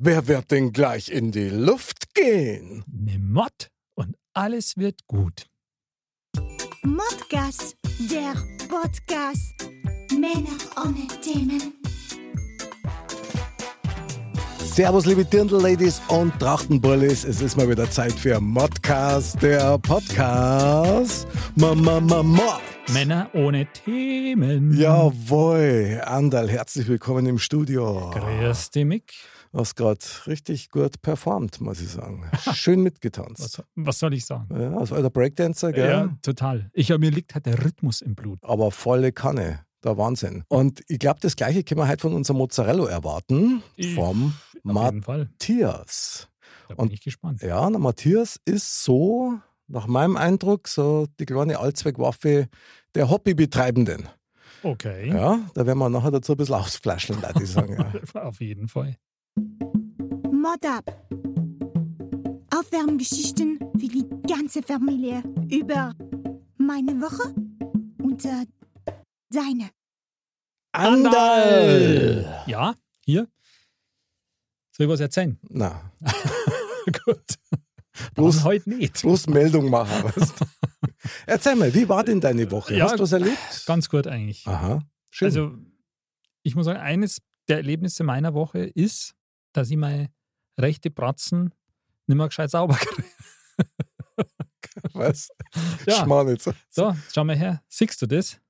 Wer wird denn gleich in die Luft gehen? Ne Mott und alles wird gut. Modcast, der Podcast. Männer ohne Themen. Servus, liebe Dirndl-Ladies und Trachtenbullis. Es ist mal wieder Zeit für Modcast, der Podcast. Mama, Mama. Männer ohne Themen. Jawohl, Andal, herzlich willkommen im Studio. Grüß dich, Mick. Hast gerade richtig gut performt, muss ich sagen. Schön mitgetanzt. Was, was soll ich sagen? Ja, als alter Breakdancer, gell? Ja, total. Ich, mir liegt halt der Rhythmus im Blut. Aber volle Kanne. Der Wahnsinn. Und ich glaube, das Gleiche können wir heute von unserem Mozzarella erwarten. Ich- Vom. Matthias. Da bin Und- ich gespannt. Ja, der Matthias ist so, nach meinem Eindruck, so die kleine Allzweckwaffe der Hobbybetreibenden. Okay. Ja, da werden wir nachher dazu ein bisschen ausflaschen, würde ich sagen. Ja. Auf jeden Fall. Mod ab. Aufwärmgeschichten für die ganze Familie über meine Woche und äh, deine. Andal! Ja, hier. Soll ich was erzählen? Na, Gut. Bloß- heute nicht. bloß Meldung machen. Erzähl mal, wie war denn deine Woche? Ja, Hast du was erlebt? Ganz gut eigentlich. Aha, schön. Also, ich muss sagen, eines der Erlebnisse meiner Woche ist, dass ich meine rechte Bratzen nicht mehr gescheit sauber kriege. was? Ja. Schmarrn jetzt. So, schau mal her. Siehst du das?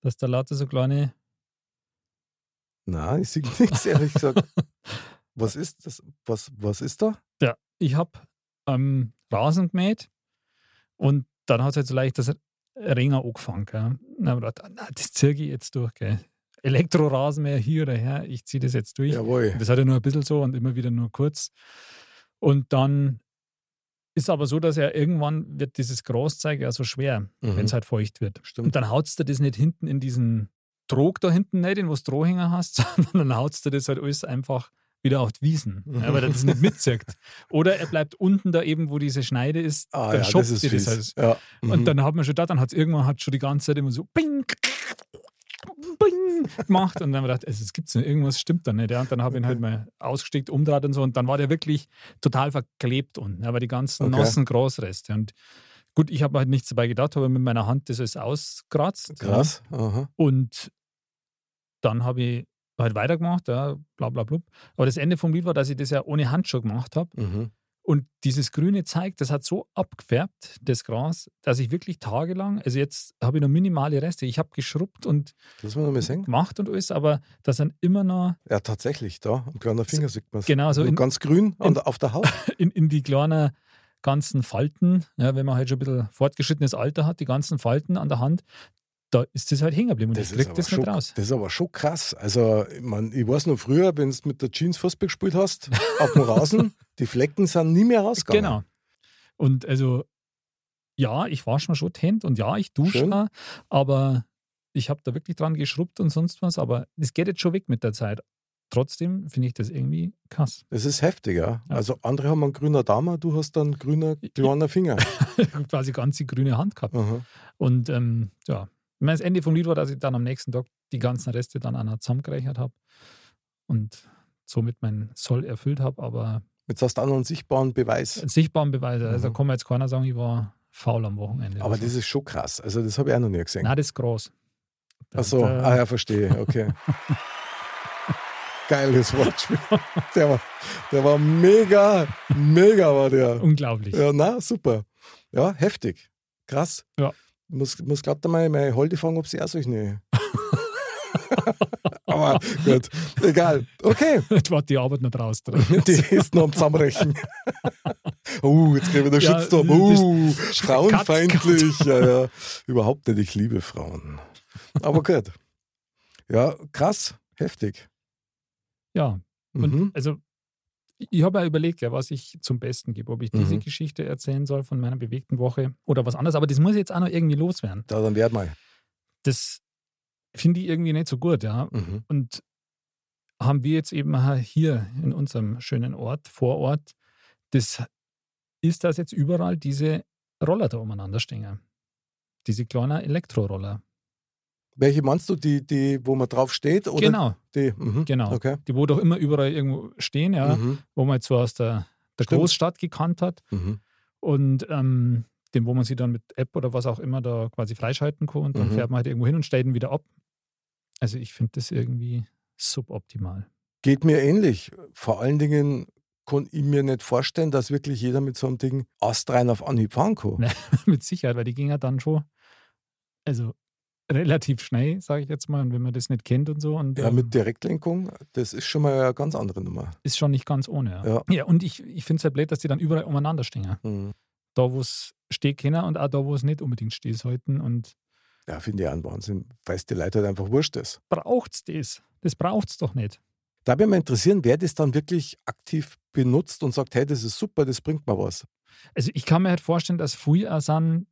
Dass da lauter so kleine. Nein, ich sehe nichts, ehrlich gesagt. Was ist das? Was, was ist da? Ja, ich habe ähm, Rasen gemäht und dann hat es halt so leicht das Ringer angefangen. Gell? Dann habe ich gedacht, na, das ziehe ich jetzt durch. Gell? Elektrorasenmäher hier oder her, ich ziehe das jetzt durch. Jawohl. Das hat er nur ein bisschen so und immer wieder nur kurz. Und dann ist aber so, dass er irgendwann wird dieses Großzeug ja so schwer, Mhm. wenn es halt feucht wird. Stimmt. Und dann hautst du das nicht hinten in diesen Trog da hinten nicht, in wo du Strohhänger hast, sondern dann hautst du das halt alles einfach wieder auf die Wiesen, ja, weil er das nicht mitzieht. Oder er bleibt unten da eben, wo diese Schneide ist, Ah, dann ja, schopft das das halt. Ja. Mhm. Und dann hat man schon da, dann hat es irgendwann hat schon die ganze Zeit immer so bing gemacht. Und dann habe ich gedacht, es gibt nicht, irgendwas stimmt da nicht. Ja. Und dann habe ich ihn halt mal ausgesteckt, umdraht und so. Und dann war der wirklich total verklebt unten, ja, weil die ganzen Okay. nassen Großreste. Und gut, ich habe halt nichts dabei gedacht, habe mit meiner Hand das alles auskratzt. ja. Krass. Aha. Und dann habe ich halt weitergemacht, ja, bla bla bla. Aber das Ende vom Lied war, dass ich das ja ohne Handschuh gemacht habe. Mhm. Und dieses grüne Zeug, das hat so abgefärbt, das Gras, dass ich wirklich tagelang, also jetzt habe ich noch minimale Reste. Ich habe geschrubbt und gemacht und alles, aber das sind immer noch Ja, tatsächlich, da. Am kleinen Finger sieht man es. Genau, so in- ganz grün in- auf der Haut. in, in die kleinen ganzen Falten, ja, wenn man halt schon ein bisschen fortgeschrittenes Alter hat, die ganzen Falten an der Hand, da ist das halt hängen geblieben und ich krieg das schon, nicht raus. das ist aber schon krass. Also, ich, mein, ich weiß noch früher, wenn du mit der Jeans Fußball gespielt hast, auf dem Rasen, die Flecken sind nie mehr rausgegangen. Genau. Und also, ja, ich wasche mir schon die Hände und ja, ich dusche auch, aber ich habe da wirklich dran geschrubbt und sonst was, aber das geht jetzt schon weg mit der Zeit. Trotzdem finde ich das irgendwie krass. Das ist heftig, ja. Ja. Also, andere haben einen grüner Dame, du hast dann grüner kleiner Finger. Quasi ganze grüne Hand gehabt. Aha. Und ähm, ja, meine, das Ende vom Lied war, dass ich dann am nächsten Tag die ganzen Reste dann auch zusammengerechnet habe und somit meinen Soll erfüllt habe, aber Jetzt hast du auch noch einen sichtbaren Beweis. einen sichtbaren Beweis. Also da Mhm. kann man jetzt keiner sagen, ich war faul am Wochenende. Aber Also, das ist schon krass. Also, das habe ich auch noch nie gesehen. Nein, das ist groß. Ach so, Da- ah ja, verstehe, okay. Geiles Wortspiel. Der war, der war mega, mega war der. Unglaublich. Ja, na, super. Ja, heftig. Krass. Ja. Ich muss, muss gerade mal meine Holde fragen, ob sie auch solche. Aber gut, egal. Okay, Jetzt war die Arbeit noch raus drin. die ist noch am Zusammenrechnen. uh, jetzt kriegen wir den Ja, Shitstorm. Uh, Cut, frauenfeindlich. Ja, ja. Überhaupt nicht, ich liebe Frauen. Aber gut. Ja, krass, Heftig. Ja, und Mhm. also ich habe ja überlegt, ja, was ich zum Besten gebe, ob ich diese Mhm. Geschichte erzählen soll von meiner bewegten Woche oder was anderes, aber das muss jetzt auch noch irgendwie loswerden. Da dann werd mal. Das finde ich irgendwie nicht so gut, ja. Mhm. Und haben wir jetzt eben hier in unserem schönen Ort, Vorort, das ist, dass jetzt überall diese Roller da umeinander stehen. Diese kleinen Elektroroller. Welche meinst du, die, die, wo man drauf steht? Oder Genau, Die, mhm. genau. Okay. Die, wo doch immer überall irgendwo stehen, ja, Mhm. wo man jetzt so aus der, der Stimmt. Großstadt gekannt hat. Mhm. Und ähm, dem, wo man sie dann mit App oder was auch immer da quasi freischalten kann und dann Mhm. fährt man halt irgendwo hin und stellt ihn wieder ab. Also ich finde das irgendwie suboptimal. Geht mir ähnlich. Vor allen Dingen kann ich mir nicht vorstellen, dass wirklich jeder mit so einem Ding astrein auf Anhieb fahren kann. Mit Sicherheit, weil die ging ja dann schon, also relativ schnell, sage ich jetzt mal, und wenn man das nicht kennt und so. Und Ja, ähm, mit Direktlenkung, das ist schon mal eine ganz andere Nummer. ist schon nicht ganz ohne. Ja, Ja. ja und ich, ich finde es halt blöd, dass die dann überall umeinander stehen. Mhm. Da, wo es steht, keiner und auch da, wo es nicht unbedingt steht sollten. Und Ja, finde ich auch ein Wahnsinn, weil es die Leute halt einfach wurscht ist. braucht's das? Das braucht's doch nicht. Da würde mich interessieren, wer das dann wirklich aktiv benutzt und sagt, hey, das ist super, das bringt mir was. Also ich kann mir halt vorstellen, dass früher sind,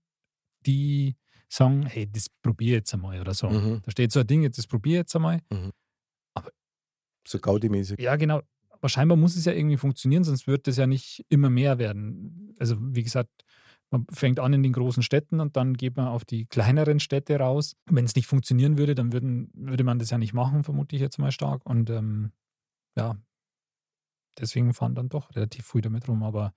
die sagen, hey, das probier jetzt einmal oder so. Mhm. Da steht so ein Ding, das probier jetzt einmal. So Gaudi-mäßig. Ja, genau. Aber scheinbar muss es ja irgendwie funktionieren, sonst wird das ja nicht immer mehr werden. Also wie gesagt, man fängt an in den großen Städten und dann geht man auf die kleineren Städte raus. Wenn es nicht funktionieren würde, dann würden, würde man das ja nicht machen, vermute ich jetzt mal stark. Und ähm, ja, deswegen fahren dann doch relativ früh damit rum. Aber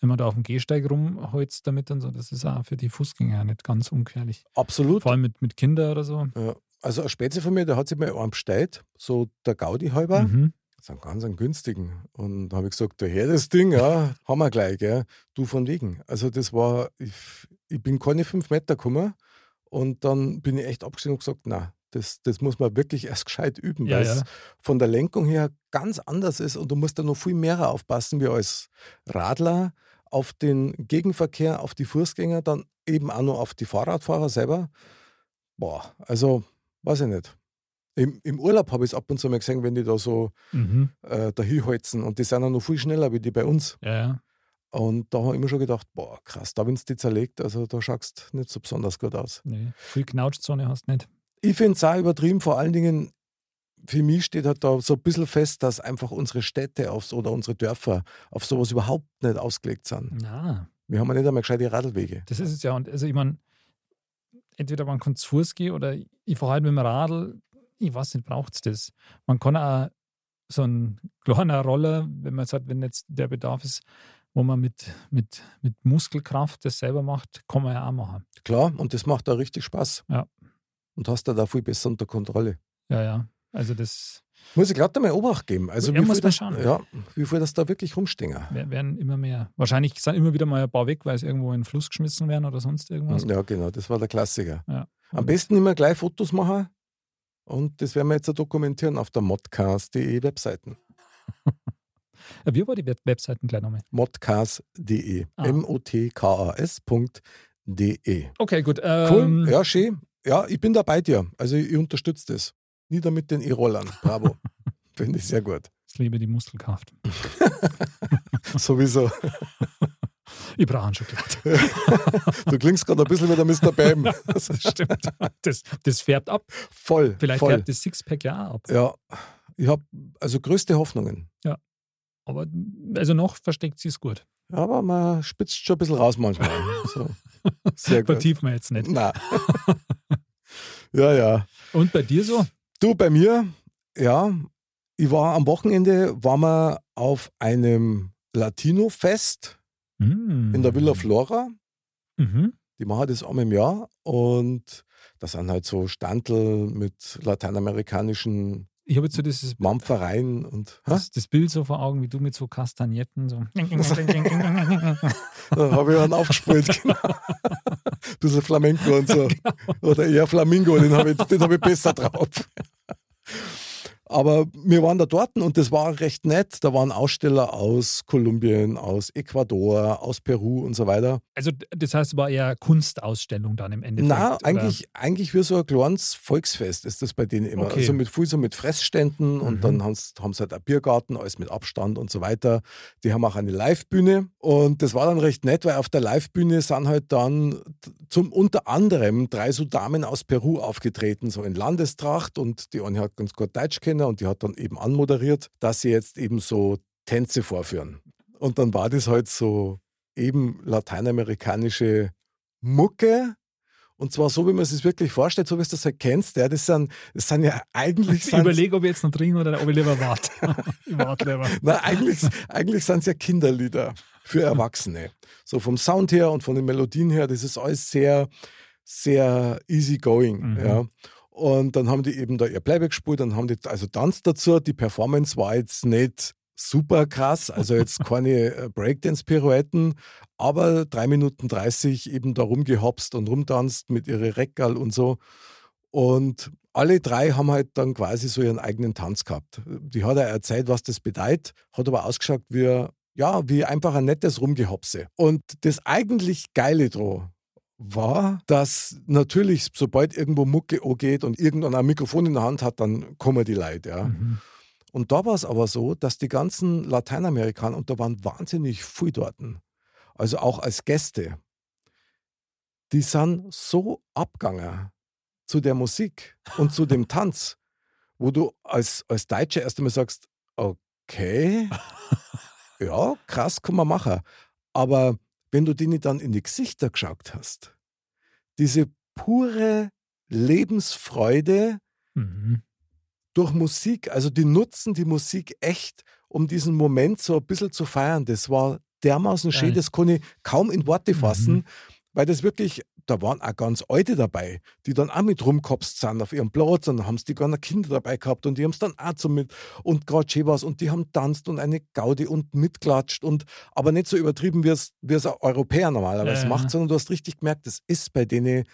wenn man da auf dem Gehsteig rumholzt damit und so, das ist auch für die Fußgänger nicht ganz ungefährlich. Absolut. Vor allem mit, mit Kindern oder so. Ja. Also ein Spätze von mir, der hat sich mal einen bestellt, so der Gaudi halber. Mhm. Das ist ein ganz einen günstigen. Und da habe ich gesagt, da her das Ding, ja, haben wir gleich, gell? Du von wegen. Also das war, ich, ich bin keine fünf Meter gekommen und dann bin ich echt abgestiegen und gesagt, na, das, das muss man wirklich erst gescheit üben, Ja, weil ja. es von der Lenkung her ganz anders ist und du musst da noch viel mehr aufpassen wie als Radler auf den Gegenverkehr, auf die Fußgänger, dann eben auch noch auf die Fahrradfahrer selber. Boah, also weiß ich nicht. Im, im Urlaub habe ich es ab und zu mal gesehen, wenn die da so Mhm. äh, dahinholzen und die sind auch noch viel schneller wie die bei uns. Ja, ja. Und da habe ich mir schon gedacht, boah, krass, da wenn es die zerlegt, also da schaust nicht so besonders gut aus. Nee. Viel Knautschzone hast du nicht. Ich finde es auch übertrieben, vor allen Dingen, für mich steht halt da so ein bisschen fest, dass einfach unsere Städte aufs, oder unsere Dörfer auf sowas überhaupt nicht ausgelegt sind. Na, Wir haben ja nicht einmal gescheite Radlwege. das ist es ja. Und also ich meine, entweder man kann zu Fuß gehen oder ich fahre halt mit dem Radl, ich weiß nicht, braucht es das. Man kann auch so ein kleiner Roller, wenn man sagt, wenn jetzt der Bedarf ist, wo man mit, mit, mit Muskelkraft das selber macht, kann man ja auch machen. Klar, und das macht da richtig Spaß. Ja. Und hast da da viel besser unter Kontrolle. Ja, ja. Also das Muss ich gerade mal Obacht geben. Also Ja, wie, viel das, schauen. ja, wie viel das da wirklich rumstehen. wer- werden immer mehr. Wahrscheinlich sind immer wieder mal ein paar weg, weil es irgendwo in den Fluss geschmissen werden oder sonst irgendwas. Ja, genau, das war der Klassiker. Ja. Am besten immer gleich Fotos machen und das werden wir jetzt dokumentieren auf der modcast.de Webseiten. Ja, Wie war die Web Webseiten gleich nochmal? modcast.de. Ah. M-O-T-K-A-S.de. Okay, gut. Cool, Ähm, ja, schön. Ja, ich bin da bei dir. Also ich unterstütze das. Nieder mit den E-Rollern. Bravo. Finde ich sehr gut. Ich liebe die Muskelkraft. Sowieso. Ich brauche einen Schokolade. Du klingst gerade ein bisschen wie der Mr. Bam. Das stimmt. Das, das färbt ab. Voll. Vielleicht voll. färbt das Sixpack ja auch ab. Ja, ich habe also größte Hoffnungen. Aber also noch versteckt sie es gut. Aber man spitzt schon ein bisschen raus manchmal. So. Sehr gut. Vertiefen wir jetzt nicht. Na. Ja, ja. Und bei dir so? Du, bei mir, ja, ich war am Wochenende, waren wir auf einem Latino-Fest Mm. in der Villa Flora. Mhm. Die machen das einmal im Jahr und da sind halt so Standel mit lateinamerikanischen Ich habe jetzt so dieses, Mampfereien und das, das Bild so vor Augen, wie du mit so Kastagnetten so. da habe ich einen aufgespielt, genau. bisschen Flamenco und so. Oder eher Flamingo, den habe ich, den hab ich besser drauf. Aber wir waren da dort und das war recht nett. Da waren Aussteller aus Kolumbien, aus Ecuador, aus Peru und so weiter. Also das heißt, es war eher Kunstausstellung dann im Endeffekt? Na, eigentlich, eigentlich wie so ein kleines Volksfest ist das bei denen immer. Okay. Also mit viel so mit Fressständen und Mhm. dann haben sie haben sie halt einen Biergarten, alles mit Abstand und so weiter. Die haben auch eine Livebühne und das war dann recht nett, weil auf der Livebühne sind halt dann zum unter anderem drei so Damen aus Peru aufgetreten, so in Landestracht und die eine hat ganz gut Deutsch kennen und die hat dann eben anmoderiert, dass sie jetzt eben so Tänze vorführen. Und dann war das halt so eben lateinamerikanische Mucke. Und zwar so, wie man es sich wirklich vorstellt, so wie du das halt kennst. Ja, das, sind, das sind ja eigentlich. Ich überlege, ob ich jetzt noch trinke oder ob ich lieber warte. ich warte lieber. Na, eigentlich, eigentlich sind es ja Kinderlieder für Erwachsene. So vom Sound her und von den Melodien her, das ist alles sehr, sehr easy going. Mhm. Ja. Und dann haben die eben da ihr Playback gespielt, dann haben die also Tanz dazu. Die Performance war jetzt nicht super krass, also jetzt keine äh, Breakdance-Pirouetten, aber 3 Minuten 30 eben da rumgehopst und rumtanzt mit ihre Reckerl und so. Und alle drei haben halt dann quasi so ihren eigenen Tanz gehabt. Die hat er erzählt, was das bedeutet, hat aber ausgeschaut wie, ja, wie einfach ein nettes Rumgehopse. Und das eigentlich Geile dran war, dass natürlich, sobald irgendwo Mucke angeht und irgendeiner ein Mikrofon in der Hand hat, dann kommen die Leute. Ja. Mhm. Und da war es aber so, dass die ganzen Lateinamerikaner, und da waren wahnsinnig viel dort, also auch als Gäste, die sind so abgegangen zu der Musik und zu dem Tanz, wo du als, als Deutscher erst einmal sagst, okay, ja, krass, kann man machen. Aber wenn du denen dann in die Gesichter geschaut hast, diese pure Lebensfreude, Mhm. durch Musik, also die nutzen die Musik echt, um diesen Moment so ein bisschen zu feiern. Das war dermaßen schön, das kann ich kaum in Worte fassen, Mhm. weil das wirklich, da waren auch ganz Alte dabei, die dann auch mit rumgekopst sind auf ihrem Platz und haben sie die ganzen Kinder dabei gehabt und die haben es dann auch so mit und gerade schön was und die haben tanzt und eine Gaudi und mitklatscht und aber nicht so übertrieben, wie es, wie es ein Europäer normalerweise Ja, ja. macht, sondern du hast richtig gemerkt, das ist bei denen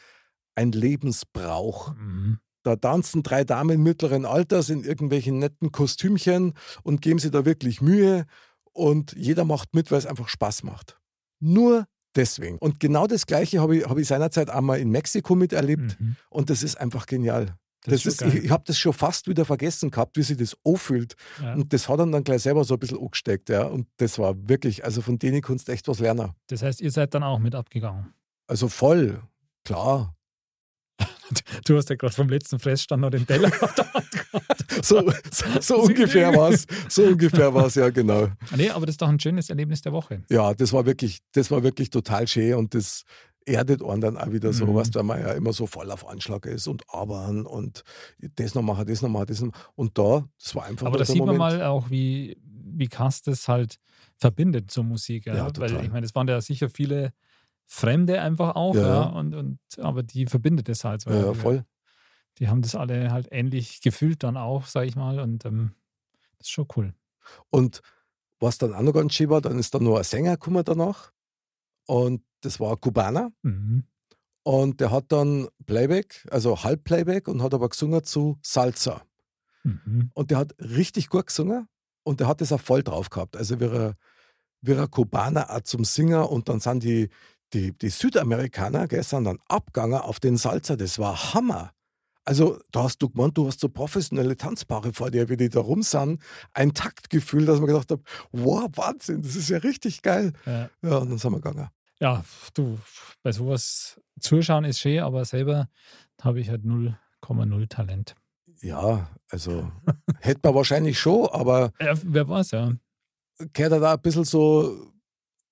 ein Lebensbrauch. Mhm. Da tanzen drei Damen mittleren Alters in irgendwelchen netten Kostümchen und geben sich da wirklich Mühe und jeder macht mit, weil es einfach Spaß macht. Nur deswegen. Und genau das Gleiche habe ich, habe ich seinerzeit einmal in Mexiko miterlebt Mhm. und das ist einfach genial. Das Das ist ich ich habe das schon fast wieder vergessen gehabt, wie sich das anfühlt. Ja. Und das hat dann dann gleich selber so ein bisschen angesteckt. Ja. Und das war wirklich, also von denen kannst du echt was lernen. Das heißt, ihr seid dann auch mit abgegangen. Also voll, klar. Du hast ja gerade vom letzten Fressstand noch den Teller So, so, so ungefähr war es. So ungefähr war es, ja, genau. Nee, aber das ist doch ein schönes Erlebnis der Woche. Ja, das war wirklich, das war wirklich total schön und das erdet einen dann auch wieder so, Mhm. was weil man ja immer so voll auf Anschlag ist und arbeiten und das noch machen, das noch machen, das noch Und da, das war einfach Aber da sieht man Moment. mal auch, wie, wie Kass das halt verbindet zur Musik. Ja? Ja, Weil ich meine, es waren ja sicher viele Fremde einfach auch, Ja, ja. Und, und, aber die verbindet es halt. so. Ja, ja, voll. Die haben das alle halt ähnlich gefühlt dann auch, sag ich mal. Und ähm, das ist schon cool. Und was dann auch noch ganz schön war, dann ist dann noch ein Sänger gekommen danach und das war ein Kubaner Mhm. und der hat dann Playback, also Halbplayback und hat aber gesungen zu Salsa. Mhm. Und der hat richtig gut gesungen und der hat das auch voll drauf gehabt. Also ein, wie ein Kubaner auch zum Singer und dann sind die, die, die Südamerikaner sind dann abgegangen auf den Salzer. Das war Hammer. Also da hast du gemeint, du hast so professionelle Tanzpaare vor dir, wie die da rum sind. Ein Taktgefühl, dass man gedacht hat, wow, Wahnsinn, das ist ja richtig geil. Ja. Ja, und dann sind wir gegangen. ja, du, bei sowas zuschauen ist schön, aber selber habe ich halt 0,0 Talent. Ja, also hätte man wahrscheinlich schon, aber Ja, wer weiß, ja. gehört da ein bisschen so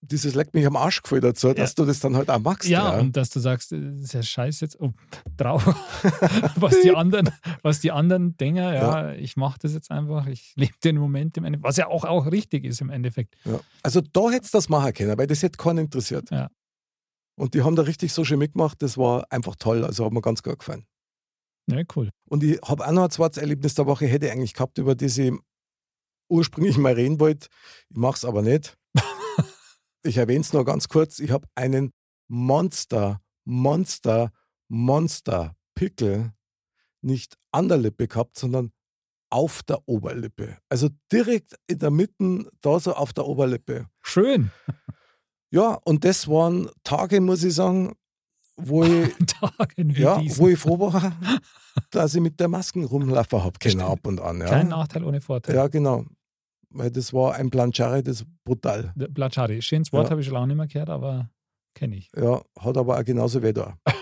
dieses Leck mich am Arsch Gefühl dazu, dass du das dann halt auch magst. Ja, und dass du sagst, das ist ja scheiße jetzt oh, drauf, was die anderen, was die anderen denken, ja, ich mache das jetzt einfach, ich lebe den Moment im Endeffekt, was ja auch, auch richtig ist im Endeffekt. Ja. Also da hättest du das machen können, weil das hätte keinen interessiert. Ja. Und die haben da richtig so schön mitgemacht, das war einfach toll, also hat mir ganz gut gefallen. Ja, cool. Und ich habe auch noch ein zweites Erlebnis der Woche, hätte ich eigentlich gehabt, über das ich ursprünglich mal reden wollte. Ich mache es aber nicht. ich erwähne es nur ganz kurz. Ich habe einen Monster, Monster, Monster Pickel nicht an der Lippe gehabt, sondern auf der Oberlippe. Also direkt in der Mitte, da so auf der Oberlippe. Schön. Ja, und das waren Tage, muss ich sagen, wo ich, Tagen wie ja, diesen. wo ich froh war, dass ich mit der Masken rumlaufen habe können ab und an. Kein Ja, Nachteil ohne Vorteil. ja genau. Weil das war ein Planchare, das brutal. Der Platschari. Schönes Wort Ja. habe ich schon lange nicht mehr gehört, aber kenne ich. Ja, hat aber auch genauso weh da.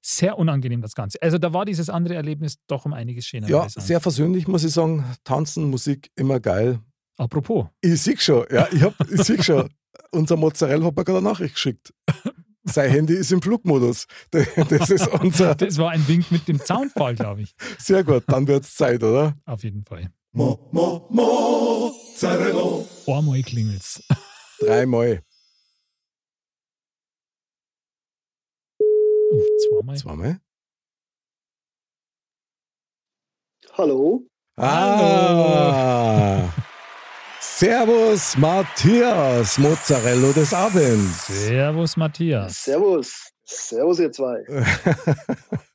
Sehr unangenehm das Ganze. Also da war dieses andere Erlebnis doch um einiges schöner. Ja, sehr versöhnlich, muss ich sagen. Tanzen, Musik, immer geil. Apropos, Ich sehe schon, ja, ich, hab, ich sehe schon. Unser Mozzarella hat mir gerade eine Nachricht geschickt. Sein Handy ist im Flugmodus. Das ist unser. das war ein Wink mit dem Zaunfall, glaube ich. Sehr gut, dann wird es Zeit, oder? Auf jeden Fall. Mo, mo, Mozzarella. Einmal klingelt's. Dreimal. Uh, zweimal. Zweimal. Hallo? Ah! Servus, Matthias, Mozzarella des Abends. Servus, Matthias. Servus. Servus, ihr zwei.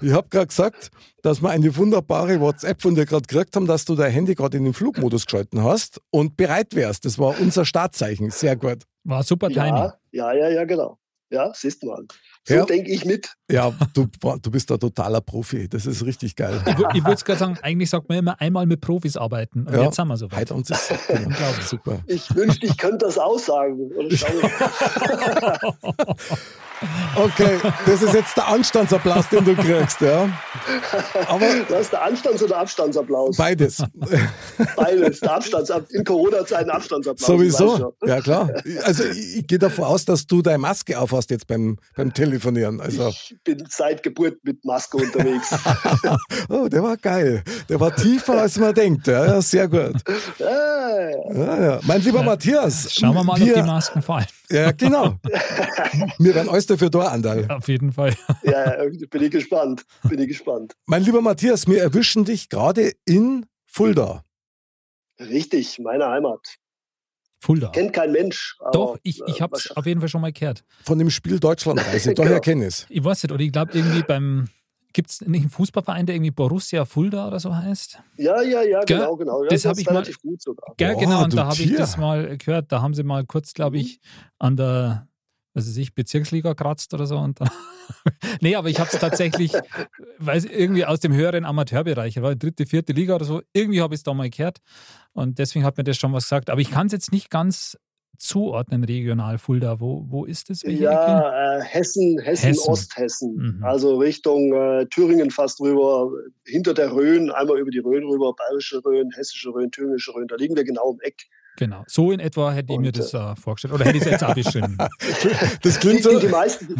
Ich habe gerade gesagt, dass wir eine wunderbare WhatsApp von dir gerade gekriegt haben, dass du dein Handy gerade in den Flugmodus geschalten hast und bereit wärst. Das war unser Startzeichen. Sehr gut. War super Timing. Ja, ja, ja, ja, genau. Ja, siehst du mal. So Ja. denke ich mit. Ja, du, du bist ein totaler Profi. Das ist richtig geil. Ich, ich würde gerade sagen, eigentlich sagt man immer einmal mit Profis arbeiten. Und Ja. jetzt sind wir so weit. Heute uns ist genau, Unglaublich. super. Ich wünschte, ich könnte das aussagen. Okay, das ist jetzt der Anstandsapplaus, den du kriegst, ja. Aber Das ist der Anstands- oder Abstandsapplaus? beides. Beides. Der Abstands in Corona-Zeiten Abstandsapplaus. Sowieso. Ja, klar. Also ich, ich gehe davon aus, dass du deine Maske aufhast jetzt beim, beim Telefonieren. Also, Ich bin seit Geburt mit Maske unterwegs. oh, der war geil. Der war tiefer, als man denkt. Ja, sehr gut. ja, Ja, ja. Mein lieber Matthias. Schauen wir mal, ob die Masken fallen. Ja, genau. Wir werden alles dafür da, Andal. Auf jeden Fall. ja, bin ich gespannt. Bin ich gespannt. Mein lieber Matthias, wir erwischen dich gerade in Fulda. Richtig, meine Heimat. Fulda. Kennt kein Mensch. aber, Doch, ich, ich äh, habe es auf jeden Fall schon mal gehört. Von dem Spiel Deutschlandreise. Daher Genau. kenne ich es. Ich weiß nicht, oder ich glaube irgendwie beim, gibt es nicht einen Fußballverein, der irgendwie Borussia Fulda oder so heißt? Ja, ja, ja, Gell? genau, genau. Ja, Das das hab ist ich mal- relativ gut sogar. Ja, Boah, genau, und da habe ich das mal gehört. Da haben sie mal kurz, glaube ich, an der, was weiß ich, Bezirksliga kratzt oder so. Und dann nee, aber ich habe es tatsächlich, weiß irgendwie aus dem höheren Amateurbereich, war dritte, vierte Liga oder so, irgendwie habe ich es da mal gehört. Und deswegen hat mir das schon was gesagt. Aber ich kann es jetzt nicht ganz zuordnen, regional Fulda. Wo, wo ist das? Ecke? Ja, äh, Hessen, Hessen, Hessen. Osthessen. Mhm. Also Richtung äh, Thüringen fast rüber, hinter der Rhön, einmal über die Rhön rüber, bayerische Rhön, hessische Rhön, thüringische Rhön. Da liegen wir genau im Eck. Genau, so in etwa hätte ich mir das äh, vorgestellt. Oder hätte ich es jetzt abgeschrieben. Das Die, klingt die, so. die, meisten,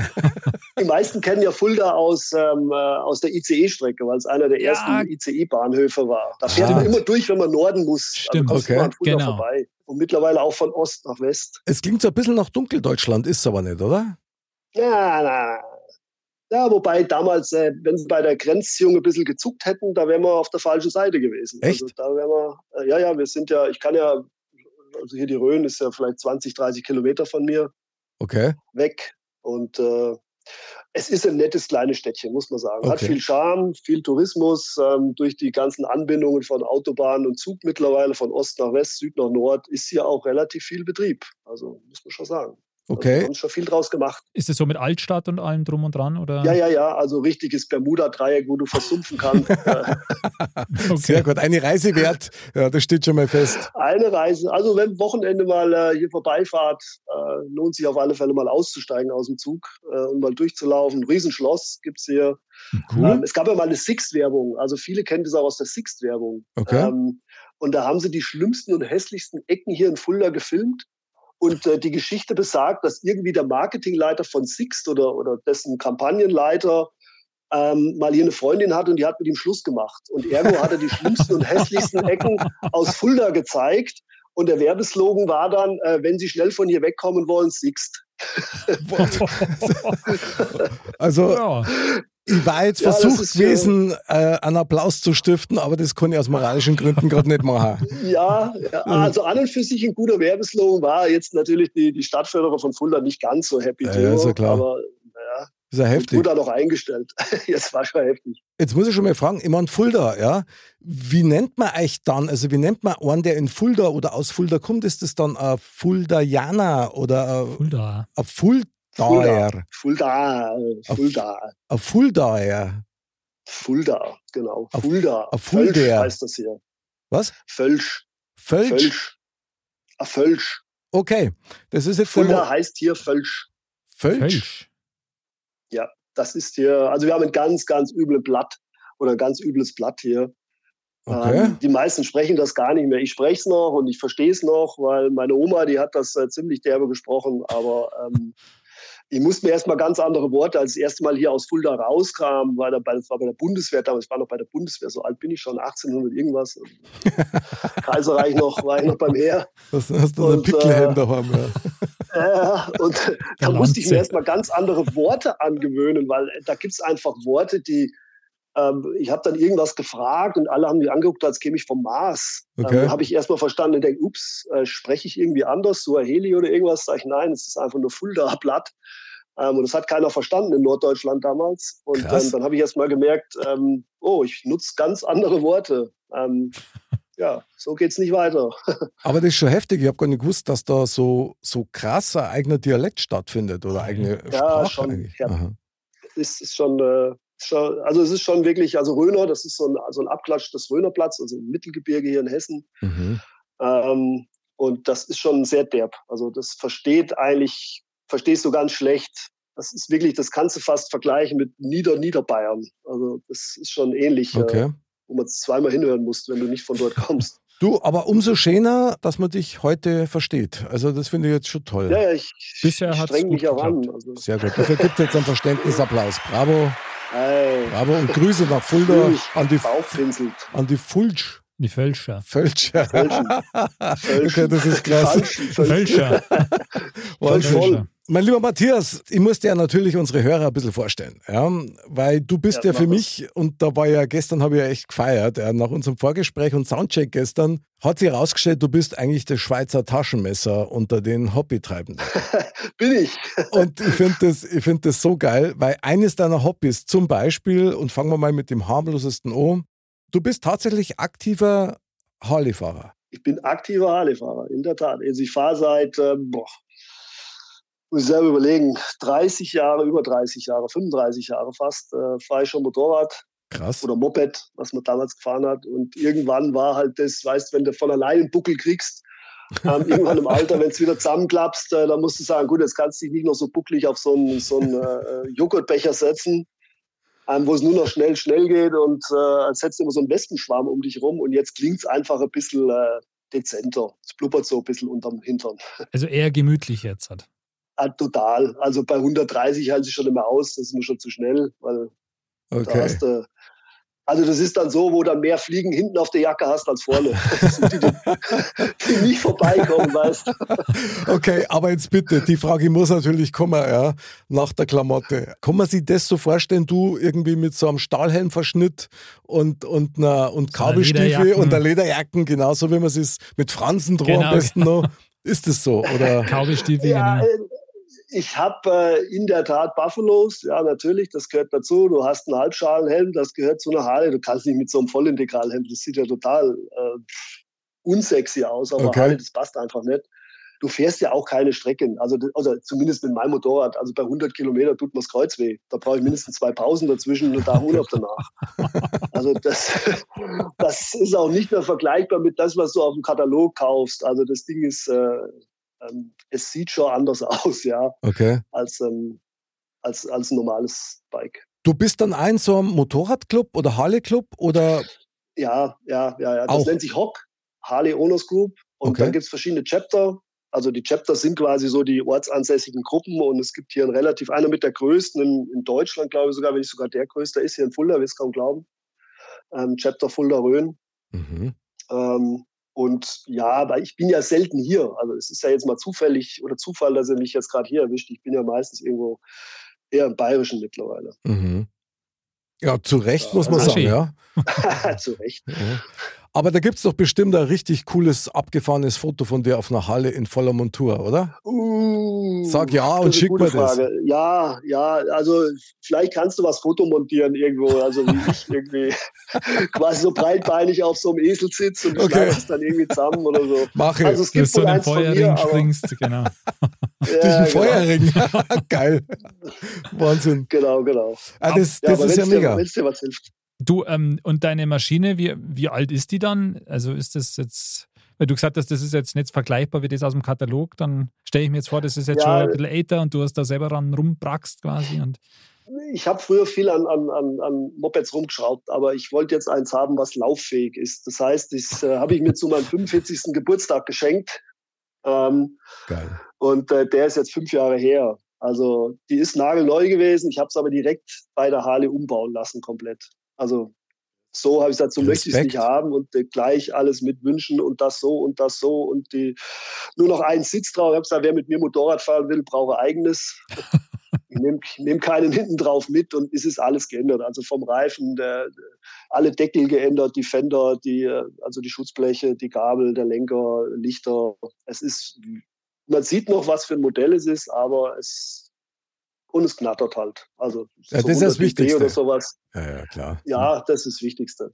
die meisten kennen ja Fulda aus, ähm, äh, aus der ICE-Strecke, weil es einer der Ja. ersten ICE-Bahnhöfe war. Da fährt man immer durch, wenn man Norden muss. Stimmt. Also kommst du Okay. Fulda Genau. vorbei. Und mittlerweile auch von Ost nach West. Es klingt so ein bisschen nach Dunkeldeutschland, ist es aber nicht, oder? Ja, na. Ja, wobei damals, äh, wenn sie bei der Grenzziehung ein bisschen gezuckt hätten, da wären wir auf der falschen Seite gewesen. Echt? Also da wären wir, äh, ja, ja, wir sind ja, ich kann ja, also hier die Rhön ist ja vielleicht 20, 30 Kilometer von mir Okay. weg. Und äh, es ist ein nettes kleines Städtchen, muss man sagen. Hat Okay. viel Charme, viel Tourismus. Ähm, durch die ganzen Anbindungen von Autobahn und Zug mittlerweile von Ost nach West, Süd nach Nord ist hier auch relativ viel Betrieb. Also muss man schon sagen. Also, wir Okay. haben schon viel draus gemacht. Ist es so mit Altstadt und allem drum und dran? Oder? Ja, ja, ja, also richtiges Bermuda-Dreieck, wo du versumpfen kannst. Okay. Sehr gut. Eine Reise wert. Ja, das steht schon mal fest. Eine Reise, also wenn Wochenende mal äh, hier vorbeifahrt, äh, lohnt sich auf alle Fälle mal auszusteigen aus dem Zug äh, und mal durchzulaufen. Ein Riesenschloss gibt's hier. Cool. Ähm, es gab ja mal eine Sixt-Werbung, also viele kennen das auch aus der Sixt-Werbung. Okay. Ähm, und da haben sie die schlimmsten und hässlichsten Ecken hier in Fulda gefilmt. Und äh, die Geschichte besagt, dass irgendwie der Marketingleiter von Sixt oder, oder dessen Kampagnenleiter ähm, mal hier eine Freundin hatte und die hat mit ihm Schluss gemacht. Und ergo hat er die schlimmsten und hässlichsten Ecken aus Fulda gezeigt. Und der Werbeslogan war dann, äh, wenn Sie schnell von hier wegkommen wollen, Sixt. Also, ja. Ich war jetzt Ja, versucht gewesen, äh, einen Applaus zu stiften, aber das kann ich aus moralischen Gründen gerade nicht machen. Ja, ja, also an und für sich ein guter Werbeslogan war jetzt natürlich die, die Stadtförderer von Fulda nicht ganz so happy Ja, ja, ist ja klar. aber naja, ist ja heftig. Wurde noch eingestellt. Jetzt war schon heftig. Jetzt muss ich schon mal fragen, ich meine Fulda, ja, wie nennt man euch dann, also wie nennt man einen, der in Fulda oder aus Fulda kommt, ist das dann ein Fuldaianer oder ein, Fulda. ein Fuldaer? Fulda, Fulda, Ein Fuldaer. Fulda, genau. Auf- Fulda. auf Völsch Fuldaer. heißt das hier. Was? Völsch. Völsch? Völsch. Ah, Völsch. Okay, das ist jetzt Fulda heißt hier Völsch. Völsch. Kölsch. Das ist hier, also wir haben ein ganz, ganz übles Blatt oder ein ganz übles Blatt hier. Okay. Ähm, die meisten sprechen das gar nicht mehr. Ich spreche es noch und ich verstehe es noch, weil meine Oma, die hat das äh, ziemlich derbe gesprochen, aber ähm, ich musste mir erstmal ganz andere Worte, als das erste Mal hier aus Fulda rauskam, weil da bei, das war bei der Bundeswehr damals, ich war noch bei der Bundeswehr, so alt bin ich schon, 1800 irgendwas. Kaiserreich noch, war ich noch beim Heer. Das hast du Und, Pickelhelm äh, daheim, ja. Ja, und da musste ich mir erstmal ganz andere Worte angewöhnen, weil da gibt es einfach Worte, die, ähm, ich habe dann irgendwas gefragt und alle haben mich angeguckt, als käme ich vom Mars. Okay. Ähm, habe ich erstmal verstanden und denke, ups, äh, spreche ich irgendwie anders, Suaheli oder irgendwas? Sag ich, nein, es ist einfach nur Fulda-Blatt. Ähm, und das hat keiner verstanden in Norddeutschland damals. Und ähm, dann habe ich erstmal gemerkt, ähm, oh, ich nutze ganz andere Worte. Ähm, ja, so geht's nicht weiter. Aber das ist schon heftig. Ich habe gar nicht gewusst, dass da so, so krasser eigener Dialekt stattfindet oder eigene Ja, Sprache schon, eigentlich. ja. Aha. ist, ist schon, äh, schon, also es ist schon wirklich, also Röner, das ist so ein, so ein Abklatsch des Rönerplatz, also im Mittelgebirge hier in Hessen. Mhm. Ähm, und das ist schon sehr derb. Also das versteht eigentlich, verstehst du ganz schlecht. Das ist wirklich, das kannst du fast vergleichen mit Nieder Niederbayern. Also das ist schon ähnlich, äh, Okay. wo man zweimal hinhören muss, wenn du nicht von dort kommst. Du, aber umso schöner, dass man dich heute versteht. Also das finde ich jetzt schon toll. Ja, ja, ich, Bisher ich streng mich gut auch an. geklappt. Also, Sehr gut. Dafür gibt es jetzt einen Verständnisapplaus. Bravo, ey, bravo und Grüße nach Fulda an die, an die Fulsch. Die Völscher. Fölscher. Fölschen. Okay, das ist klasse. Falschen, Falschen. Völscher. Wahnsinn. voll. Mein lieber Matthias, ich muss dir natürlich unsere Hörer ein bisschen vorstellen, ja, weil du bist ja, Ja, für mich, und da war ja gestern, habe ich ja echt gefeiert, ja, nach unserem Vorgespräch und Soundcheck gestern, hat sich herausgestellt, du bist eigentlich das Schweizer Taschenmesser unter den Hobbytreibenden. Bin ich. Und ich finde das, ich find das so geil, weil eines deiner Hobbys zum Beispiel, und fangen wir mal mit dem harmlosesten an, du bist tatsächlich aktiver Harley-Fahrer. Ich bin aktiver Harley-Fahrer, in der Tat. Also ich fahre seit, ähm, boah, muss ich selber überlegen, 30 Jahre, über 30 Jahre, 35 Jahre fast, äh, fahre ich schon Motorrad Krass. oder Moped, was man damals gefahren hat. Und irgendwann war halt das, weißt wenn du von allein einen Buckel kriegst, ähm, irgendwann im Alter, wenn es wieder zusammenklappst, äh, dann musst du sagen, gut, jetzt kannst du dich nicht noch so bucklig auf so einen, so einen äh, Joghurtbecher setzen, ähm, wo es nur noch schnell, schnell geht und äh, als hättest du immer so einen Wespenschwarm um dich rum und jetzt klingt es einfach ein bisschen äh, dezenter. Es blubbert so ein bisschen unterm Hintern. Also eher gemütlich jetzt hat. Ah, total. Also bei 130 halte ich schon immer aus, das ist mir schon zu schnell, weil da Okay. hast du. Also das ist dann so, wo du mehr Fliegen hinten auf der Jacke hast als vorne. Die, die, die nicht vorbeikommen, weißt du. Okay, aber jetzt bitte, die Frage muss natürlich kommen, ja, nach der Klamotte. Kann man sich das so vorstellen, du irgendwie mit so einem Stahlhelmverschnitt und, und, einer, und Kabelstiefel und der Lederjacken, genauso wie man es mit Fransen am Genau, besten noch? Ist das so? Oder? Kaubestiefel, Ja, genau. Ich habe äh, in der Tat Buffalos, ja natürlich, das gehört dazu. Du hast einen Halbschalenhelm, das gehört zu einer Harley. Du kannst nicht mit so einem Vollintegralhelm, das sieht ja total äh, unsexy aus, aber Okay. Harley, das passt einfach nicht. Du fährst ja auch keine Strecken, also, also zumindest mit meinem Motorrad. Also bei 100 Kilometer tut mir's Kreuz weh. Da brauche ich mindestens zwei Pausen dazwischen und da Urlaub danach. Also das, das ist auch nicht mehr vergleichbar mit das, was du auf dem Katalog kaufst. Also das Ding ist, äh, ähm, es sieht schon anders aus, ja, Okay. als, ähm, als, als ein normales Bike. Du bist dann ein so einem Motorradclub oder Harley-Club oder? Ja, ja, ja, ja. Das Auch. nennt sich HOC, Harley Owners Group. Und Okay. dann gibt es verschiedene Chapter. Also die Chapter sind quasi so die ortsansässigen Gruppen und es gibt hier ein relativ, einer mit der größten in, in Deutschland, glaube ich sogar, wenn nicht sogar der größte ist hier in Fulda, wirst kaum glauben. Ähm, Chapter Fulda Rhön. Mhm. Ähm, und ja, aber ich bin ja selten hier. Also es ist ja jetzt mal zufällig oder Zufall, dass er mich jetzt gerade hier erwischt. Ich bin ja meistens irgendwo eher im Bayerischen mittlerweile. Mhm. Ja, zu Recht Ja, muss man sagen, ja. Zu Recht. Ja. Aber da gibt es doch bestimmt ein richtig cooles, abgefahrenes Foto von dir auf einer Halle in voller Montur, oder? Uh, Sag ja und schick mir gute das. Frage. Ja, ja, also vielleicht kannst du was fotomontieren irgendwo, also wie ich irgendwie quasi so breitbeinig auf so einem Esel sitze und Okay. es dann irgendwie zusammen oder so. Mach ich. Also es Du gibt so mir, Feuerring aber springst, genau. Durch ja, den Feuerring. Geil. Wahnsinn. Genau, genau. Ah, das Ja, das aber ist ja dir- mega. wenn's dir was hilft. Du, ähm, und deine Maschine, wie, wie alt ist die dann? Also ist das jetzt, weil du gesagt hast, das ist jetzt nicht vergleichbar wie das aus dem Katalog, dann stelle ich mir jetzt vor, das ist jetzt Ja. schon ein bisschen älter und du hast da selber ran rumbrackst quasi. Und Ich habe früher viel an, an, an, an Mopeds rumgeschraubt, aber ich wollte jetzt eins haben, was lauffähig ist. Das heißt, das äh, habe ich mir zu meinem 45. Geburtstag geschenkt. Ähm, Geil. und äh, der ist jetzt fünf Jahre her. Also die ist nagelneu gewesen. Ich habe es aber direkt bei der Harley umbauen lassen, komplett. Also so habe ich gesagt, so möchte ich es Respekt. nicht haben und äh, gleich alles mit Wünschen und das so und das so und die nur noch einen Sitz drauf. Ich habe gesagt, wer mit mir Motorrad fahren will, brauche eigenes. Ich nehme nehm keinen hinten drauf mit und es ist alles geändert. Also vom Reifen, der, alle Deckel geändert, die Fender, die, äh, also die Schutzbleche, die Gabel, der Lenker, Lichter. Es ist, man sieht noch, was für ein Modell es ist, aber es und es knattert halt. Also Ja, das ist das 100 dB Wichtigste. oder sowas. Ja, ja, klar. Ja, das ist das Wichtigste.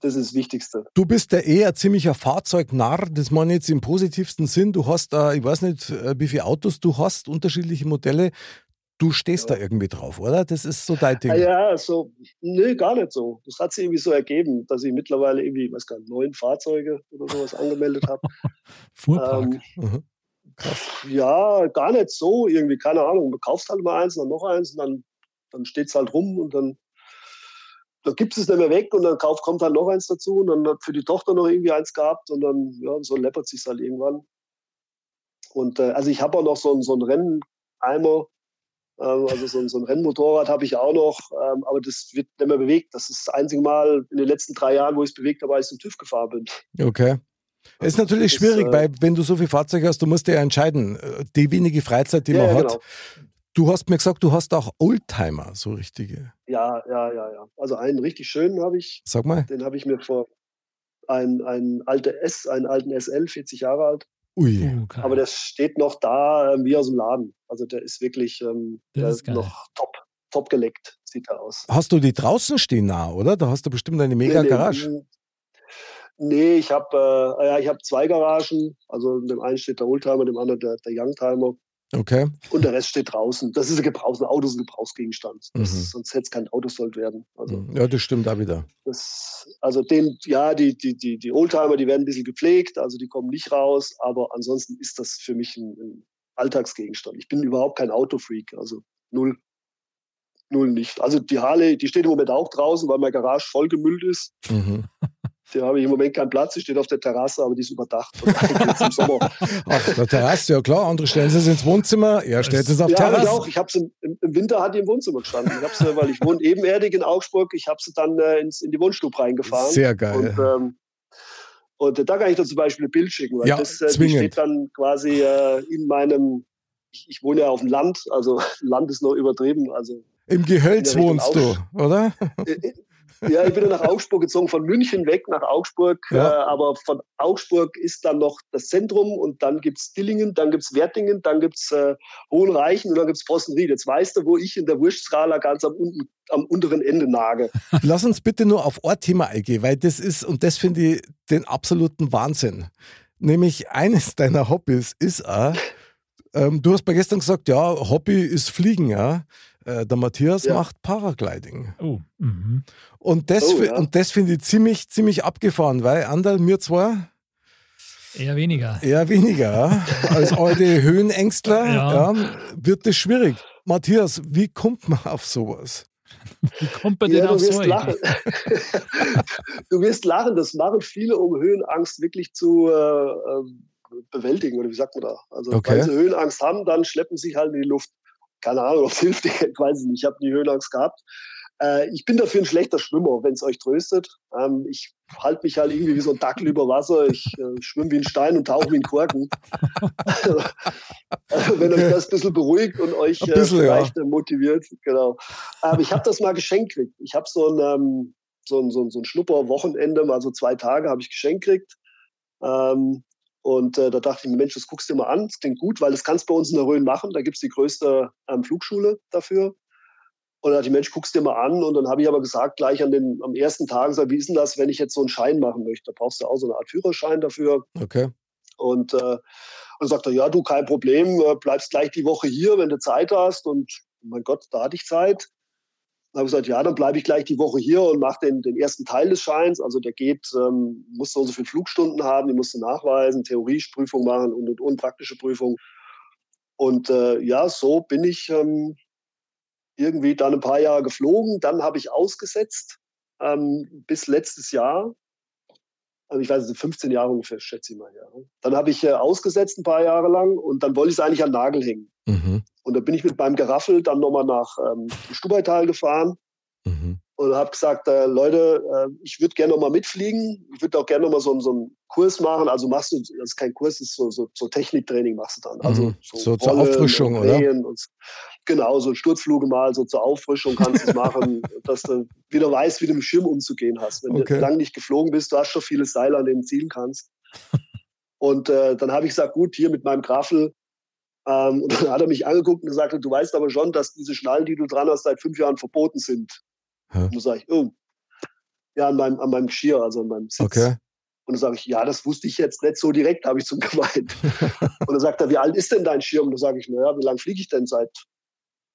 Das ist das Wichtigste. Du bist ja eher ziemlicher Fahrzeugnarr, das meine ich jetzt im positivsten Sinn. Du hast da, ich weiß nicht, äh, wie viele Autos du hast, unterschiedliche Modelle. Du stehst da irgendwie drauf, oder? Das ist so dein Ding. Ah, ja, so, nö, gar nicht so. Das hat sich irgendwie so ergeben, dass ich mittlerweile irgendwie, ich weiß gar nicht, neun Fahrzeuge oder sowas angemeldet habe. Fuhrpark. Ähm, Mhm. Ja, gar nicht so irgendwie, keine Ahnung. Du kaufst halt mal eins, dann noch eins und dann, dann steht es halt rum und dann, dann gibt es nicht mehr weg und dann kauf, kommt halt noch eins dazu und dann hat für die Tochter noch irgendwie eins gehabt und dann, ja, so läppert sich halt irgendwann. Und äh, also ich habe auch noch so, einen- so einen Renneimer, ähm, also so, ein- so ein Rennmotorrad habe ich auch noch, ähm, aber das wird nicht mehr bewegt. Das ist das einzige Mal in den letzten drei Jahren, wo ich es bewegt habe, als ich zum TÜV gefahren bin. Okay. Es ist natürlich Das, schwierig, äh, weil wenn du so viel Fahrzeuge hast, du musst dir ja entscheiden, äh, die wenige Freizeit, die Ja, man ja, hat. genau. Du hast mir gesagt, du hast auch Oldtimer, so richtige. Ja, ja, ja, ja. Also einen richtig schönen habe ich. Sag mal. Den habe ich mir vor ein, ein alter S, einen alten SL, 40 Jahre alt. Ui. Uh, geil. Aber der steht noch da ähm, wie aus dem Laden. Also der ist wirklich ähm, der ist noch top, top geleckt, sieht er aus. Hast du die draußen stehen nah, oder? Da hast du bestimmt eine mega Nee, nee, Garage. Nee, ich habe äh, ja, ich hab zwei Garagen. Also in dem einen steht der Oldtimer, dem anderen der, der Youngtimer. Okay. Und der Rest steht draußen. Das ist ein Gebrauchs, ein Auto ist ein Gebrauchsgegenstand. Das, Mhm. Sonst hätte es kein Auto sollt werden. Also Ja, das stimmt auch wieder. Das, also den, ja, die, die, die, die Oldtimer, die werden ein bisschen gepflegt, also die kommen nicht raus, aber ansonsten ist das für mich ein, ein Alltagsgegenstand. Ich bin überhaupt kein Autofreak, also null. Null nicht. Also die Harley, die steht im Moment auch draußen, weil meine Garage voll gemüllt ist. Mhm. Da habe ich im Moment keinen Platz, die steht auf der Terrasse, aber die ist überdacht. Im Sommer. Ach, der Terrasse, ja klar. Andere stellen sie es ins Wohnzimmer, er stellt es auf ja, hab ich Terrasse. auch. Ich habe sie im, im Winter hat die im Wohnzimmer gestanden. Ich habe sie, weil ich wohne ebenerdig in Augsburg, ich habe sie dann äh, ins, in die Wohnstube reingefahren. Sehr geil. Und, ähm, und äh, da kann ich dann zum Beispiel ein Bild schicken, weil Ja, das äh, steht dann quasi äh, in meinem, ich, ich wohne ja auf dem Land, also Land ist noch übertrieben. Also Im Gehölz wohnst du, oder? Äh, äh, ja, ich bin dann nach Augsburg gezogen, von München weg nach Augsburg. Ja. Äh, aber von Augsburg ist dann noch das Zentrum und dann gibt's Dillingen, dann gibt's Wertingen, dann gibt's äh, Hohenreichen und dann gibt's Possenried. Jetzt weißt du, wo ich in der Wurstskala ganz am, unten, am unteren Ende nage. Lass uns bitte nur auf ein Thema eingehen, weil das ist, und das finde ich den absoluten Wahnsinn. Nämlich eines deiner Hobbys ist auch, ähm, du hast bei gestern gesagt, ja, Hobby ist Fliegen, ja. Äh, der Matthias Ja. macht Paragliding. oh, mhm. Und das, Oh, ja. und das finde ich ziemlich, ziemlich abgefahren, weil Andal, mir zwar Eher weniger. eher weniger, ja. als alte Höhenängstler, Ja. ja, wird das schwierig. Matthias, wie kommt man auf sowas? Wie kommt man denn Ja, du auf so wirst lachen. du wirst lachen. Das machen viele, um Höhenangst wirklich zu äh, ähm, bewältigen. Oder wie sagt man da? Also, Okay. weil sie Höhenangst haben, dann schleppen sie sich halt in die Luft. Keine Ahnung, ob es hilft. Ich weiß nicht. Ich habe nie Höhenangst gehabt. Äh, ich bin dafür ein schlechter Schwimmer, wenn es euch tröstet. Ähm, ich halte mich halt irgendwie wie so ein Dackel über Wasser. Ich äh, schwimme wie ein Stein und tauche wie ein Korken. also, wenn euch das ein bisschen beruhigt und euch äh, bisschen, ja. vielleicht äh, motiviert. Genau. Aber ich habe das mal geschenkt gekriegt. Ich habe so ein, ähm, so ein, so ein, so ein Schnupper-Wochenende, mal so zwei Tage habe ich geschenkt gekriegt. Ähm, und äh, da dachte ich mir, Mensch, das guckst du dir mal an, das klingt gut, weil das kannst du bei uns in der Rhön machen. Da gibt es die größte ähm, Flugschule dafür. Und dann dachte ich, Mensch, guckst dir mal an. Und dann habe ich aber gesagt, gleich an den, am ersten Tag, gesagt, wie ist denn das, wenn ich jetzt so einen Schein machen möchte? Da brauchst du auch so eine Art Führerschein dafür. Okay. Und, äh, und sagt er, ja, du, kein Problem, äh, bleibst gleich die Woche hier, wenn du Zeit hast. Und mein Gott, da hatte ich Zeit. Dann habe ich gesagt, ja, dann bleibe ich gleich die Woche hier und mache den, den ersten Teil des Scheins. Also der geht, ähm, muss so und so viele Flugstunden haben, die musst du nachweisen, Theorieprüfung machen und, und, und praktische Prüfung. Und äh, ja, so bin ich ähm, irgendwie dann ein paar Jahre geflogen. Dann habe ich ausgesetzt ähm, bis letztes Jahr. Also ich weiß nicht, 15 Jahre ungefähr, schätze ich mal. Ja. Dann habe ich äh, ausgesetzt ein paar Jahre lang und dann wollte ich es eigentlich an Nagel hängen. Mhm. Und da bin ich mit meinem Geraffel dann nochmal nach ähm, Stubaital gefahren Mhm. und habe gesagt, äh, Leute, äh, ich würde gerne nochmal mitfliegen. Ich würde auch gerne nochmal so, so einen Kurs machen. Also machst du, das ist kein Kurs, das ist so, so, so Techniktraining machst du dann. Also Mhm. So zur Rollen Auffrischung, und oder? Und, genau, so Sturzfluge mal, so zur Auffrischung kannst du es machen, dass du wieder weißt, wie du mit dem Schirm umzugehen hast. Wenn Okay. du lange nicht geflogen bist, du hast schon viele Seile, an denen du zielen kannst. und äh, dann habe ich gesagt, gut, hier mit meinem Graffel. Ähm, und dann hat er mich angeguckt und gesagt, du weißt aber schon, dass diese Schnallen, die du dran hast, seit fünf Jahren verboten sind. Hä? Und dann sage ich, oh, ja, an meinem, an meinem Geschirr, also an meinem Sitz. Okay. Und dann sage ich, ja, das wusste ich jetzt nicht so direkt, habe ich zum gemeint. und dann sagt er, wie alt ist denn dein Schirm? Und dann sage ich, naja, wie lange fliege ich denn seit,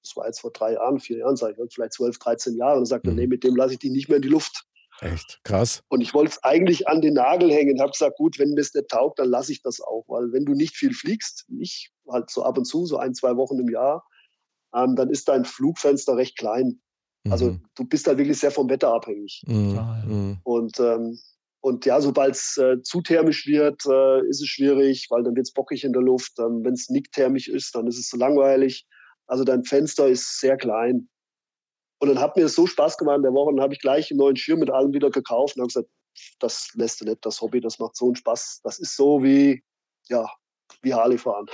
das war jetzt vor drei Jahren, vier Jahren, sage ich, vielleicht zwölf, 13 Jahre. Und dann sagt er, Mhm. nee, mit dem lasse ich dich nicht mehr in die Luft. Echt krass. Und ich wollte es eigentlich an den Nagel hängen, habe gesagt, gut, wenn mir das nicht taugt, dann lasse ich das auch. Weil wenn du nicht viel fliegst, ich halt so ab und zu, so ein, zwei Wochen im Jahr, ähm, dann ist dein Flugfenster recht klein. Also Mhm. du bist halt wirklich sehr vom Wetter abhängig. Mhm. Mhm. Und, ähm, und ja, sobald es äh, zu thermisch wird, äh, ist es schwierig, weil dann wird es bockig in der Luft. Ähm, Wenn es nicht thermisch ist, dann ist es so langweilig. Also dein Fenster ist sehr klein. Und dann hat mir das so Spaß gemacht in der Woche, dann habe ich gleich einen neuen Schirm mit allem wieder gekauft und habe gesagt, das lässt du nicht, das Hobby, das macht so einen Spaß. Das ist so wie, ja, wie Harley fahren.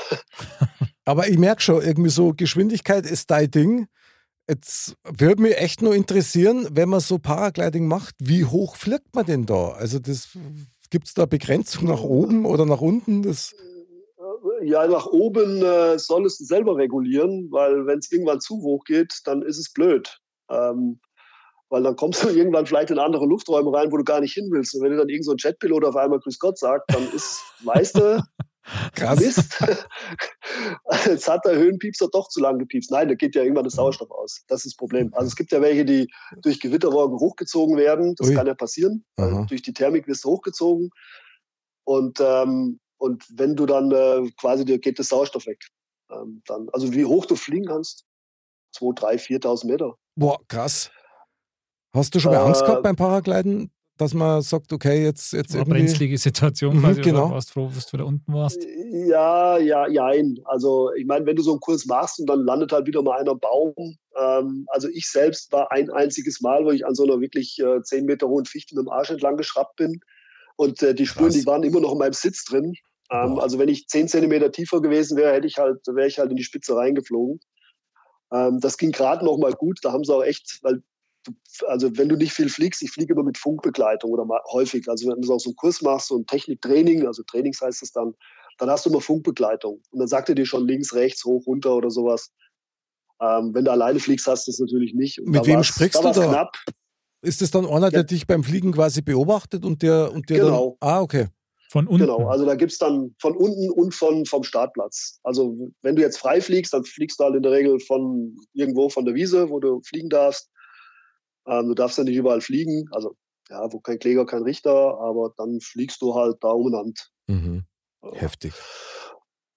Aber ich merke schon, irgendwie so Geschwindigkeit ist dein Ding. Jetzt würde mich echt nur interessieren, wenn man so Paragliding macht, wie hoch fliegt man denn da? Also gibt es da Begrenzung nach oben oder nach unten? Das, Ja, nach oben äh, solltest du selber regulieren, weil wenn es irgendwann zu hoch geht, dann ist es blöd. Ähm, weil dann kommst du irgendwann vielleicht in andere Lufträume rein, wo du gar nicht hin willst. Und wenn du dann irgend so ein Jetpilot auf einmal Grüß Gott sagt, dann ist, weißt du, krass. Mist. Jetzt hat der Höhenpiepser doch zu lang gepiepst. Nein, da geht ja irgendwann das Sauerstoff aus. Das ist das Problem. Also es gibt ja welche, die durch Gewitterwolken hochgezogen werden. Das Ui. kann ja passieren. Aha. Durch die Thermik wirst du hochgezogen. Und, ähm, und wenn du dann äh, quasi, dir geht das Sauerstoff weg. Ähm, dann, also wie hoch du fliegen kannst, 2, 3, 4.000 Meter. Boah, krass. Hast du schon mal Angst Äh, gehabt beim Paragliden, dass man sagt, okay, jetzt, jetzt Eine brenzlige Situation Mhm, quasi. genau. Oder warst froh, dass du da unten warst? Ja, ja, jein. Also ich meine, wenn du so einen Kurs machst und dann landet halt wieder mal einer Baum. Ähm, also ich selbst war ein einziges Mal, wo ich an so einer wirklich äh, 10 Meter hohen Fichte mit dem Arsch entlang geschraubt bin. Und äh, die Spuren, Krass. die waren immer noch in meinem Sitz drin. Ähm, also wenn ich 10 Zentimeter tiefer gewesen wäre, hätte ich halt, wäre ich halt in die Spitze reingeflogen. Ähm, das ging gerade noch mal gut. Da haben sie auch echt, weil du, also wenn du nicht viel fliegst, ich fliege immer mit Funkbegleitung oder mal häufig. Also wenn du auch so einen Kurs machst, so ein Techniktraining, also Trainings heißt es dann, dann hast du immer Funkbegleitung. Und dann sagt er dir schon links, rechts, hoch, runter oder sowas. Ähm, wenn du alleine fliegst, hast du es natürlich nicht. Und Mit wem sprichst da du da? Knapp. Ist es dann einer, der Ja. dich beim Fliegen quasi beobachtet und der, und der Genau. dann. Ah, okay. Von unten. Genau, also da gibt's dann von unten und von, vom Startplatz. Also wenn du jetzt frei fliegst, dann fliegst du halt in der Regel von irgendwo von der Wiese, wo du fliegen darfst. Ähm, du darfst ja nicht überall fliegen, also ja, wo kein Kläger, kein Richter, aber dann fliegst du halt da umeinander. Mhm. Heftig.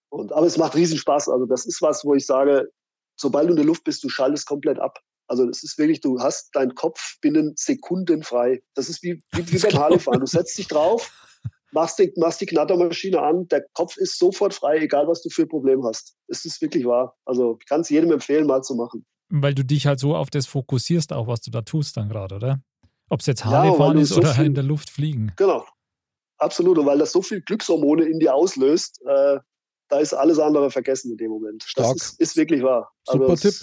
Und, aber es macht riesen Spaß. Also das ist was, wo ich sage, sobald du in der Luft bist, du schaltest komplett ab. Also es ist wirklich, du hast deinen Kopf binnen Sekunden frei. Das ist wie, wie, wie Das beim Harleyfahren. Du setzt dich drauf, machst die, machst die Knattermaschine an, der Kopf ist sofort frei, egal was du für ein Problem hast. Es ist wirklich wahr. Also ich kann es jedem empfehlen, mal zu machen. Weil du dich halt so auf das fokussierst, auch was du da tust dann gerade, oder? Ob es jetzt Ja, Harley weil fahren ist so oder viel- in der Luft fliegen. Genau. Absolut. Und weil das so viel Glückshormone in dir auslöst, äh, da ist alles andere vergessen in dem Moment. Stark. Das ist, ist wirklich wahr. Super es Tipp.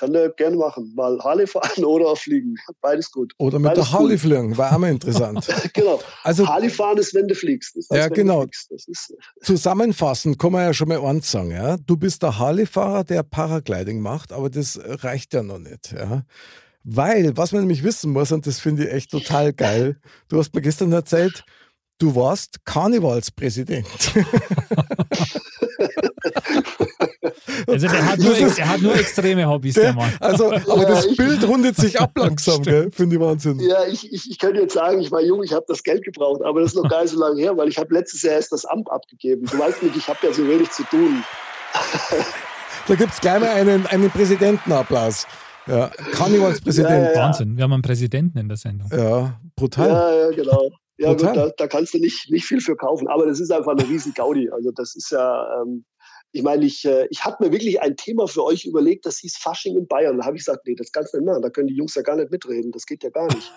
Kann der gerne machen. Mal Harley fahren oder fliegen. Beides gut. Oder mit Beides der Harley gut. fliegen, war auch mal interessant. genau. Also Harley fahren ist, wenn du fliegst. Das Ja, genau. fliegst. Das ist, zusammenfassend kann man ja schon mal eins sagen. Ja? Du bist der Harley-Fahrer, der Paragliding macht, aber das reicht ja noch nicht. Ja? Weil, was man nämlich wissen muss, und das finde ich echt total geil, du hast mir gestern erzählt, du warst Karnevalspräsident. Also der hat nur, ist- er hat nur extreme Hobbys, der Mann. Also, aber Ja, das ich- Bild rundet sich ab langsam, gell? finde ich Wahnsinn. ja, ich, ich, ich könnte jetzt sagen, ich war jung, ich habe das Geld gebraucht, aber das ist noch gar nicht so lange her, weil ich habe letztes Jahr erst das Amt abgegeben. Du weißt nicht, ich habe ja so wenig zu tun. Da gibt es gleich mal einen, einen Präsidentenapplaus. Ja, Karnevalspräsident. Ja, ja, ja. Wahnsinn, wir haben einen Präsidenten in der Sendung. Ja, brutal. Ja, ja, genau. Ja, gut, da, da kannst du nicht, nicht viel für kaufen, aber das ist einfach eine riesen Gaudi. Also das ist ja, ähm, ich meine, ich, äh, ich hatte mir wirklich ein Thema für euch überlegt, das hieß Fasching in Bayern. Da habe ich gesagt, nee, das kannst du nicht machen, da können die Jungs ja gar nicht mitreden, das geht ja gar nicht.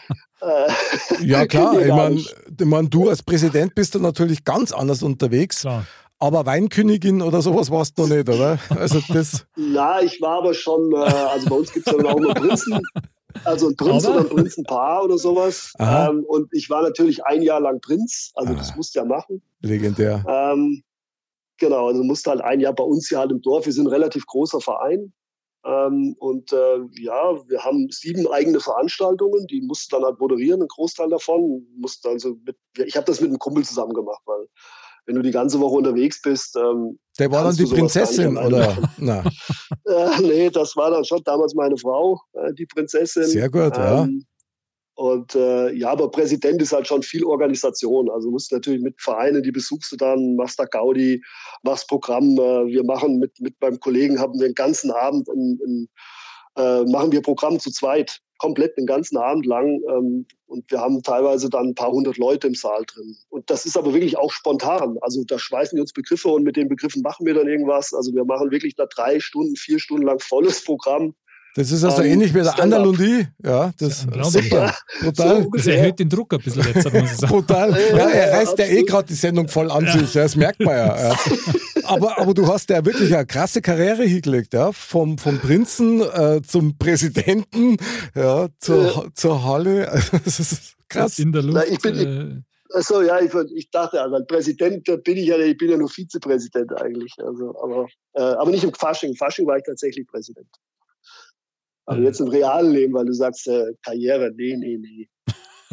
äh, Ja, klar. Ich meine, ich mein, du als Präsident bist du natürlich ganz anders unterwegs. Klar. Aber Weinkönigin oder sowas warst du noch nicht, oder? Also das, Na, ich war aber schon, äh, also bei uns gibt es ja auch immer Prinzen. Also ein Prinz Aber- oder ein Prinzenpaar oder sowas. Ähm, und ich war natürlich ein Jahr lang Prinz, also Ah. das musste ja machen. legendär. Ähm, genau, also musste halt ein Jahr bei uns hier halt im Dorf. Wir sind ein relativ großer Verein. Ähm, und äh, ja, wir haben sieben eigene Veranstaltungen, die mussten dann halt moderieren, ein Großteil davon. Musste also mit, ich habe das mit einem Kumpel zusammen gemacht, weil wenn du die ganze Woche unterwegs bist, ähm, Der war dann die Prinzessin, oder? Na, äh, nee, das war dann schon damals meine Frau, äh, die Prinzessin. sehr gut, ja. Und äh, ja, aber Präsident ist halt schon viel Organisation. Also musst natürlich mit Vereinen, die besuchst du dann, machst da Gaudi, machst Programm. Äh, wir machen mit, mit beim Kollegen haben wir den ganzen Abend ein, ein, äh, machen wir Programm zu zweit, komplett den ganzen Abend lang. Ähm, und wir haben teilweise dann ein paar hundert Leute im Saal drin. Und das ist aber wirklich auch spontan. Also da schweißen wir uns Begriffe und mit den Begriffen machen wir dann irgendwas. Also wir machen wirklich da drei Stunden, vier Stunden lang volles Programm. Das ist also ähm, ähnlich wie der Stand-up. Andalundie. Ja, das Ja, unglaublich. super. Brutal. So- Das erhöht den Druck ein bisschen jetzt, muss ich sagen. Brutal. Ja, Ja, er ja, reißt ja eh absolut. gerade die Sendung voll an sich, ja, das merkt man ja. ja. Aber, aber du hast ja wirklich eine krasse Karriere hingelegt, ja. Vom, vom Prinzen äh, zum Präsidenten, ja, zur, zur Halle. Das ist krass. In der Luft. Na, ich bin- äh, Also ja, ich, ich dachte, also Präsident bin ich ja, ich bin ja nur Vizepräsident eigentlich. Also, aber, äh, aber nicht im Fasching. Im Fasching war ich tatsächlich Präsident. Aber jetzt im realen Leben, weil du sagst, äh, Karriere, nee, nee, nee.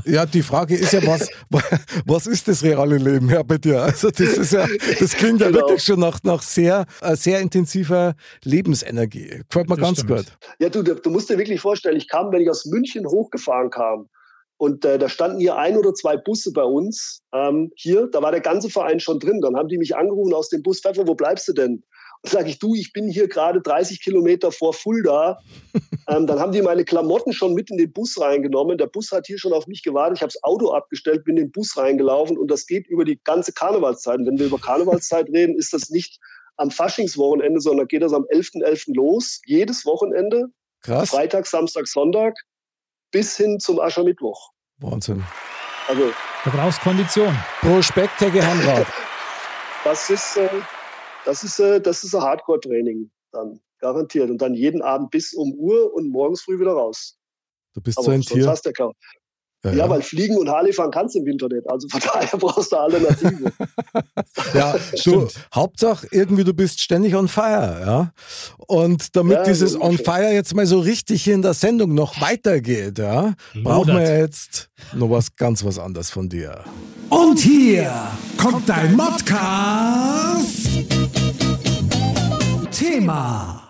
Ja, die Frage ist ja, was, was ist das reale Leben ja, bei dir? Also das ist ja, das klingt ja Genau. wirklich schon nach, nach sehr, äh, sehr intensiver Lebensenergie. Gefällt mir Das ganz stimmt. gut. Ja, du, du musst dir wirklich vorstellen, ich kam, wenn ich aus München hochgefahren kam, und äh, da standen hier ein oder zwei Busse bei uns. Ähm, hier, da war der ganze Verein schon drin. Dann haben die mich angerufen aus dem Bus, Pfeffer, wo bleibst du denn? Sage ich, du, ich bin hier gerade 30 Kilometer vor Fulda. ähm, dann haben die meine Klamotten schon mit in den Bus reingenommen. Der Bus hat hier schon auf mich gewartet. Ich habe das Auto abgestellt, bin in den Bus reingelaufen und das geht über die ganze Karnevalszeit. Und wenn wir über Karnevalszeit reden, ist das nicht am Faschingswochenende, sondern geht das am 11.11. los, jedes Wochenende. Krass. Freitag, Samstag, Sonntag bis hin zum Aschermittwoch. Wahnsinn. Also Da brauchst Kondition. Prospekt, Herr Geheimrat. das ist, äh, das ist, äh, das ist ein Hardcore-Training dann garantiert und dann jeden Abend bis um Uhr und morgens früh wieder raus. Du bist Aber so ein Tier. Ja. Ja, weil fliegen und Harley fahren kannst du im Winter nicht. Also von daher brauchst du Alternative. Ja, du, Stimmt. Hauptsache irgendwie, du bist ständig on fire, ja. Und damit Ja, dieses on fire jetzt mal so richtig hier in der Sendung noch weitergeht, ja, brauchen wir jetzt noch was ganz was anderes von dir. Und hier kommt dein Modcast. Thema.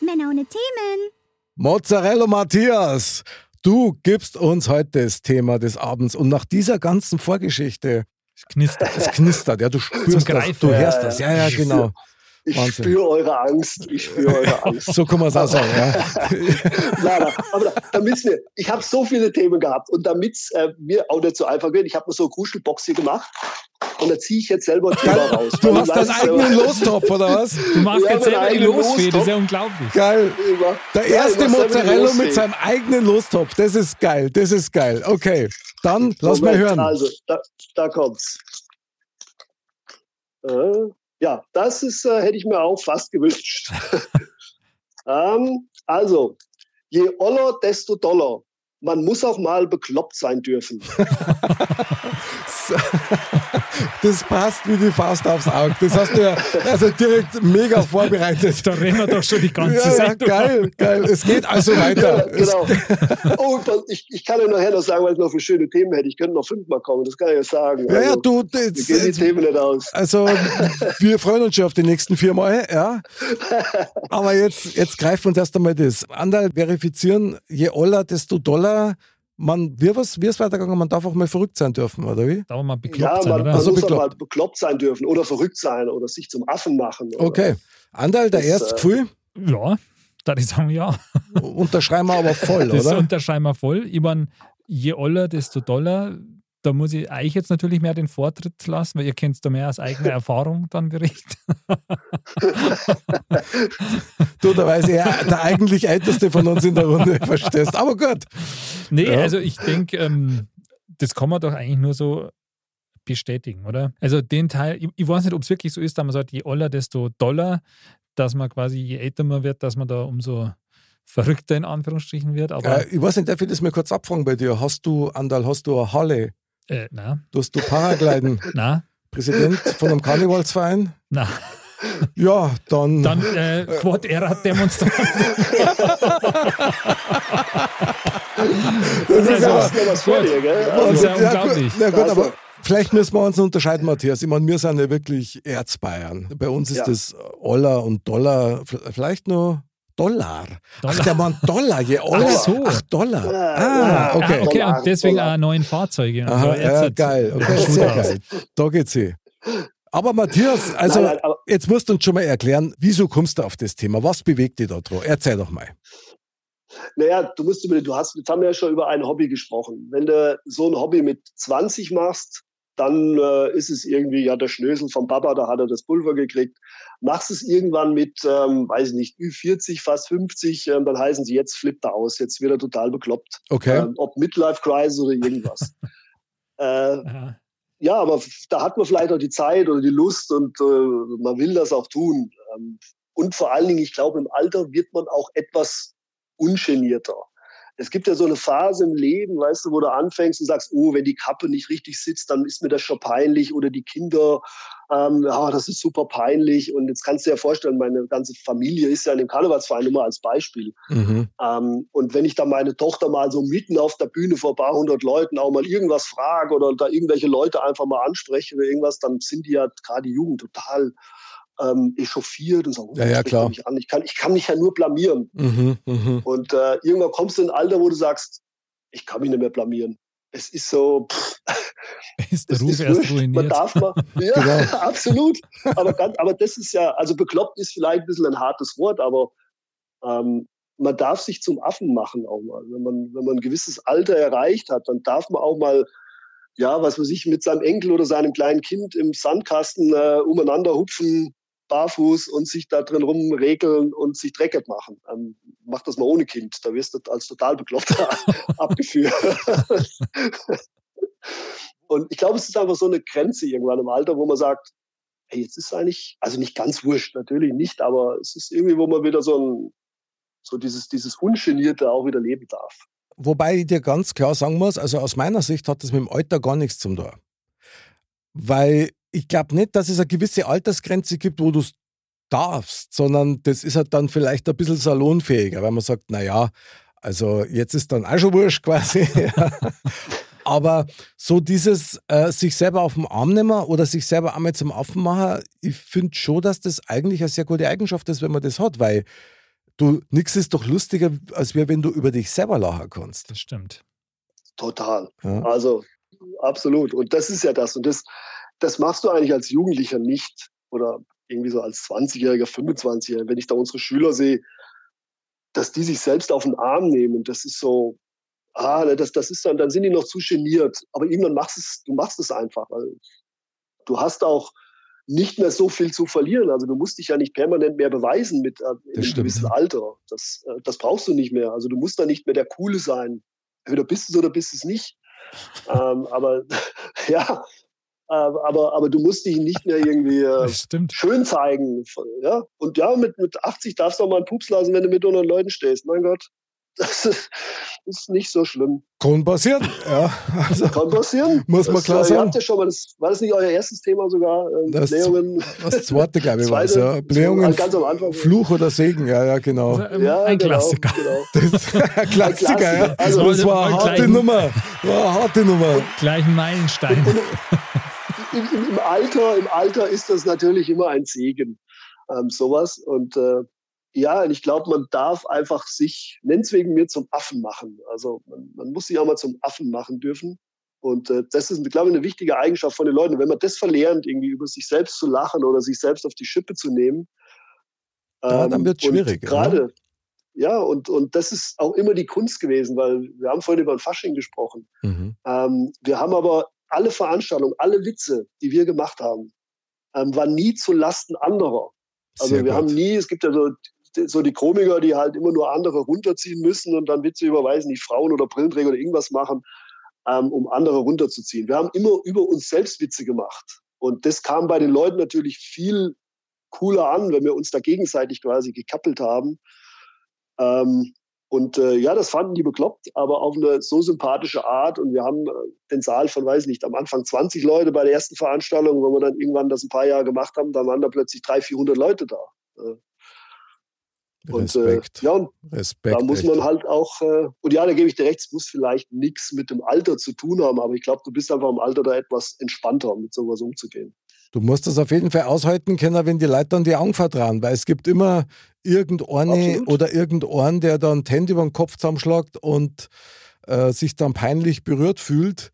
Männer ohne Themen. Mozzarella Matthias, du gibst uns heute das Thema des Abends und nach dieser ganzen Vorgeschichte, Es knistert. es knistert, ja, du spürst das, du hörst das, ja, ja, genau. Ich Wahnsinn. spüre eure Angst. Ich spüre eure Angst. So kann man es auch sagen, ja. Nein, nein, aber damit's mir, ich habe so viele Themen gehabt und damit es äh, mir auch nicht so einfach wird, ich habe mir so eine Kuschelbox hier gemacht und da ziehe ich jetzt selber ein Thema raus. Du Weil hast deinen eigenen Lostopf, oder was? Du machst Ja, jetzt selber die Losfee, das ist ja unglaublich. Geil. Der Ja, erste die Mozzarella mit seinem eigenen Lostopf. Das ist geil. Das ist geil. Okay, dann lass mal Moment, hören. Also, da, da kommt's. Äh, ja, das ist, äh, hätte ich mir auch fast gewünscht. Ähm, also, je oller, desto doller. Man muss auch mal bekloppt sein dürfen. Das passt wie die Faust aufs Auge. Das hast du ja also direkt mega vorbereitet. Da reden wir doch schon die ganze Ja, ja, geil, geil. Es geht also weiter. Ja, genau. Oh, ich, ich kann ja nachher noch sagen, was ich noch für schöne Themen hätte. Ich könnte noch fünfmal kommen, das kann ich ja sagen. Ja, ja, Also, du, Mir das, gehen die Themen nicht aus. also wir freuen uns schon auf die nächsten vier Mal, ja. Aber jetzt, jetzt greifen wir uns erst einmal das. Andal verifizieren, je oller, desto doller. Man, wie was, wie ist weitergegangen? Man darf auch mal verrückt sein dürfen, oder wie? Da mal bekloppt Ja, sein, man, oder? man Also muss auch bekloppt. mal bekloppt sein dürfen oder verrückt sein oder sich zum Affen machen. Oder Okay. Andal, der erste äh, Gefühl, Ja, da ich sagen, ja. unterschreiben wir aber voll, Das oder? unterschreiben wir voll. Ich meine, je oller, desto doller. Da muss ich euch jetzt natürlich mehr den Vortritt lassen, weil ihr könnt da mehr aus eigener Erfahrung dann berichten. Du, da weiß ich, ja, der eigentlich Älteste von uns in der Runde, verstehst. Aber gut. Nee, Ja. also ich denke, ähm, das kann man doch eigentlich nur so bestätigen, oder? Also den Teil, ich, ich weiß nicht, ob es wirklich so ist, dass man sagt, je oller, desto doller, dass man quasi, je älter man wird, dass man da umso verrückter in Anführungsstrichen wird. Aber Äh, ich weiß nicht, darf ich das mal kurz abfragen bei dir? Hast du, Andal, hast du eine Halle? Äh, na, Tust du Paragliden? na, Präsident von einem Karnevalsverein? na. Ja, dann. Dann äh, Quad Era Demonstration. das ist Also, Du ja, noch was vor dir, gell? Das ist ja unglaublich. Ja, gut, Also- aber vielleicht müssen wir uns unterscheiden, Matthias. Ich meine, wir sind ja wirklich Erzbayern. Bei uns ist Ja. das Oller und Dollar, vielleicht nur Dollar. Ach, Dollar. der Mann Dollar, je Oller. Ach so. Ach, Dollar. Ah, okay. Ah, okay, und deswegen Dollar. auch neuen Fahrzeuge. Aha, so. ja, geil. Okay, sehr geil. Da geht's hin. Aber Matthias, also Nein, nein, aber- jetzt musst du uns schon mal erklären, wieso kommst du auf das Thema? Was bewegt dich da drauf? Erzähl doch mal. Naja, du musst über, du hast, jetzt haben wir ja schon über ein Hobby gesprochen. Wenn du so ein Hobby mit 20 machst, dann äh, ist es irgendwie, ja, der Schnösel vom Papa, da hat er das Pulver gekriegt. Machst es irgendwann mit, ähm, weiß ich nicht, Ü40, fast 50, ähm, dann heißen sie, jetzt flippt er aus, jetzt wird er total bekloppt. Okay. Ähm, ob Midlife Crisis oder irgendwas. äh, ja, aber da hat man vielleicht auch die Zeit oder die Lust und äh, man will das auch tun. Ähm, und vor allen Dingen, ich glaube, im Alter wird man auch etwas ungenierter. Es gibt ja so eine Phase im Leben, weißt du, wo du anfängst und sagst, oh, wenn die Kappe nicht richtig sitzt, dann ist mir das schon peinlich oder die Kinder, ähm, ja, das ist super peinlich. Und jetzt kannst du dir ja vorstellen, meine ganze Familie ist ja in dem Karnevalsverein nur mal als Beispiel. Mhm. Ähm, und wenn ich dann meine Tochter mal so mitten auf der Bühne vor ein paar hundert Leuten auch mal irgendwas frage oder da irgendwelche Leute einfach mal anspreche oder irgendwas, dann sind die ja gerade die Jugend total ähm, echauffiert und sagen, oh, Ja, ja, klar. mich An. Ich, kann, ich kann mich ja nur blamieren. Mhm. Mhm. Und äh, irgendwann kommst du in ein Alter, wo du sagst, ich kann mich nicht mehr blamieren. Es ist so, pff, Ist der Ruf ist erst wurscht. Man ruiniert. darf mal, ja, Genau. absolut. Aber, ganz, aber das ist ja, also bekloppt ist vielleicht ein bisschen ein hartes Wort, aber ähm, man darf sich zum Affen machen auch mal. Wenn man, wenn man ein gewisses Alter erreicht hat, dann darf man auch mal, ja, was weiß ich, mit seinem Enkel oder seinem kleinen Kind im Sandkasten äh, umeinander hupfen, barfuß und sich da drin rumregeln und sich dreckig machen. Ähm, mach das mal ohne Kind, da wirst du als total bekloppter abgeführt. und ich glaube, es ist einfach so eine Grenze irgendwann im Alter, wo man sagt, hey, jetzt ist eigentlich, also nicht ganz wurscht, natürlich nicht, aber es ist irgendwie, wo man wieder so ein, so dieses, dieses Ungenierte auch wieder leben darf. Wobei ich dir ganz klar sagen muss, also aus meiner Sicht hat das mit dem Alter gar nichts zum tun. Weil ich glaube nicht, dass es eine gewisse Altersgrenze gibt, wo du es darfst, sondern das ist halt dann vielleicht ein bisschen salonfähiger, weil man sagt, naja, also jetzt ist dann auch schon wurscht quasi. Aber so dieses äh, sich selber auf den Arm nehmen oder sich selber einmal zum Affen machen, ich finde schon, dass das eigentlich eine sehr gute Eigenschaft ist, wenn man das hat, weil du, nichts ist doch lustiger, als wär, wenn du über dich selber lachen kannst. Das stimmt. Total. Ja. Also absolut. Und das ist ja das. Und das, das machst du eigentlich als Jugendlicher nicht. Oder irgendwie so als 20-Jähriger, 25-Jähriger. Wenn ich da unsere Schüler sehe, dass die sich selbst auf den Arm nehmen, das ist so, ah, ne, das, das ist dann, dann sind die noch zu geniert. Aber irgendwann machst es, du machst es einfach. Weil du hast auch nicht mehr so viel zu verlieren. Also du musst dich ja nicht permanent mehr beweisen mit äh, in einem stimmt, gewissen. Alter. Das, äh, das brauchst du nicht mehr. Also du musst da nicht mehr der Coole sein. Entweder bist du es oder bist es nicht. ähm, aber ja, aber, aber du musst dich nicht mehr irgendwie äh, schön zeigen. Ja? Und ja, mit, mit 80 darfst du auch mal einen Pups lassen, wenn du mit 100 Leuten stehst. Mein Gott, das ist, ist nicht so schlimm. Kann passieren. Ja, also, Kann passieren. Muss man das, klar äh, sagen. Ihr habt ja schon mal das, war das nicht euer erstes Thema sogar? Ähm, Das- Blähungen. das zweite, glaube ich, war es. Ja. Blähungen, ganz am Anfang. Fluch oder Segen. Ja, ja, genau. Also, ähm, Ja, ein genau, Klassiker. Genau. Das ein Klassiker, ja. Also, das war eine harte Nummer. War eine harte Nummer. Gleich ein Meilenstein. Im, Im Alter, im Alter ist das natürlich immer ein Segen, ähm, sowas. Und äh, ja, und ich glaube, man darf einfach sich, nenn's wegen mir, zum Affen machen. Also man, man muss sich auch mal zum Affen machen dürfen. Und äh, das ist, glaube ich, eine wichtige Eigenschaft von den Leuten. Wenn man das verlernt, irgendwie über sich selbst zu lachen oder sich selbst auf die Schippe zu nehmen, Ja, dann wird's und schwierig, ja. Gerade, ja, und, und das ist auch immer die Kunst gewesen, weil wir haben vorhin über ein Fasching gesprochen. Mhm. Ähm, wir haben aber alle Veranstaltungen, alle Witze, die wir gemacht haben, ähm, waren nie zu Lasten anderer. Also Sehr wir gut. haben nie, es gibt ja so, so die Komiker, die halt immer nur andere runterziehen müssen und dann Witze über, weiß nicht, Frauen oder Brillenträger oder irgendwas machen, ähm, um andere runterzuziehen. Wir haben immer über uns selbst Witze gemacht. Und das kam bei den Leuten natürlich viel cooler an, wenn wir uns da gegenseitig quasi gekappelt haben. Ähm, und äh, ja, das fanden die bekloppt, aber auf eine so sympathische Art. Und wir haben äh, den Saal von, weiß nicht, am Anfang 20 Leute bei der ersten Veranstaltung. Wenn wir dann irgendwann das ein paar Jahre gemacht haben, dann waren da plötzlich 300, 400 Leute da. Äh, und, Respekt. Äh, ja, und Respekt. da muss echt. man halt auch, äh, und ja, da gebe ich dir recht, es muss vielleicht nichts mit dem Alter zu tun haben, aber ich glaube, du bist einfach im Alter da etwas entspannter, mit sowas umzugehen. Du musst das auf jeden Fall aushalten können, wenn die Leute dann die Augen vertrauen, weil es gibt immer irgendeine Absolut. oder irgendeinen, der dann die Hände über den Kopf zusammenschlägt und äh, sich dann peinlich berührt fühlt,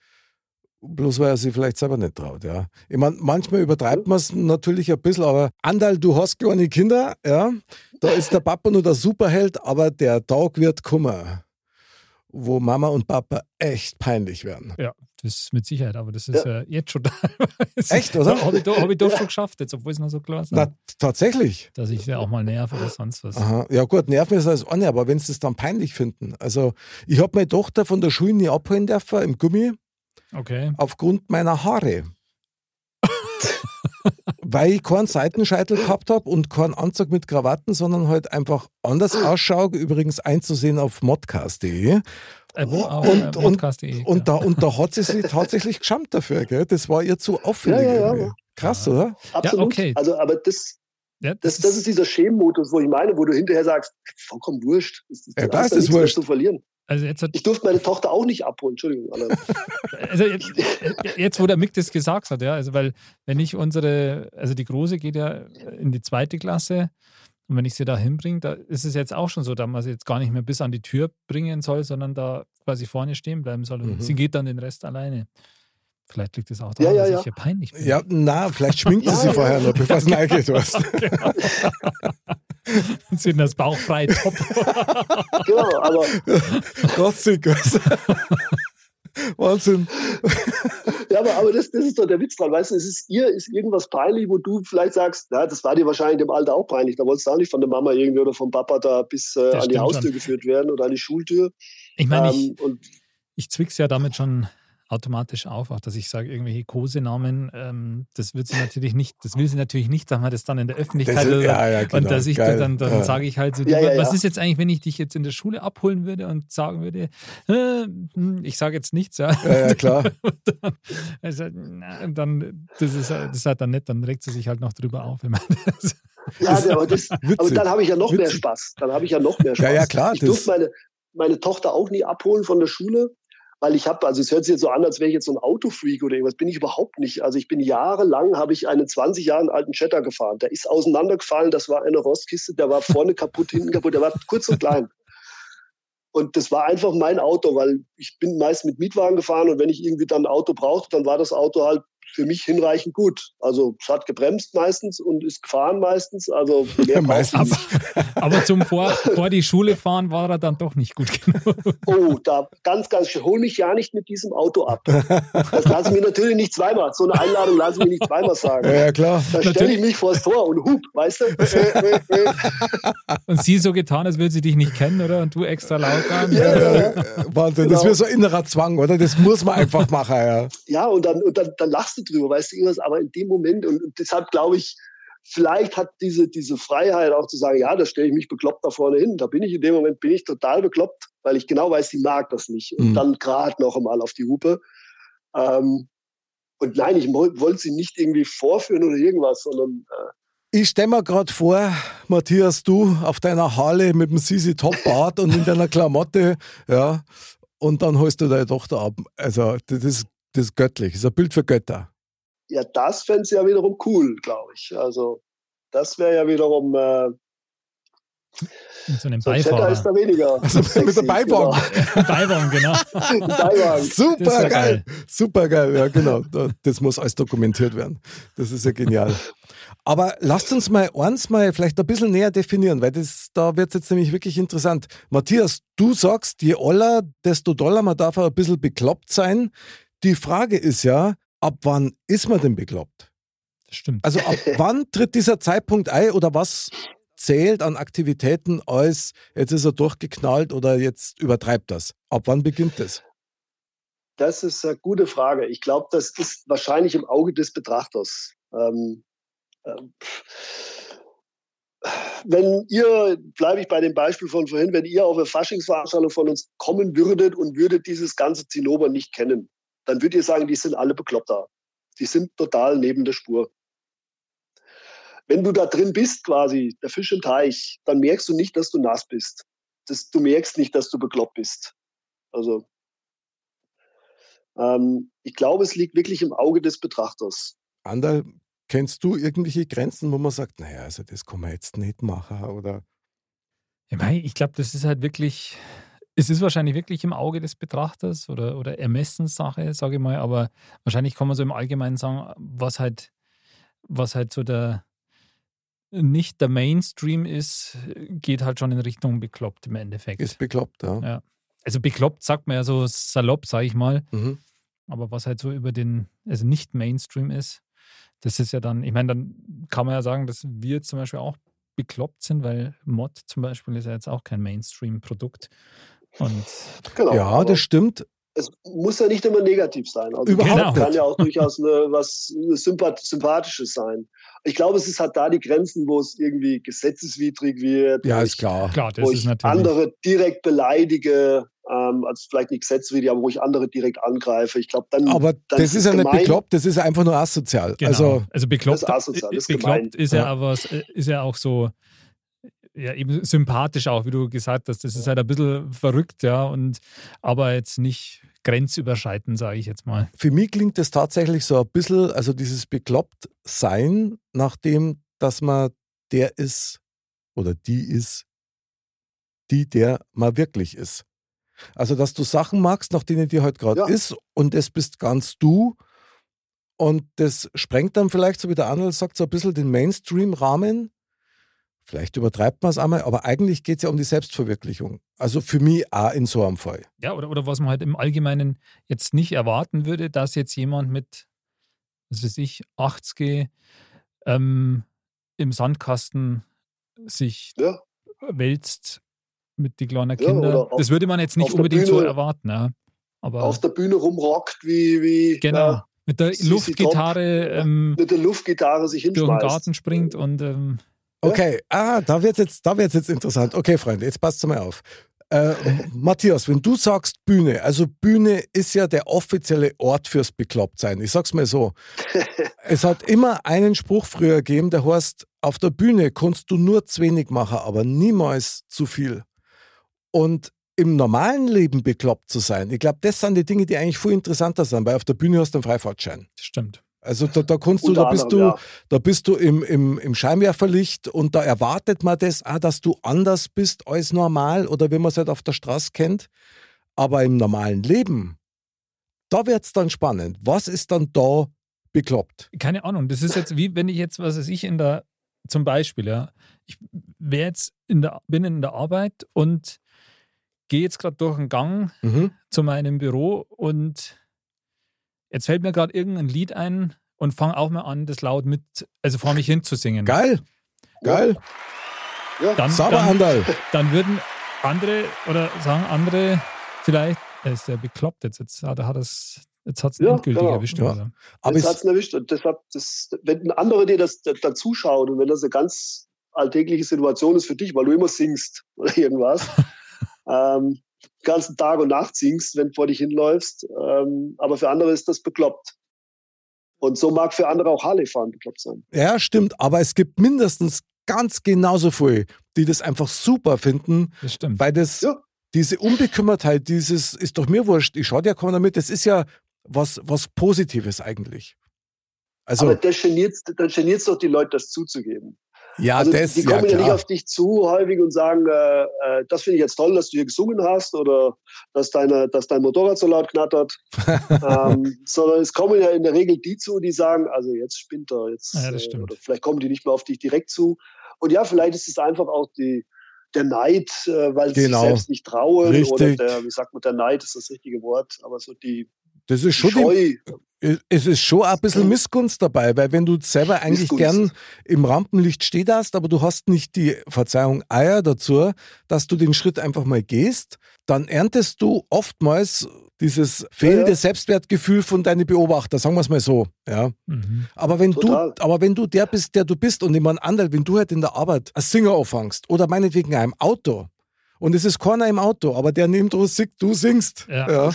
bloß weil er sich vielleicht selber nicht traut. Ja. Ich meine, manchmal übertreibt man es natürlich ein bisschen, aber Andal, du hast kleine Kinder, ja, da ist der Papa nur der Superheld, aber der Tag wird Kummer, wo Mama und Papa echt peinlich werden. Ja, das mit Sicherheit, aber das ist ja, jetzt schon da. Echt, oder? Habe ich, doch- hab ich doch schon geschafft, jetzt, obwohl es noch so klar ist. Na, tatsächlich. Dass ich ja auch mal nerv oder sonst was. Aha. Ja gut, Nerven ist das eine, aber wenn sie es dann peinlich finden. Also ich habe meine Tochter von der Schule nie abholen dürfen im Gummi Okay. aufgrund meiner Haare. Weil ich keinen Seitenscheitel gehabt habe und keinen Anzug mit Krawatten, sondern halt einfach anders ausschaue. Übrigens einzusehen auf modcast.de. Äh, wo? Auf Und- äh, und- podcast.de, Und ja. da, und da hat sie sich tatsächlich geschammt dafür. Gell? Das war ihr zu auffällig. Ja, ja, ja. Krass, oder? Absolut. okay. Also, aber das, ja, das, das ist dieser Schämenmodus, wo ich meine, wo du hinterher sagst, vollkommen wurscht. Das, Ja, ist das mehr wurscht. zu verlieren. Also jetzt, hat, Ich durfte meine Tochter auch nicht abholen, Entschuldigung. Also jetzt, jetzt, wo der Mick das gesagt hat, ja, also weil wenn ich unsere, also die Große geht ja in die zweite Klasse und wenn ich sie da hinbringe, da ist es jetzt auch schon so, dass man sie jetzt gar nicht mehr bis an die Tür bringen soll, sondern da quasi vorne stehen bleiben soll und Mhm. sie geht dann den Rest alleine. Vielleicht liegt es auch daran, Ja, ja, dass ja. ich hier peinlich bin. Ja, na, vielleicht schminkt sie vorher noch, bevor sie reingeht. Weißt. sind das bauchfrei top. genau, aber Gottsig. Wahnsinn. Ja, aber, aber das, das ist doch der Witz dran. Weißt du, es ist ihr ist irgendwas peinlich, wo du vielleicht sagst, na, das war dir wahrscheinlich im Alter auch peinlich. Da wolltest du auch nicht von der Mama irgendwie oder vom Papa da bis äh, an die Haustür schon. geführt werden oder an die Schultür. Ich meine, ich, Ähm, und ich zwick's ja damit schon automatisch auf, auch dass ich sage, irgendwelche Kosenamen, ähm, das wird sie natürlich nicht, das will sie natürlich nicht, dass man das dann in der Öffentlichkeit Das ist- oder- ja, ja, genau, und dass ich geil, dann, dann ja. sage ich halt so, du, ja, was ja. ist jetzt eigentlich, wenn ich dich jetzt in der Schule abholen würde und sagen würde, äh, hm, ich sage jetzt nichts, ja. Ja, ja, klar. Dann, also, na, dann, das ist, das ist halt dann nett, dann regt sie sich halt noch drüber auf. Wenn man das, ja, aber, das, aber dann habe ich ja noch mehr Witzig. Spaß. Dann habe ich ja noch mehr Spaß. Ja, ja, klar, Ich durfte meine, meine Tochter auch nie abholen von der Schule, weil ich habe, also es hört sich jetzt so an, als wäre ich jetzt so ein Autofreak oder irgendwas. Bin ich überhaupt nicht. Also ich bin jahrelang, habe ich einen 20 Jahre alten Jetta gefahren. Der ist auseinandergefallen, das war eine Rostkiste, der war vorne kaputt, hinten kaputt, der war kurz und klein. Und das war einfach mein Auto, weil ich bin meist mit Mietwagen gefahren und wenn ich irgendwie dann ein Auto brauchte, dann war das Auto halt für mich hinreichend gut. Also es hat gebremst meistens und ist gefahren meistens. Also du Meistens. nicht. aber zum vor, vor die Schule fahren war er dann doch nicht gut genug. Oh, da ganz, ganz schön. Hol mich ja nicht mit diesem Auto ab. Das lasse ich mir natürlich nicht zweimal. So eine Einladung lasse ich mir nicht zweimal sagen. Ja, ja, klar. Da stelle ich mich vors Tor und hup, weißt du? Äh, äh, äh. Und sie so getan, als würde sie dich nicht kennen, oder? Und du extra laut an. Ja, ja, ja. Wahnsinn, das Genau. wäre so ein innerer Zwang, oder? Das muss man einfach machen, ja. ja und, dann, und dann, dann lachst lachst du drüber, weißt du, irgendwas, aber in dem Moment, und, und deshalb glaube ich, vielleicht hat diese, diese Freiheit auch zu sagen, ja, da stelle ich mich bekloppt da vorne hin. Da bin ich in dem Moment, bin ich total bekloppt, weil ich genau weiß, sie mag das nicht. Und Mhm. dann gerade noch einmal auf die Hupe. Ähm, und nein, ich woll- wollte sie nicht irgendwie vorführen oder irgendwas, sondern äh, Ich stelle mir gerade vor, Matthias, du auf deiner Harley mit dem Sisi Top Bart und in deiner Klamotte, ja, und dann holst du deine Tochter ab. Also, das ist, das ist göttlich. Das ist ein Bild für Götter. ja, das fände sie ja wiederum cool, glaube ich. Also das wäre ja wiederum, äh, Mit so einem so ein Cheddar ist da weniger. Also mit dem Beiwagen. Beiwagen, genau. Genau. Beiwagen. Super ist ja geil. geil. Super geil, ja, genau. Da- Das muss alles dokumentiert werden. Das ist ja genial. Aber lasst uns mal eins mal vielleicht ein bisschen näher definieren, weil das, da wird es jetzt nämlich wirklich interessant. Matthias, du sagst, je oller, desto doller, man darf auch ein bisschen bekloppt sein. Die Frage ist ja, ab wann ist man denn bekloppt? Das stimmt. Also ab wann tritt dieser Zeitpunkt ein oder was zählt an Aktivitäten als, jetzt ist er durchgeknallt oder jetzt übertreibt das? Ab wann beginnt das? Das ist eine gute Frage. Ich glaube, das ist wahrscheinlich im Auge des Betrachters. Ähm, ähm, wenn ihr, bleibe ich bei dem Beispiel von vorhin, wenn ihr auf eine Faschingsveranstaltung von uns kommen würdet und würdet dieses ganze Zinnober nicht kennen, dann würdet ihr sagen, die sind alle bekloppt da. Die sind total neben der Spur. Wenn du da drin bist, quasi, der Fisch im Teich, dann merkst du nicht, dass du nass bist. Das, du merkst nicht, dass du bekloppt bist. Also ähm, ich glaube, es liegt wirklich im Auge des Betrachters. Anderl, kennst du irgendwelche Grenzen, wo man sagt, naja, also das kann man jetzt nicht machen oder Ich, ich glaube, das ist halt wirklich, es ist wahrscheinlich wirklich im Auge des Betrachters oder, oder Ermessenssache, sage ich mal, aber wahrscheinlich kann man so im Allgemeinen sagen, was halt, was halt so der nicht der Mainstream ist, geht halt schon in Richtung bekloppt im Endeffekt. ist bekloppt, ja. Ja. Also bekloppt sagt man ja so salopp, sage ich mal, Mhm. aber was halt so über den, also nicht Mainstream ist, das ist ja dann, ich meine, dann kann man ja sagen, dass wir zum Beispiel auch bekloppt sind, weil Mod zum Beispiel ist ja jetzt auch kein Mainstream-Produkt. Und Genau. Ja, das stimmt. es muss ja nicht immer negativ sein. Also Überhaupt es kann nicht. ja auch durchaus eine, was eine Sympath Sympathisches sein. Ich glaube, es ist halt da die Grenzen, wo es irgendwie gesetzeswidrig wird. Ja, ist ich, klar. klar, das Wo ist ich natürlich. andere direkt beleidige, ähm, also vielleicht nicht gesetzeswidrig, aber wo ich andere direkt angreife. Ich glaube, dann. Aber dann das ist ja nicht gemein. bekloppt, das ist einfach nur asozial. Genau. Also, Also, bekloppt, Das ist asozial, das ist bekloppt ist ja, Ja. aber ist ja auch so ja, eben sympathisch auch, wie du gesagt hast. Das ist halt ein bisschen verrückt, ja, und aber jetzt nicht grenzüberschreitend, sage ich jetzt mal. für mich klingt das tatsächlich so ein bisschen, also dieses bekloppt sein, nachdem, dass man der ist oder die ist, die der man wirklich ist. Also, dass du Sachen magst, nach denen dir halt gerade Ja. ist und das bist ganz du. Und das sprengt dann vielleicht, so wie der Arnold sagt, so ein bisschen den Mainstream-Rahmen. Vielleicht übertreibt man es einmal, aber eigentlich geht es ja um die Selbstverwirklichung. Also für mich auch in so einem Fall. Ja, oder, oder was man halt im Allgemeinen jetzt nicht erwarten würde, dass jetzt jemand mit, was weiß ich, 80 ähm, im Sandkasten sich Ja. wälzt mit die kleinen Ja, Kindern. auf- das würde man jetzt nicht unbedingt so Bühne erwarten. Ja. Aber Auf der Bühne rumrockt, wie, wie genau, ja, mit der Luftgitarre ähm, mit der Luftgitarre sich durch den hinschmeißt. Garten springt und ähm. Okay, ah, da wird jetzt, da wird's jetzt interessant. Okay, Freunde, jetzt passt mal auf. Äh, Matthias, wenn du sagst Bühne, also Bühne ist ja der offizielle Ort fürs Beklopptsein. Ich sag's mal so. es hat immer einen Spruch früher gegeben, der heißt, auf der Bühne kannst du nur zu wenig machen, aber niemals zu viel. Und im normalen Leben bekloppt zu sein, ich glaube, das sind die Dinge, die eigentlich viel interessanter sind, weil auf der Bühne hast du einen Freifahrtschein. stimmt. Also da, da kannst du, da bist du, anderem, ja. da bist du im, im, im Scheinwerferlicht und da erwartet man das auch, dass du anders bist als normal oder wie man es halt auf der Straße kennt. Aber im normalen Leben, da wird es dann spannend. Was ist dann da bekloppt? Keine Ahnung, das ist jetzt wie wenn ich jetzt, was weiß ich, in der, zum Beispiel, ja, ich jetzt in der, bin in der Arbeit und gehe jetzt gerade durch einen Gang Mhm. zu meinem Büro und jetzt fällt mir gerade irgendein Lied ein und fange auch mal an, das laut mit, also vor mich hin zu singen. Geil, geil. Ja. Dann, dann, dann würden andere oder sagen andere vielleicht, er ist ja bekloppt jetzt, jetzt hat, hat er es Jetzt hat es Ja, endgültig genau. erwischt. Ja. oder? Aber Jetzt hat es erwischt. Und deshalb, das, wenn ein anderer dir das da- da zuschaut und wenn das eine ganz alltägliche Situation ist für dich, weil du immer singst oder irgendwas, ähm, ganzen Tag und Nacht singst, wenn du vor dich hinläufst, ähm, aber für andere ist das bekloppt. Und so mag für andere auch Harley-Fahren bekloppt sein. ja, stimmt, aber es gibt mindestens ganz genauso viele, die das einfach super finden, Das stimmt. weil das, Ja. diese Unbekümmertheit, dieses ist doch mir wurscht, ich schau dir kaum damit, das ist ja was, was Positives eigentlich. Also, aber das geniert dann geniert's doch die Leute, das zuzugeben. Ja, also das, die ja, kommen ja, nicht klar. auf dich zu häufig und sagen, äh, äh, das finde ich jetzt toll, dass du hier gesungen hast oder dass, deine, dass dein Motorrad so laut knattert. ähm, sondern es kommen ja in der Regel die zu, die sagen, also jetzt spinnt er, jetzt, Ja, das äh, stimmt. oder vielleicht kommen die nicht mehr auf dich direkt zu. Und ja, vielleicht ist es einfach auch die, der Neid, äh, weil sie Genau. sich selbst nicht trauen oder Richtig. der, wie sagt man, der Neid ist das richtige Wort, aber so die, Das ist schon die, es ist schon ein bisschen Missgunst dabei, weil wenn du selber eigentlich Missgunst. gern im Rampenlicht stehst hast, aber du hast nicht die, Verzeihung, Eier dazu, dass du den Schritt einfach mal gehst, dann erntest du oftmals dieses fehlende ja. Selbstwertgefühl von deinen Beobachter, sagen wir es mal so. Ja. Mhm. Aber wenn Total. du, aber wenn du der bist, der du bist und jemand anderer, wenn du halt in der Arbeit als Singer auffangst oder meinetwegen auch im Auto und es ist keiner im Auto, aber der neben dir singt, du singst, Ja. ja,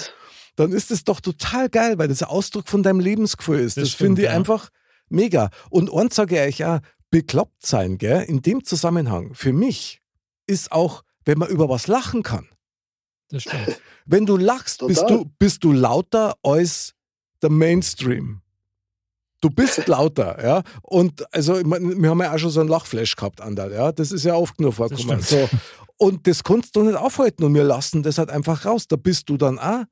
dann ist es doch total geil, weil das ein Ausdruck von deinem Lebensgefühl ist. Das Das, finde ich ja. einfach mega. Und eins sage ich euch auch, bekloppt sein, gell, in dem Zusammenhang, für mich ist auch, wenn man über was lachen kann. Das stimmt. Wenn du lachst, bist du, bist du lauter als der Mainstream. Du bist lauter, ja. Und also, wir haben ja auch schon so einen Lachflash gehabt, Andal, ja. Das ist ja oft genug vorgekommen. So. Und das kannst du nicht aufhalten und wir lassen das halt einfach raus. Da bist du dann auch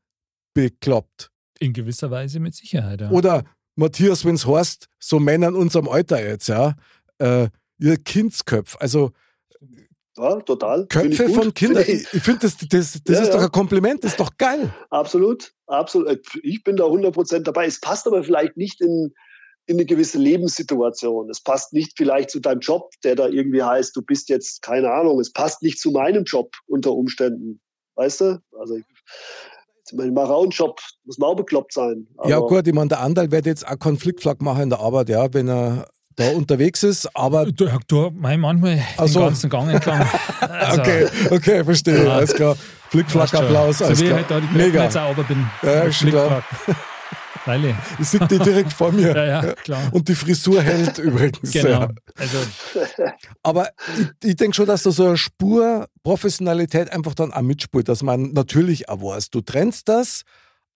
bekloppt. In gewisser Weise mit Sicherheit. Ja. Oder Matthias, wenn es heißt, so Männer in unserem Alter jetzt, ja, äh, ihr Kindsköpf. Also Ja, total. Ich Köpfe von Kindern. Ich- Ich, ich finde, das, das, das Ja, ist ja. doch ein Kompliment, das ist doch geil. Absolut, absolut. Äh, Ich bin da 100% dabei. Es passt aber vielleicht nicht in, in eine gewisse Lebenssituation. Es passt nicht vielleicht zu deinem Job, der da irgendwie heißt, du bist jetzt, keine Ahnung, es passt nicht zu meinem Job unter Umständen. Weißt du? Also, ich, jetzt mein Marauenjob muss man auch bekloppt sein. ja, gut, ich meine, der Andal wird jetzt auch Konfliktflag machen in der Arbeit, ja, wenn er da unterwegs ist, aber Du, du mein, manchmal Ach den ganzen Gang entlang. Also, okay, okay, verstehe, Ja. alles klar. Flickflack, weißt schon, Applaus, alles So wie ich klar. halt da die Treppen Mega. jetzt auch bin. Ja. Flickflack. Freilich. Ich sehe die direkt vor mir. Ja, ja, klar. Und die Frisur hält übrigens. Genau. Ja. Also, Aber ich, ich denke schon, dass da so eine Spur Professionalität einfach dann auch mitspielt, dass man natürlich auch weiß, du trennst das,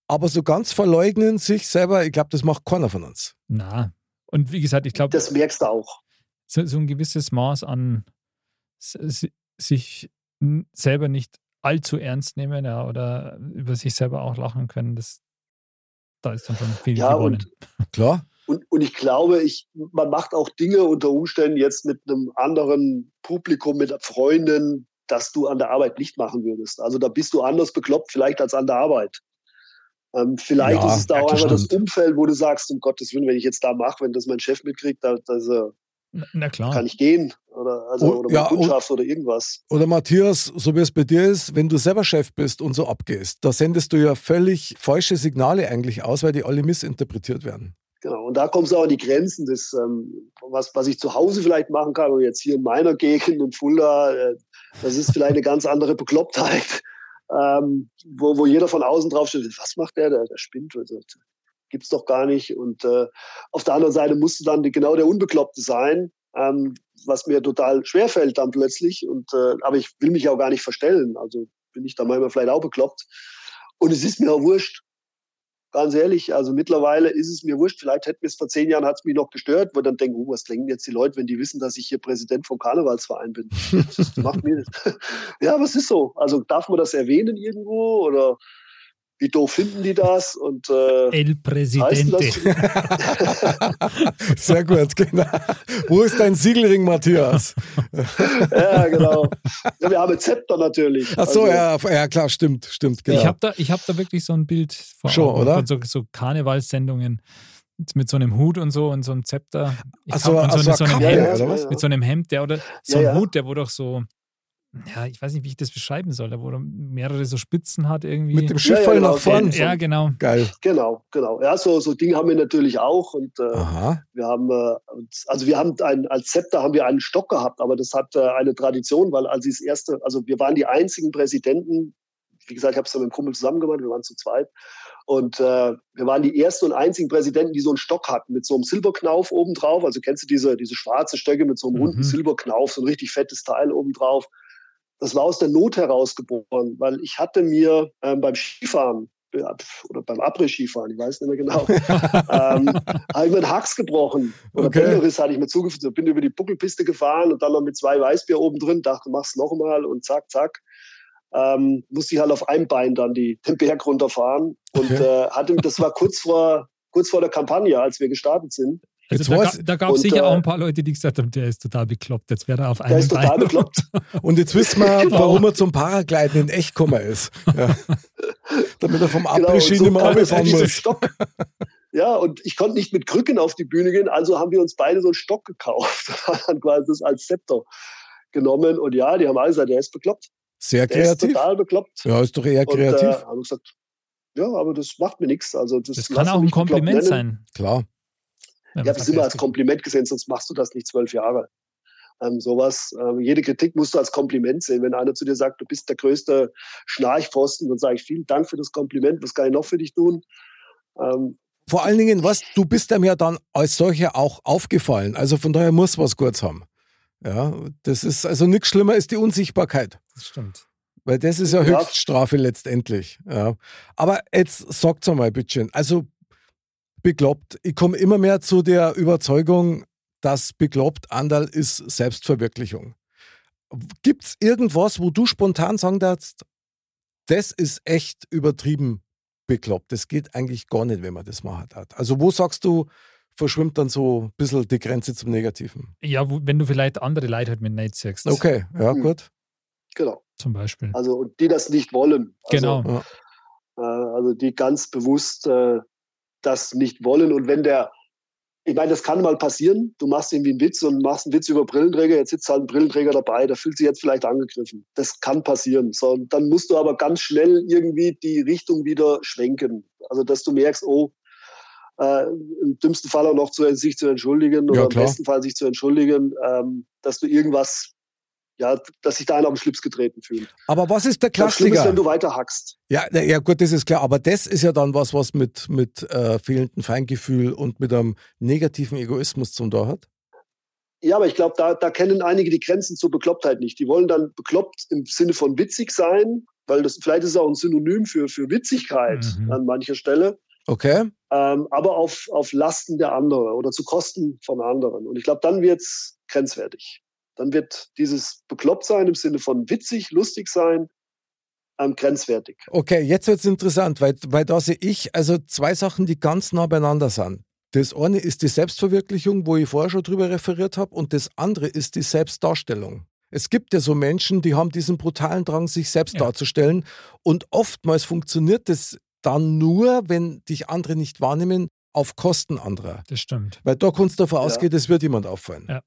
aber so ganz verleugnen sich selber, ich glaube, das macht keiner von uns. na. Und wie gesagt, ich glaube, Das merkst du auch. so, so ein gewisses Maß an sich selber nicht allzu ernst nehmen ja, oder über sich selber auch lachen können, das, da ist dann schon viel Ja, gewonnen. Klar? Und, und ich glaube, ich, man macht auch Dinge unter Umständen jetzt mit einem anderen Publikum, mit Freunden, das du an der Arbeit nicht machen würdest. Also da bist du anders bekloppt vielleicht als an der Arbeit. Ähm, vielleicht Ja, ist es da auch das einfach das. Umfeld, wo du sagst, um Gottes Willen, wenn ich jetzt da mache, wenn das mein Chef mitkriegt, da, da ist er- Na, klar. kann ich gehen. Oder, also, Oh, oder ja, und- Kundschaft oder irgendwas. Oder Matthias, so wie es bei dir ist, wenn du selber Chef bist und so abgehst, da sendest du ja völlig falsche Signale eigentlich aus, weil die alle missinterpretiert werden. Genau. Und da kommst du auch an die Grenzen des, ähm, was, was ich zu Hause vielleicht machen kann oder jetzt hier in meiner Gegend in Fulda, äh, das ist vielleicht eine ganz andere Beklopptheit, ähm, wo, wo jeder von außen drauf steht, was macht der, der, der spinnt, also, gibt's doch gar nicht. Und äh, auf der anderen Seite musst du dann genau der Unbekloppte sein, ähm, was mir total schwer fällt dann plötzlich. Und, äh, aber ich will mich auch gar nicht verstellen, also bin ich da manchmal vielleicht auch bekloppt. Und es ist mir auch wurscht, ganz ehrlich, also mittlerweile ist es mir wurscht. Vielleicht hätte mir es vor zehn Jahren hat es mich noch gestört, wo dann denken, oh, was denken jetzt die Leute, wenn die wissen, dass ich hier Präsident vom Karnevalsverein bin? Das macht mir das. Ja, aber es ist so. Also darf man das erwähnen irgendwo oder wie doof finden die das? Und äh, El Presidente. Sehr gut, genau. Wo ist dein Siegelring, Matthias? ja, genau. Ja, wir haben Zepter natürlich. Ach so, Also, ja, ja, klar, stimmt, stimmt, genau. Ich habe da, ich hab da wirklich so ein Bild vor Schon, Augen oder? von so, so Karnevalssendungen mit so einem Hut und so und so einem Zepter. Ich Ach so, glaub, und ach so, so, so einem Hemd, oder was? mit so einem Hemd, der oder so Ja, ein ja. Hut, der wo doch so ja, ich weiß nicht, wie ich das beschreiben soll, wo er mehrere so Spitzen hat irgendwie. Mit dem Ja, Schifffall ja, genau. nach vorn. ja, genau. Geil. Genau, genau. Ja, so, so Dinge haben wir natürlich auch. Und äh, Aha. wir haben, äh, also wir haben ein, als Zepter haben wir einen Stock gehabt, aber das hat äh, eine Tradition, weil als sie das erste, also wir waren die einzigen Präsidenten, wie gesagt, ich habe es dann mit dem Kumpel zusammen gemacht, wir waren zu zweit. Und äh, wir waren die ersten und einzigen Präsidenten, die so einen Stock hatten, mit so einem Silberknauf obendrauf. Also kennst du diese, diese schwarze Stöcke mit so einem runden Mhm. Silberknauf, so ein richtig fettes Teil obendrauf. Das war aus der Not heraus geboren, weil ich hatte mir ähm, beim Skifahren äh, oder beim Après-Skifahren, ich weiß nicht mehr genau, ähm, habe ich mir einen Hax gebrochen. Oder Okay. Bänderriss hatte ich mir zugefügt. Bin über die Buckelpiste gefahren und dann noch mit zwei Weißbier oben drin, dachte, mach's noch mal und zack, zack. Ähm, musste ich halt auf einem Bein dann die, den Berg runterfahren. Und Okay. äh, hatte, das war kurz vor, kurz vor der Kampagne, als wir gestartet sind. Also Jetzt da, da gab es sicher auch äh, ein paar Leute, die gesagt haben, der ist total bekloppt. Jetzt wäre er auf Der einem ist total bekloppt. Und jetzt wissen wir, Genau. warum er zum Paragliden in echt gekommen ist. Ja. Damit er vom Genau, und Après-Ski so nicht mehr runterfahren muss. Stock. Ja, und ich konnte nicht mit Krücken auf die Bühne gehen, also haben wir uns beide so einen Stock gekauft dann quasi das als Zepter genommen. Und ja, die haben alle gesagt, der ist bekloppt. Sehr Der ist kreativ. total bekloppt. Ja, ist doch eher Und äh, kreativ. haben gesagt, ja, aber das macht mir nichts. Also das, Das kann auch ein Kompliment sein. Klar. Ich habe es sagt, immer er als Kompliment gesehen, sonst machst du das nicht zwölf Jahre. Ähm, sowas. Ähm, jede Kritik musst du als Kompliment sehen. Wenn einer zu dir sagt, du bist der größte Schnarchpfosten, dann sage ich vielen Dank für das Kompliment. Was kann ich noch für dich tun? Ähm, Vor allen Dingen, was, du bist einem ja dann als solcher auch aufgefallen. Also von daher muss was Gutes haben. Ja, das ist also nichts schlimmer ist die Unsichtbarkeit. Das stimmt. Weil das ist ja Ja. Höchststrafe letztendlich. Ja. Aber jetzt sagt's einmal, bitte Also bekloppt. Ich komme immer mehr zu der Überzeugung, dass bekloppt Andal ist Selbstverwirklichung. Gibt's irgendwas, wo du spontan sagen darfst, das ist echt übertrieben bekloppt. Das geht eigentlich gar nicht, wenn man das macht hat. Also wo sagst du, verschwimmt dann so ein bisschen die Grenze zum Negativen? Ja, wo, wenn du vielleicht andere Leute halt mit Neid siehst. Okay, ja, Hm. gut. genau. Zum Beispiel. Also und die das nicht wollen. Also, genau. Äh, also die ganz bewusst äh, das nicht wollen. Und wenn der, ich meine, das kann mal passieren, du machst irgendwie einen Witz und machst einen Witz über Brillenträger, jetzt sitzt halt ein Brillenträger dabei, der fühlt sich jetzt vielleicht angegriffen. Das kann passieren. So, dann musst du aber ganz schnell irgendwie die Richtung wieder schwenken. Also dass du merkst, oh, äh, im dümmsten Fall auch noch zu, sich zu entschuldigen oder Ja, im klar. besten Fall sich zu entschuldigen, ähm, dass du irgendwas, ja, dass sich da einer auf den Schlips getreten fühlt. Aber was ist der Das Schlimme ist, Klassiker? wenn du weiter hackst. Ja, na, ja, gut, das ist klar. Aber das ist ja dann was, was mit, mit äh, fehlendem Feingefühl und mit einem negativen Egoismus zum da hat. Ja, aber ich glaube, da, da kennen einige die Grenzen zur Beklopptheit nicht. Die wollen dann bekloppt im Sinne von witzig sein, weil das vielleicht ist es auch ein Synonym für, für Witzigkeit Mhm. an mancher Stelle, Okay? ähm, aber auf, auf Lasten der anderen oder zu Kosten von anderen. Und ich glaube, dann wird's grenzwertig. Dann wird dieses Beklopptsein im Sinne von witzig, lustig sein, ähm, grenzwertig. Okay, jetzt wird's interessant, weil, weil da sehe ich also zwei Sachen, die ganz nah beieinander sind. Das eine ist die Selbstverwirklichung, wo ich vorher schon drüber referiert habe, und das andere ist die Selbstdarstellung. Es gibt ja so Menschen, die haben diesen brutalen Drang, sich selbst Ja. darzustellen. Und oftmals funktioniert das dann nur, wenn dich andere nicht wahrnehmen, auf Kosten anderer. Das stimmt. Weil da kannst du davon Ja. ausgehen, das wird jemand auffallen. Ja.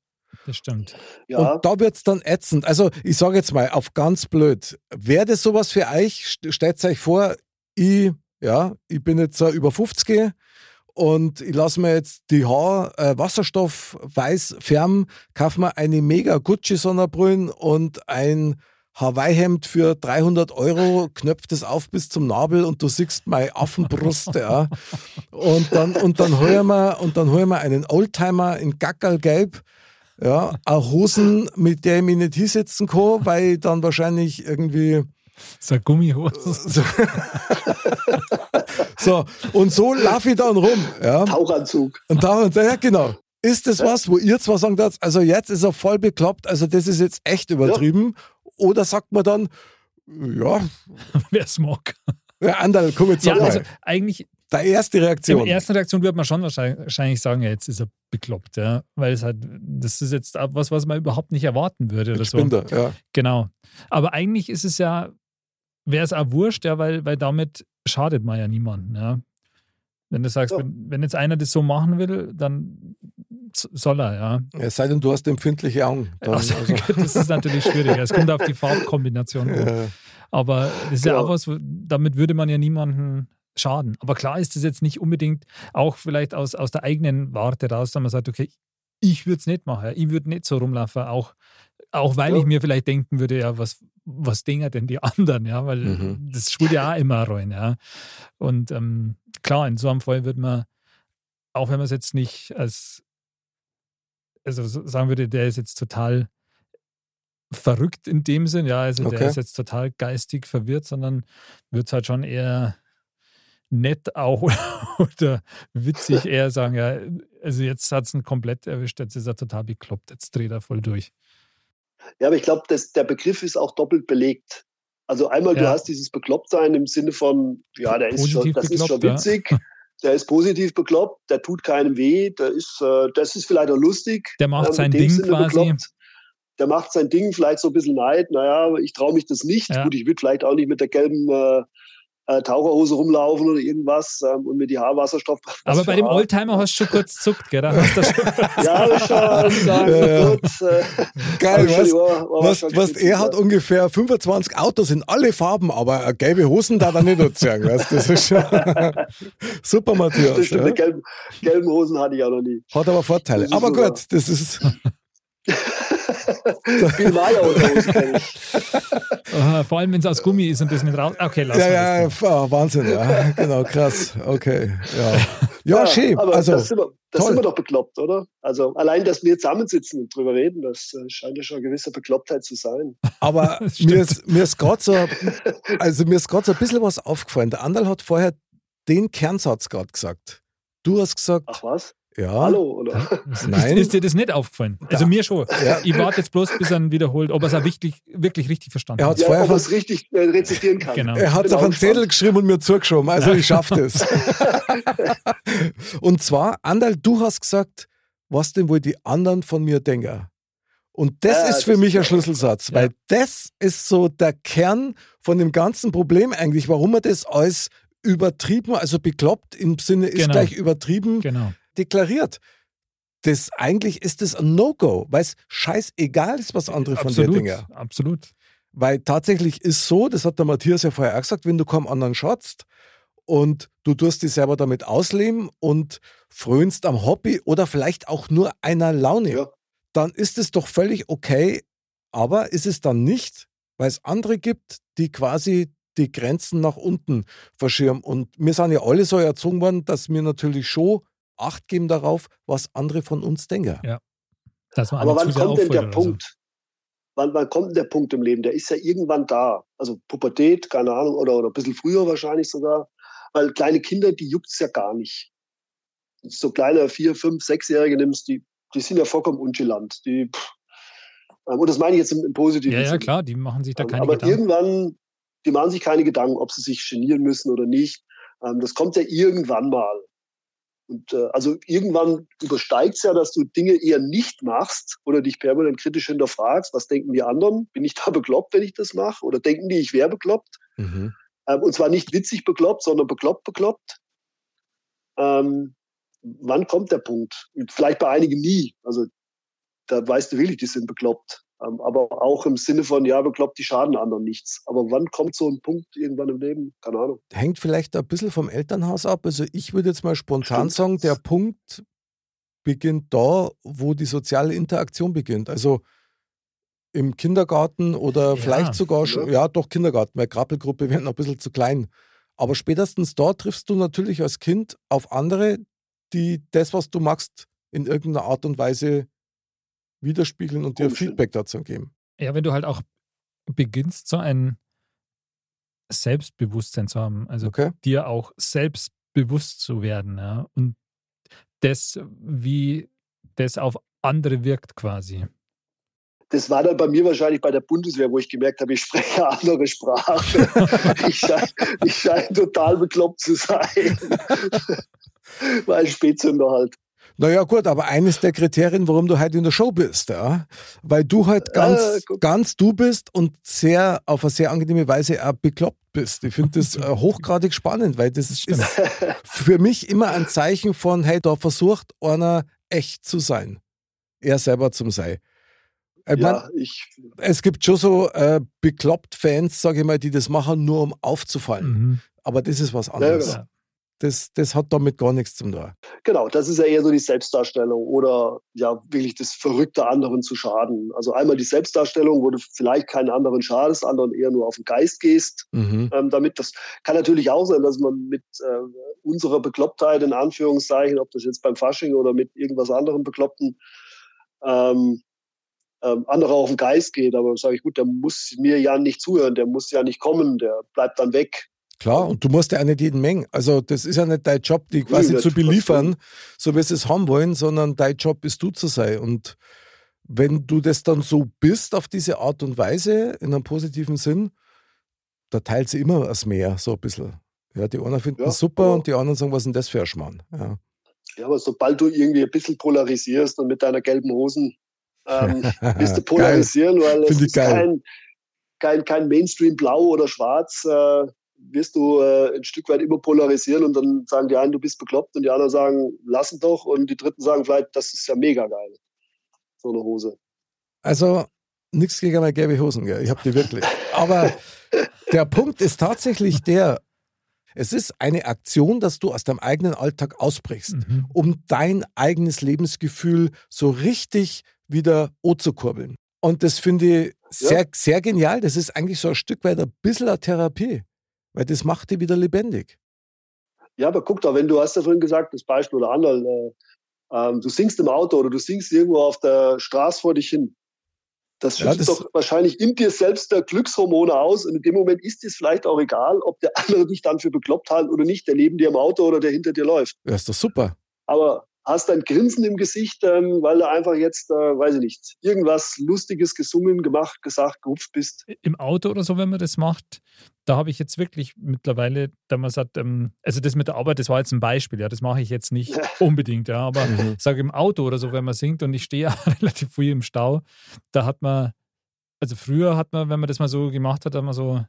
Das stimmt. Ja, Und da wird's dann ätzend. Also, ich sage jetzt mal auf ganz blöd, wäre das sowas für euch? St- Stellt euch vor, ich, ja, ich bin jetzt über 50 und ich lasse mir jetzt die Haar äh, Wasserstoff weiß färben, kaufe mir eine mega Gucci Sonnenbrillen und ein Hawaii-Hemd für 300 Euro, knöpft es auf bis zum Nabel und du siehst meine Affenbrust, ja. Und dann, und dann holen wir, und dann holen wir einen Oldtimer in Gackerlgelb, ja, auch Hosen, mit der ich mich nicht hinsetzen kann, weil ich dann wahrscheinlich irgendwie So eine Gummihose. so, so und so laufe ich dann rum, ja. Tauchanzug. Und da und ja, genau. Ist das was, wo ihr zwar sagt, also jetzt ist er voll bekloppt, also das ist jetzt echt übertrieben? Oder sagt man dann, ja, Wer es mag. ja, Anderl, komm jetzt Ja, mal. also eigentlich Deine erste in Reaktion. der ersten Reaktion würde man schon wahrscheinlich sagen, ja, jetzt ist er bekloppt, ja. Weil es halt, das ist jetzt was, was man überhaupt nicht erwarten würde oder Ich so. da, ja. Genau. Aber eigentlich ist es ja, wäre es auch wurscht, ja, weil, weil damit schadet man ja niemanden, ja. Wenn du sagst, Ja. wenn, wenn jetzt einer das so machen will, dann soll er, ja. Es sei denn, du hast empfindliche Augen. Dann, Also, also, das ist natürlich schwierig. Es kommt auf die Farbkombination an. äh, Aber das ist ja Genau. auch was, damit würde man ja niemanden schaden. Aber klar ist das jetzt nicht unbedingt auch vielleicht aus, aus der eigenen Warte raus, dass man sagt, okay, ich würde es nicht machen. Ich würde nicht so rumlaufen, auch, auch weil Ja. ich mir vielleicht denken würde, ja, was, was denken denn die anderen, ja, weil Mhm. das spielt ja auch immer rein, ja. Und ähm, klar, in so einem Fall würde man, auch wenn man es jetzt nicht als, also so- sagen würde, der ist jetzt total verrückt in dem Sinn, ja, also Okay. der ist jetzt total geistig verwirrt, sondern wird es halt schon eher nett auch oder witzig eher sagen, ja, also jetzt hat es ihn komplett erwischt, jetzt ist er total bekloppt, jetzt dreht er voll durch. Ja, aber ich glaube, der Begriff ist auch doppelt belegt. Also einmal, du Ja. hast dieses Beklopptsein im Sinne von, ja, der ist schon, das ist schon bekloppt, ja. witzig, der ist positiv bekloppt, der tut keinem weh, der ist, äh, das ist vielleicht auch lustig. Der macht in sein Ding Sinne quasi. bekloppt. Der macht sein Ding, vielleicht so ein bisschen Neid, naja, ich traue mich das nicht. Ja. Gut, ich würde vielleicht auch nicht mit der gelben äh, äh, Taucherhose rumlaufen oder irgendwas ähm, und mir die Haarwasserstoff. was Aber bei dem Haar. Oldtimer hast du schon kurz zuckt, gell? Hast du schon Ja, hab ich schon sagen, Ja, ja. gut. Äh, geil, was, was, er hat ungefähr 25 Autos in alle Farben, aber äh, gelbe Hosen da er nicht anziehen. Weißt? du? Das ist schon super, Das Matthias. stimmt, Ja? gelben, gelben Hosen hatte ich auch noch nie. Hat aber Vorteile. Das Aber super. gut, das ist. Bill Mayer Unterhosen kenne ich. Vor allem, wenn es aus Gummi ist und das nicht raus. Okay, lass Ja, ja, das. f- Wahnsinn, ja. Genau, krass. Okay. Ja, ja, schön. Aber Also, das, sind wir, das toll. sind wir doch bekloppt, oder? Also allein, dass wir zusammensitzen und drüber reden, das äh, scheint ja schon eine gewisse Beklopptheit zu sein. aber mir ist, mir ist gerade so, also mir ist gerade so ein bisschen was aufgefallen. Der Anderl hat vorher den Kernsatz gerade gesagt. Du hast gesagt, Ach was? Ja. Hallo, oder? Ist, Nein. ist dir das nicht aufgefallen? Also mir schon. Ja. Ich warte jetzt bloß, bis er ihn wiederholt, ob er es auch wirklich, wirklich richtig verstanden Er hat. Ja, vorher ob von- es richtig äh, rezitieren kann. Genau. Er hat es Bin auf einen auch Zettel gespannt. geschrieben und mir zugeschoben. Also ich schaffe das. und zwar, Andal, du hast gesagt, was denn wohl die anderen von mir denken. Und das Ja, ist für das mich ist- ein Schlüsselsatz, Ja. weil das ist so der Kern von dem ganzen Problem eigentlich, warum man das als übertrieben, also bekloppt im Sinne ist Genau. gleich übertrieben Genau. Deklariert. Das eigentlich ist das ein No-Go, weil es scheißegal ist, was andere von dir Absolut. denken. Absolut. Weil tatsächlich ist so, das hat der Matthias ja vorher auch gesagt, wenn du kaum anderen schatzt und du tust dich selber damit ausleben und frönst am Hobby oder vielleicht auch nur einer Laune, Ja. dann ist es doch völlig okay. Aber ist es dann nicht, weil es andere gibt, die quasi die Grenzen nach unten verschirmen. Und wir sind ja alle so erzogen worden, dass wir natürlich schon Acht geben darauf, was andere von uns denken. Man Aber wann kommt denn der oder so. Punkt? Wann, wann kommt denn der Punkt im Leben? Der ist ja irgendwann da. Also Pubertät, keine Ahnung, oder, oder ein bisschen früher wahrscheinlich sogar. Weil kleine Kinder, die juckt es ja gar nicht. So kleine vier, fünf, sechsjährige nimmst, die, die sind ja vollkommen ungelant. Die, pff, und das meine ich jetzt im, im positiven Ja, ja, klar, die machen sich da keine Aber Gedanken. irgendwann, die machen sich keine Gedanken, ob sie sich genieren müssen oder nicht. Ähm, Das kommt ja irgendwann mal. Und äh, also irgendwann übersteigt es ja, dass du Dinge eher nicht machst oder dich permanent kritisch hinterfragst, was denken die anderen? Bin ich da bekloppt, wenn ich das mache? Oder denken die, ich wäre bekloppt? Mhm. Ähm, und zwar nicht witzig bekloppt, sondern bekloppt bekloppt. Ähm, wann kommt der Punkt? Vielleicht bei einigen nie. Also da weißt du wirklich, die sind bekloppt. Ähm, aber auch im Sinne von, ja, bekloppt, die schaden anderen nichts. Aber wann kommt so ein Punkt irgendwann im Leben? Keine Ahnung. hängt vielleicht ein bisschen vom Elternhaus ab. Also ich würde jetzt mal spontan Stimmt. sagen, der Punkt beginnt da, wo die soziale Interaktion beginnt. Also im Kindergarten oder Ja, vielleicht sogar schon, ja doch Kindergarten, weil Krabbelgruppe wäre noch ein bisschen zu klein. Aber spätestens da triffst du natürlich als Kind auf andere, die das, was du machst, in irgendeiner Art und Weise widerspiegeln und dir ne? Feedback dazu geben. Ja, wenn du halt auch beginnst, so ein Selbstbewusstsein zu haben, also Okay? dir auch selbstbewusst zu werden, ja, und das, wie das auf andere wirkt quasi. Das war dann bei mir wahrscheinlich bei der Bundeswehr, wo ich gemerkt habe, ich spreche eine andere Sprache. ich scheine schein total bekloppt zu sein. War ein Spätzünder halt. Naja, gut, aber eines der Kriterien, warum du heute in der Show bist, ja, weil du halt ganz, Ah, guck. ganz du bist und sehr, auf eine sehr angenehme Weise auch bekloppt bist. Ich finde das äh, hochgradig spannend, weil das ist für mich immer ein Zeichen von, hey, da versucht einer echt zu sein. Er selber zum Sei. Ich ja, mein, ich, es gibt schon so äh, bekloppt Fans, sage ich mal, die das machen, nur um aufzufallen. Mhm. Aber das ist was anderes. genau. Das, das hat damit gar nichts zu tun. genau, das ist ja eher so die Selbstdarstellung oder ja wirklich das Verrückte anderen zu schaden. Also einmal die Selbstdarstellung, wo du vielleicht keinen anderen schadest, anderen eher nur auf den Geist gehst. Mhm. Ähm, damit das kann natürlich auch sein, dass man mit äh, unserer Beklopptheit in Anführungszeichen, ob das jetzt beim Fasching oder mit irgendwas anderem Bekloppten, ähm, ähm, andere auf den Geist geht. Aber sage ich, gut, der muss mir ja nicht zuhören, der muss ja nicht kommen, der bleibt dann weg. Klar, und du musst ja auch nicht jeden mengen. Also, das ist ja nicht dein Job, die quasi zu beliefern, so wie sie es haben wollen, sondern dein Job ist du zu sein. Und wenn du das dann so bist auf diese Art und Weise, in einem positiven Sinn, da teilt sie immer das Meer, so ein bisschen. Ja, die einen finden Ja, es super aber- und die anderen sagen, was ist denn das für ein Schmarrn? Ja. Ja, aber sobald du irgendwie ein bisschen polarisierst und mit deiner gelben Hosen ähm, bist du polarisieren, weil es ist geil. kein, kein, kein Mainstream blau oder schwarz, äh, wirst du äh, ein Stück weit immer polarisieren und dann sagen die einen, du bist bekloppt und die anderen sagen, lass ihn doch und die dritten sagen vielleicht, das ist ja mega geil. So eine Hose. Also, nichts gegen meine gelbe Hosen, gell? ich habe die wirklich. Aber der Punkt ist tatsächlich der, es ist eine Aktion, dass du aus deinem eigenen Alltag ausbrichst. Mhm. um dein eigenes Lebensgefühl so richtig wieder anzukurbeln. Und das finde ich sehr, sehr genial. Das ist eigentlich so ein Stück weit ein bisschen eine Therapie, weil das macht dich wieder lebendig. Ja, aber guck da, wenn du hast ja vorhin gesagt, das Beispiel oder andere, äh, ähm, du singst im Auto oder du singst irgendwo auf der Straße vor dich hin. Das Ja, schüttet das- doch wahrscheinlich in dir selbst der Glückshormone aus und in dem Moment ist es vielleicht auch egal, ob der andere dich dann für bekloppt hält oder nicht, der neben dir im Auto oder der hinter dir läuft. Das ist doch super. Aber hast ein Grinsen im Gesicht, ähm, weil du einfach jetzt, äh, weiß ich nicht, irgendwas Lustiges gesungen, gemacht, gesagt, gehupft bist. Im Auto oder so, wenn man das macht, da habe ich jetzt wirklich mittlerweile, da man sagt, ähm, also das mit der Arbeit, das war jetzt ein Beispiel, ja, das mache ich jetzt nicht unbedingt, ja, aber Mhm. ich sage im Auto oder so, wenn man singt und ich stehe ja relativ früh im Stau, da hat man, also früher hat man, wenn man das mal so gemacht hat, hat man so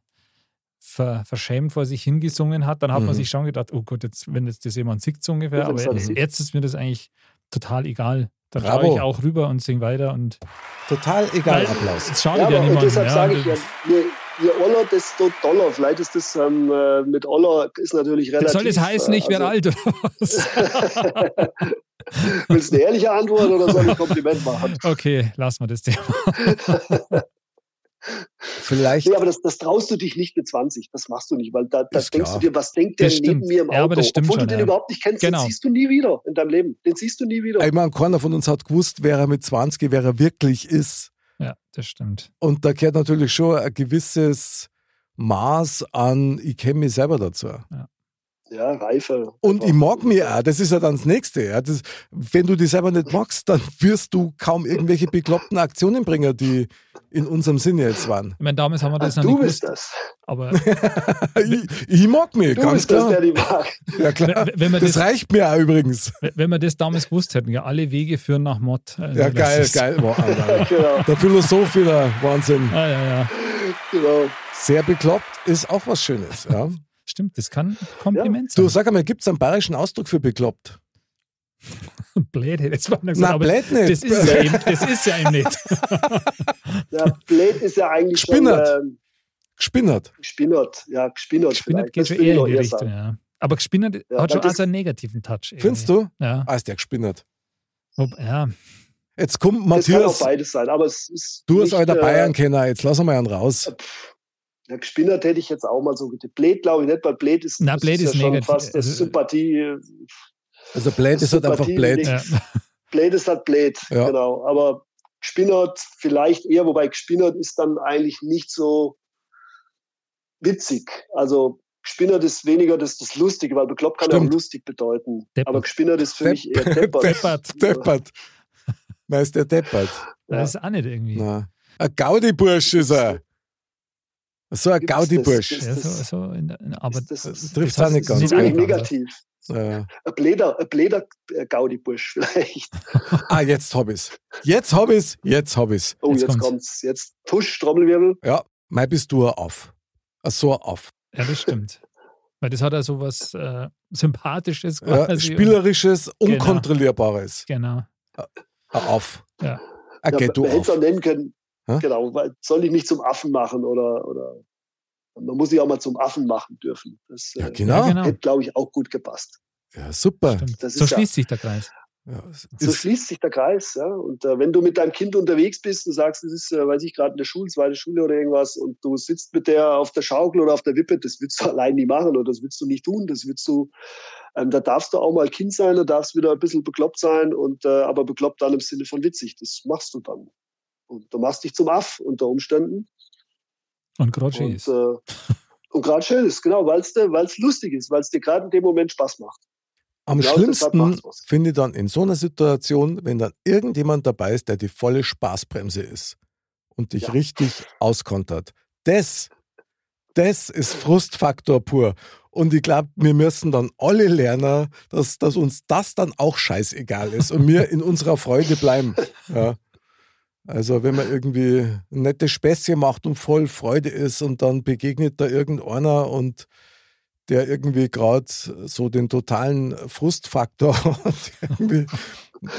ver, verschämt vor sich hingesungen hat, dann hat man Mhm. sich schon gedacht, oh Gott, jetzt, wenn jetzt das jemand singt so ungefähr, aber jetzt, ist mir das eigentlich total egal. Dann Bravo. schaue ich auch rüber und singe weiter und Total egal, Applaus. es schadet Ja, ja, und niemandem. deshalb ja, sage ich ja, das- je, Oller, desto doller. Vielleicht ist das ähm, äh, mit Oller ist natürlich relativ. Soll das heißen, ich werde äh, alt oder was? Willst du eine ehrliche Antwort oder soll ich ein Kompliment machen? Okay, lassen wir das Thema. Vielleicht, Nee, aber das, das traust du dich nicht mit 20. Das machst du nicht, weil da, da denkst klar. du dir, was denkt der Das neben stimmt. mir im Auto? Ja, aber das stimmt Obwohl schon, du den ja. überhaupt nicht kennst, Genau. den siehst du nie wieder in deinem Leben. Den siehst du nie wieder. ich meine, keiner von uns hat gewusst, wer er mit 20, wer er wirklich ist. Ja, das stimmt. Und da gehört natürlich schon ein gewisses Maß an, ich kenne mich selber dazu. Ja, Reife. Und ich mag mich auch, das ist ja dann das Nächste. Ja. Das, wenn du dich selber nicht magst, dann wirst du kaum irgendwelche bekloppten Aktionen bringen, die in unserem Sinne jetzt waren. Ich meine, damals haben wir das Ach, noch du nicht bist gewusst. das. Aber ich, ich mag mich, Du ganz bist das, klar. der die mag. Ja, klar. wenn, wenn, Das das, reicht mir auch übrigens. wenn wir das damals gewusst hätten, ja, alle Wege führen nach Mott. Also Ja, das geil, ist- geil. Wow. Genau, Der Philosoph wieder, Wahnsinn. Ah, ja, ja. genau. Sehr bekloppt ist auch was Schönes. Ja. Stimmt, das kann ein Kompliment Du, sein. sag einmal, gibt es einen bayerischen Ausdruck für bekloppt? Blöd, hätte ich mal gesagt, Na, aber blöd nicht. Das ist, es ja eben, das ist ja eben nicht. Ja, Blade ist ja eigentlich Gespinnert. schon ähm, Gespinnert. gespinnert. Ja, gespinnert. Gespinnert geht schon eher in die eher Richtung, sagen. ja. Aber gespinnert Ja, hat schon also einen negativen Touch. irgendwie. Findest du? Ja. Ah, ist der gespinnert. Ob- ja. Jetzt kommt Das kann auch Matthias. beides sein, aber es ist. Du als nicht, alter äh, Bayern-Kenner, jetzt lassen wir einen raus. Ja, gespinnert hätte ich jetzt auch mal so getippt. Blade glaube ich nicht, weil Blade ist, Na, Blade ist, ist ja schon negativ. fast das Also, Sympathie. äh, Also Blade ist halt einfach liegt- ja. Blade ist halt Blade, Ja. genau. Aber gespinnert vielleicht eher, wobei gespinnert ist dann eigentlich nicht so witzig. Also gespinnert ist weniger das, das Lustige, weil bekloppt kann ja Stimmt. auch lustig bedeuten. Deppert. Aber gespinnert ist für mich eher deppert. Deppert. Deppert. Nein, ist der Deppert. Das ist auch nicht irgendwie. Na. Ein Gaudi-Bursch ist er. So ein? Gaudi-Bursch. Ja, das- so, so aber das- Das trifft das auch nicht ist ganz. Das ist ganz. negativ. Ja. Ein Bläder, ein Bläder äh, Gaudi-Bursch vielleicht. Ah, jetzt hab ich's. Jetzt hab ich's. Jetzt hab ich's. Oh, Jetzt jetzt, kommt's. kommt's. Jetzt Tusch, Trommelwirbel. Ja, mein bist du ein auf. Ein so ein auf. Ja, das stimmt. Weil das hat ja so was äh, Sympathisches Ja, quasi. Spielerisches, Genau. Unkontrollierbares. Genau. Hör auf. Ja. Ah, Ja, man du man hätte es auch auf. nennen können, Hä? genau, weil, soll ich mich zum Affen machen oder, oder man muss sich auch mal zum Affen machen dürfen. Das Ja, äh, genau. Genau. hätte, glaube ich, auch gut gepasst. Ja, super. So ja- schließt sich der Kreis. Ja, So schließt sich der Kreis, ja. Und äh, wenn du mit deinem Kind unterwegs bist und sagst, es ist, äh, weiß ich, gerade in der Schule, zweite Schule oder irgendwas, und du sitzt mit der auf der Schaukel oder auf der Wippe, das willst du allein nie machen oder das willst du nicht tun. Das willst du, ähm, da darfst du auch mal Kind sein, da darfst wieder ein bisschen bekloppt sein und äh, aber bekloppt dann im Sinne von witzig. Das machst du dann. Und du machst dich zum Aff unter Umständen. Und gerade Und, ist. äh, und gerade schön ist, genau, weil es lustig ist, weil es dir gerade in dem Moment Spaß macht. am genau deshalb schlimmsten finde ich dann in so einer Situation, wenn dann irgendjemand dabei ist, der die volle Spaßbremse ist und dich Ja. richtig auskontert. Das, das ist Frustfaktor pur. Und ich glaube, wir müssen dann alle lernen, dass, dass uns das dann auch scheißegal ist und wir in unserer Freude bleiben. Ja. Also wenn man irgendwie ein nettes Späßchen macht und voll Freude ist und dann begegnet da irgendeiner und der irgendwie gerade so den totalen Frustfaktor hat,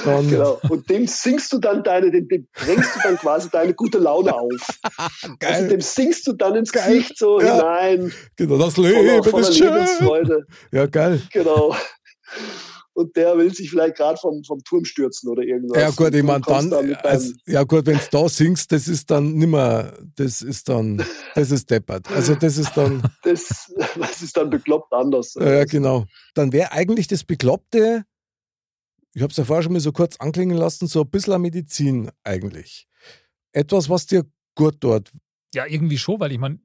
dann Genau. Und dem singst du dann deine, dem, dem drängst du dann quasi deine gute Laune auf. Also geil. dem singst du dann ins Geil. Gesicht so Ja. hinein. Genau, das Voller, Leben voller ist schön. Ja, geil. Genau. Und der will sich vielleicht gerade vom, vom Turm stürzen oder irgendwas. Ja gut, ich meine dann, also, ja gut, wenn du da singst, das ist dann nimmer, das ist dann, das ist deppert. Also das ist dann, das, das ist dann bekloppt anders. ja genau. Dann wäre eigentlich das Bekloppte, ich habe es ja vorher schon mal so kurz anklingen lassen, so ein bisschen Medizin eigentlich. Etwas, was dir gut tut. Ja, irgendwie schon, weil ich meine,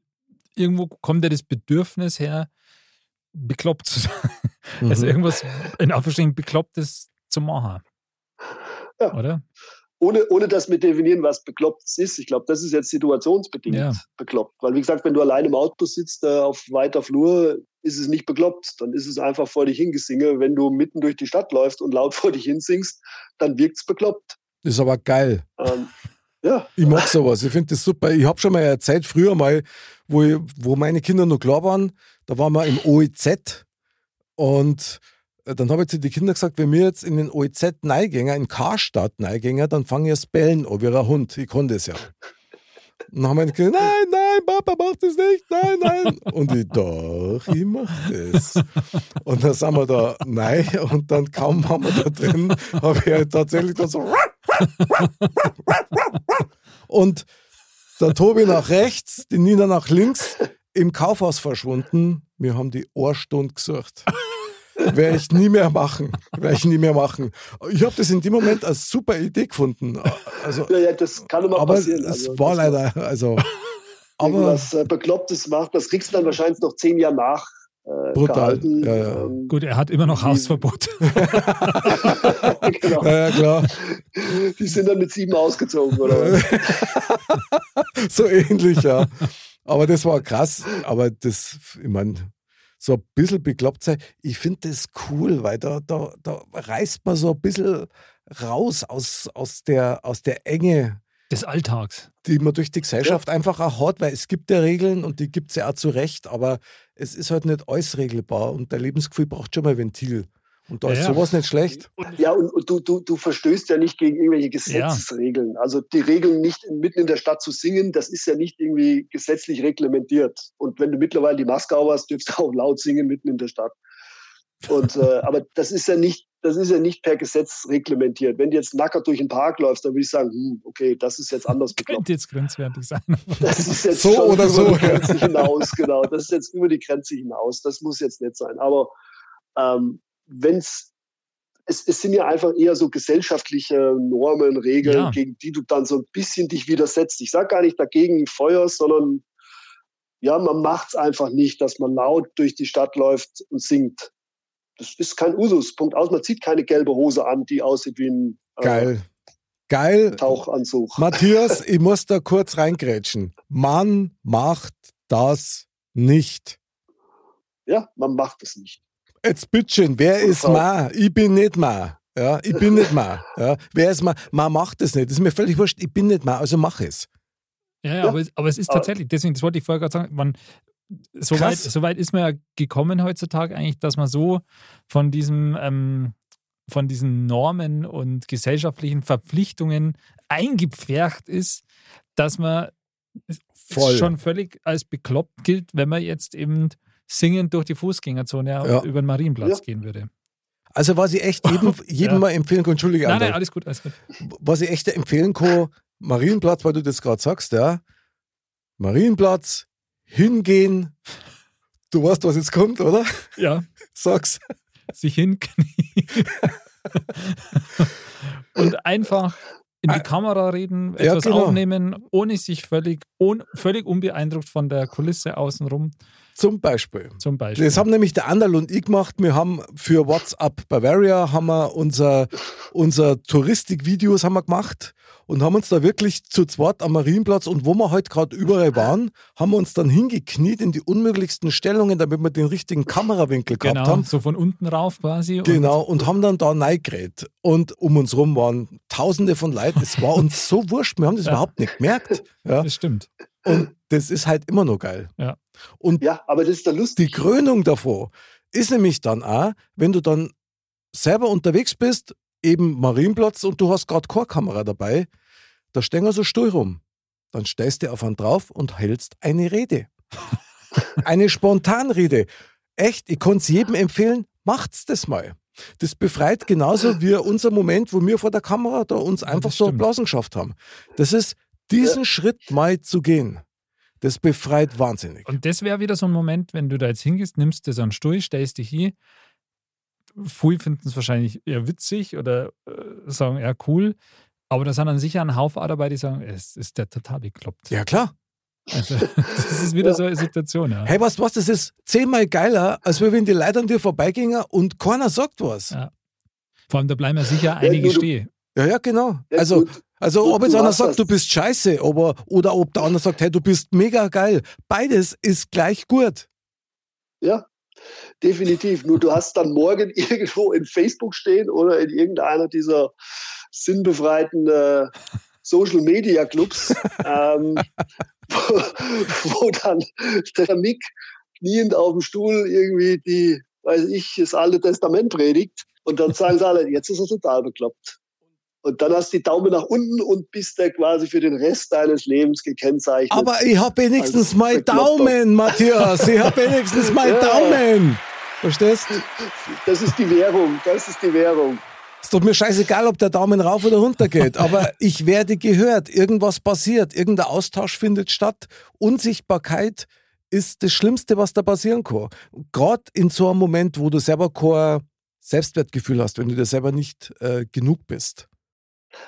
irgendwo kommt ja das Bedürfnis her, bekloppt zu sein. Also Mhm. irgendwas in Anführungsstrichen Beklopptes zu machen. Ja. Oder? ohne, ohne dass wir definieren, was bekloppt ist. Ich glaube, das ist jetzt situationsbedingt Ja. bekloppt. Weil, wie gesagt, wenn du allein im Auto sitzt, äh, auf weiter Flur, ist es nicht bekloppt. Dann ist es einfach vor dich hingesinge. Wenn du mitten durch die Stadt läufst und laut vor dich hinsingst, dann wirkt es bekloppt. Das ist aber geil. Ähm, ja, Ich mag sowas. Ich finde das super. Ich habe schon mal erzählt, früher mal, wo, ich, wo meine Kinder noch klar waren, da waren wir im OEZ und äh, dann habe ich zu den Kindern gesagt, wenn wir jetzt in den OEZ neigänger, in Karstadt neigänger, dann fange ich das Bellen an wie ein Hund. Ich konnte es ja. Und dann haben meine Kinder, nein, nein, Papa macht das nicht, nein, nein. Und ich, doch, ich mach das. Und dann sind wir da, nein, und dann kaum waren wir da drin, habe ich halt tatsächlich dann so und der Tobi nach rechts, die Nina nach links, im Kaufhaus verschwunden. Wir haben die Ohrstunde gesucht. Werde ich nie mehr machen. Werde ich nie mehr machen. Ich habe das in dem Moment als super Idee gefunden. Also, ja, ja das kann immer aber passieren. es Also, war leider, also, aber irgendwas äh, Beklopptes macht, das kriegst du dann wahrscheinlich noch zehn Jahre nach. Äh, Brutal. Ja, ja. Ähm, Gut, er hat immer noch Hausverbot. genau. ja, ja, klar. Die sind dann mit sieben ausgezogen, oder? was? so ähnlich, ja. Aber das war krass. Aber das, ich meine, so ein bisschen bekloppt sein, ich finde das cool, weil da, da, da reißt man so ein bisschen raus aus, aus, der, aus der Enge, Des Alltags. die man durch die Gesellschaft einfach auch hat, weil es gibt ja Regeln und die gibt es ja auch zu Recht, aber es ist halt nicht alles regelbar und der Lebensgefühl braucht schon mal ein Ventil. Und da Ja, ist ja. sowas nicht schlecht. Ja, und, und du, du, du verstößt ja nicht gegen irgendwelche Gesetzesregeln. Also die Regeln nicht in, mitten in der Stadt zu singen, das ist ja nicht irgendwie gesetzlich reglementiert. Und wenn du mittlerweile die Maske auf hast, dürfst du auch laut singen mitten in der Stadt. Und, äh, aber das ist ja nicht, das ist ja nicht per Gesetz reglementiert. Wenn du jetzt nackert durch den Park läufst, dann würde ich sagen, hm, okay, das ist jetzt anders bekloppt. Könnte jetzt grenzwertig sein. Das ist jetzt So schon oder über so, die. Grenze hinaus, genau. Das ist jetzt über die Grenze hinaus. Das muss jetzt nicht sein. Aber ähm, wenn's es, es sind ja einfach eher so gesellschaftliche Normen, Regeln, Ja. gegen die du dann so ein bisschen dich widersetzt. Ich sage gar nicht dagegen Feuer, sondern ja, man macht es einfach nicht, dass man laut durch die Stadt läuft und singt. Das ist kein Usus. Punkt aus. Man zieht keine gelbe Hose an, die aussieht wie ein äh, Geil. Geil. Tauchanzug. Matthias, ich muss da kurz reingrätschen. Man macht das nicht. Ja, man macht es nicht. Jetzt bitteschön, wer Und ist Frau- ma? Ich bin nicht ma. Ja, ich bin nicht ma. Ja, wer ist ma? Ma macht es nicht. Das ist mir völlig wurscht. Ich bin nicht ma, also mach es. Ja, ja, Ja. Aber, es, aber es ist tatsächlich, deswegen, das wollte ich vorher gerade sagen, man, so weit, Krass. so weit ist man ja gekommen heutzutage eigentlich, dass man so von diesem, ähm, von diesen Normen und gesellschaftlichen Verpflichtungen eingepfercht ist, dass man Voll. schon völlig als bekloppt gilt, wenn man jetzt eben singend durch die Fußgängerzone Ja. über den Marienplatz Ja. gehen würde. Also was ich echt jedem, jedem Ja. mal empfehlen kann, entschuldige, Nein, André. nein, alles gut, alles gut. was ich echt empfehlen kann, Marienplatz, weil du das gerade sagst, ja. Marienplatz, hingehen. Du weißt, was jetzt kommt, oder? Ja, Sag's. sich hinknien und einfach in die Kamera reden, Ja, etwas genau. aufnehmen, ohne sich völlig, un, völlig unbeeindruckt von der Kulisse außenrum Zum Beispiel. zum Beispiel. Das haben nämlich der Anderl und ich gemacht. Wir haben für WhatsApp Bavaria haben wir unser, unser Touristikvideos haben wir gemacht und haben uns da wirklich zu zweit am Marienplatz und wo wir heute gerade überall waren, haben wir uns dann hingekniet in die unmöglichsten Stellungen, damit wir den richtigen Kamerawinkel gehabt genau, haben. so von unten rauf quasi. Genau, und haben dann da reingeredet. Und um uns rum waren tausende von Leuten. Es war uns so wurscht, wir haben das Ja. überhaupt nicht gemerkt. Ja. Das stimmt. Und das ist halt immer noch geil. Ja. Und Ja, aber das ist der lustig. die Krönung davor ist nämlich dann auch, wenn du dann selber unterwegs bist, eben Marienplatz und du hast gerade keine Kamera dabei, da stehen so stuhl rum. Dann stellst du auf einen drauf und hältst eine Rede. eine Spontanrede. Echt, ich kann es jedem empfehlen, macht's das mal. Das befreit genauso wie unser Moment, wo wir vor der Kamera da uns einfach das so stimmt. Blasen geschafft haben. Das ist, diesen Schritt mal zu gehen, das befreit wahnsinnig. Und das wäre wieder so ein Moment, wenn du da jetzt hingehst, nimmst das an Stuhl, stellst dich hier. Viele finden es wahrscheinlich eher witzig oder äh, sagen, ja, cool. Aber da sind dann sicher ein Haufen auch dabei, die sagen, es ist der total bekloppt. Ja, klar. Also, das ist wieder so eine Situation, ja. Hey, weißt du was, das ist zehnmal geiler, als wenn die Leute an dir vorbeigingen und keiner sagt was. Ja. Vor allem, da bleiben ja sicher einige du- stehen. Ja, ja, genau. Ja, Also, also ob jetzt einer sagt, das- du bist scheiße, aber, oder ob der andere sagt, hey, du bist mega geil. Beides ist gleich gut. Ja, definitiv. Nur du hast dann morgen irgendwo in Facebook stehen oder in irgendeiner dieser sinnbefreiten äh, Social Media Clubs, ähm, wo, wo dann der Mick kniend auf dem Stuhl irgendwie die, weiß ich, das alte Testament predigt. Und dann sagen sie alle, jetzt ist er total bekloppt. Und dann hast du die Daumen nach unten und bist da quasi für den Rest deines Lebens gekennzeichnet. Aber ich hab wenigstens Als mein Bekloppter. Daumen, Matthias. Ich hab wenigstens mein Ja. Daumen. Verstehst? das ist die Währung, das ist die Währung. Ist doch mir scheißegal, ob der Daumen rauf oder runter geht. Aber ich werde gehört. Irgendwas passiert. Irgendein Austausch findet statt. Unsichtbarkeit ist das Schlimmste, was da passieren kann. Gerade in so einem Moment, wo du selber kein Selbstwertgefühl hast, wenn du dir selber nicht äh, genug bist.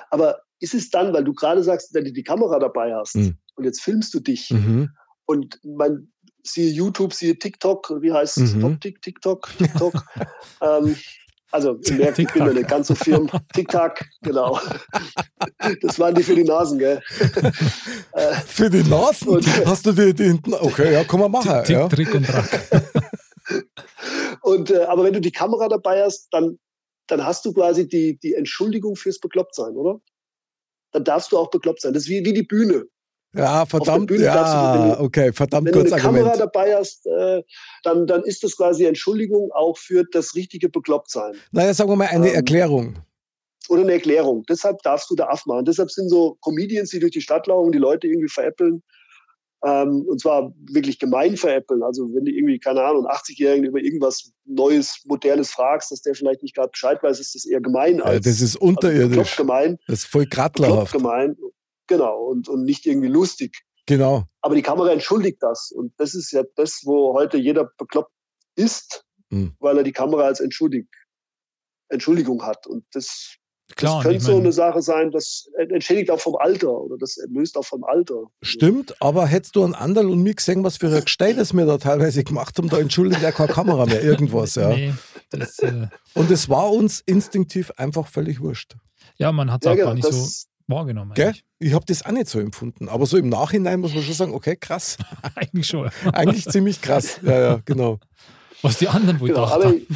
Aber ist es dann, weil du gerade sagst, wenn du die Kamera dabei hast Mhm. und jetzt filmst du dich Mhm. und man siehe YouTube, siehe TikTok, wie heißt es? Mhm. Top, Tik, TikTok, TikTok. ähm, also ihr merkt, ich bin ja TikTok. nicht ganz so firm. TikTok, genau. Das waren die für die Nasen, gell? äh, Für die Nasen Und- hast du die, die hinten. Okay, ja, kann man machen. Tick, Ja. Trick und Track. und, äh, aber wenn du die Kamera dabei hast, dann, dann hast du quasi die, die Entschuldigung fürs Beklopptsein, oder? Dann darfst du auch bekloppt sein. Das ist wie, wie die Bühne. ja, verdammt. Bühne darfst du, wenn Ja, du- okay, verdammt Wenn du eine Kamera Argument. dabei hast, äh, dann, dann ist das quasi Entschuldigung auch für das richtige Beklopptsein. Naja, sagen wir mal eine Ähm, Erklärung. Oder eine Erklärung. Deshalb darfst du da aufmachen. Deshalb sind so Comedians, die durch die Stadt laufen, die Leute irgendwie veräppeln. Ähm, und zwar wirklich gemein veräppeln. Also wenn du irgendwie, keine Ahnung, einen 80-Jährigen über irgendwas Neues, Modernes fragst, dass der vielleicht nicht gerade Bescheid weiß, ist das eher gemein Ja, als das ist also unterirdisch. bekloppt gemein. Das ist voll Bekloppt grattlerhaft. gemein. Genau. Und, und nicht irgendwie lustig. Genau. Aber die Kamera entschuldigt das. Und das ist ja das, wo heute jeder bekloppt ist, Hm. weil er die Kamera als Entschuldig Entschuldigung hat. Und das, Klar, das könnte so eine Sache sein, das entschädigt auch vom Alter oder das löst auch vom Alter. Stimmt, aber hättest du an Anderl und mir gesehen, was für ein Gestell das wir da teilweise gemacht haben, da entschuldigt er keine Kamera mehr, irgendwas, ja. Nee, das, äh, Und es war uns instinktiv einfach völlig wurscht. ja, man hat es Ja, auch genau, gar nicht so wahrgenommen. Ich habe das auch nicht so empfunden. Aber so im Nachhinein muss man schon sagen, okay, krass. eigentlich schon. Eigentlich ziemlich krass. Ja, ja, genau. Was die anderen wohl genau, haben.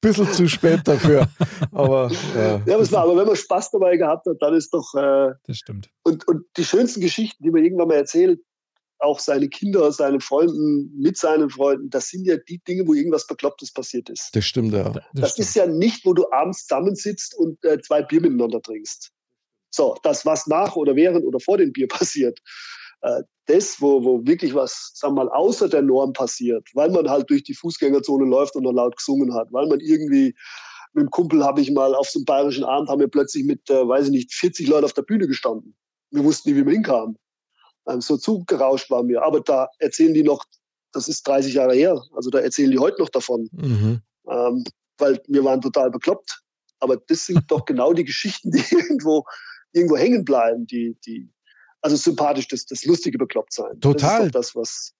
Bisschen zu spät dafür. Aber ja. ja, aber, es war, aber wenn man Spaß dabei gehabt hat, dann ist doch äh, Das stimmt. und, und die schönsten Geschichten, die man irgendwann mal erzählt, auch seine Kinder, seine Freunden, mit seinen Freunden, das sind ja die Dinge, wo irgendwas Beklopptes passiert ist. Das stimmt, ja. Das, Das stimmt. ist ja nicht, wo du abends zusammensitzt und äh, zwei Bier miteinander trinkst. So, das, was nach oder während oder vor dem Bier passiert, äh, das, wo, wo wirklich was, sagen wir mal, außer der Norm passiert, weil man halt durch die Fußgängerzone läuft und noch laut gesungen hat, weil man irgendwie mit dem Kumpel habe ich mal auf so einem bayerischen Abend, haben wir plötzlich mit, äh, weiß ich nicht, 40 Leuten auf der Bühne gestanden. Wir wussten nicht, wie wir hinkamen. Ähm, so zugerauscht waren wir. Aber da erzählen die noch, das ist 30 Jahre her, also da erzählen die heute noch davon Mhm. ähm, weil wir waren total bekloppt. Aber das sind doch genau die Geschichten, die irgendwo, irgendwo hängen bleiben, die, die, also sympathisch, das, das lustige Beklopptsein. Total. Das ist das, was,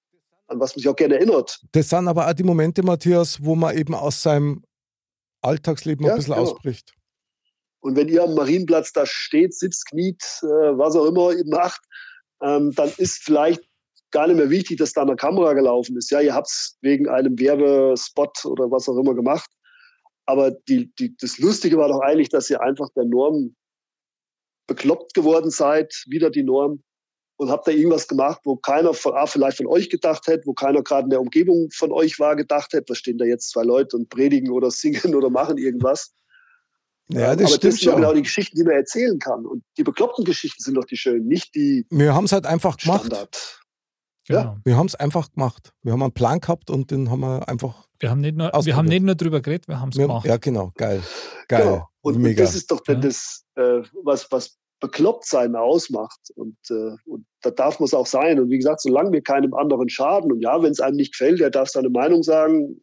an was man sich auch gerne erinnert. Das sind aber auch die Momente, Matthias, wo man eben aus seinem Alltagsleben Ja, ein bisschen genau. ausbricht. Und wenn ihr am Marienplatz da steht, sitzt, kniet, äh, was auch immer ihr macht, ähm, dann ist vielleicht gar nicht mehr wichtig, dass da eine Kamera gelaufen ist. Ja, ihr habt es wegen einem Werbespot oder was auch immer gemacht. Aber die, die, das Lustige war doch eigentlich, dass ihr einfach der Norm bekloppt geworden seid, wieder die Norm, und habt da irgendwas gemacht, wo keiner von, ah, vielleicht von euch gedacht hätte, wo keiner gerade in der Umgebung von euch war, gedacht hätte, da stehen da jetzt zwei Leute und predigen oder singen oder machen irgendwas. Ja, das aber stimmt das sind ja genau die Geschichten, die man erzählen kann. Und die bekloppten Geschichten sind doch die schönen, nicht die Wir haben es halt einfach gemacht. Standard. genau. Wir haben es einfach gemacht. Wir haben einen Plan gehabt und den haben wir einfach. Wir haben nicht nur, wir haben nicht nur drüber geredet, wir haben es gemacht. ja, genau. Geil. Geil. Genau. Und, und das ist doch dann Ja. das, äh, was, was bekloppt sein ausmacht. Und, äh, und da darf man es auch sein. Und wie gesagt, solange wir keinem anderen schaden, und ja, wenn es einem nicht gefällt, der darf seine Meinung sagen,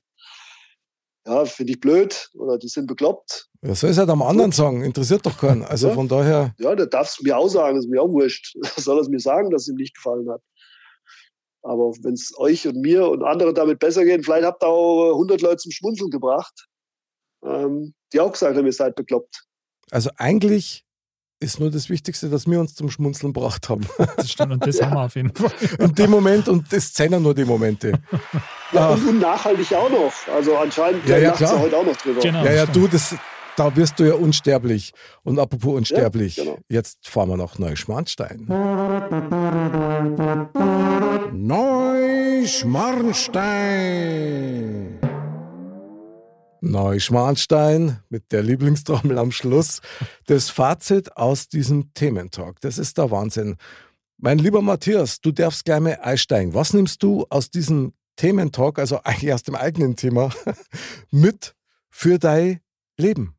ja, finde ich blöd oder die sind bekloppt. ja, soll es halt am anderen sagen. Interessiert doch keinen. Also Ja. von daher, Ja, der darf es mir auch sagen, ist mir auch wurscht. Soll er es mir sagen, dass es ihm nicht gefallen hat. Aber wenn es euch und mir und anderen damit besser geht, vielleicht habt ihr auch äh, 100 Leute zum Schmunzeln gebracht, ähm, die auch gesagt haben, ihr seid bekloppt. Also eigentlich ist nur das Wichtigste, dass wir uns zum Schmunzeln gebracht haben. Das stimmt, und das haben wir auf jeden Fall. In dem Moment und das zählen nur die Momente. Ja, Ach. und, und nachhaltig auch noch. Also anscheinend Ja, ja, ja, lacht heute auch noch drüber. Genau. Ja, ja, du, das, da wirst du ja unsterblich. Und apropos unsterblich, genau. jetzt fahren wir nach Neuschmarnstein. Neuschmarnstein. Neuschmarnstein mit der Lieblingstrommel am Schluss. Das Fazit aus diesem Thementalk. Das ist der Wahnsinn. Mein lieber Matthias, du darfst gleich mal einsteigen. Was nimmst du aus diesem Thementalk, also eigentlich aus dem eigenen Thema, mit für dein Leben?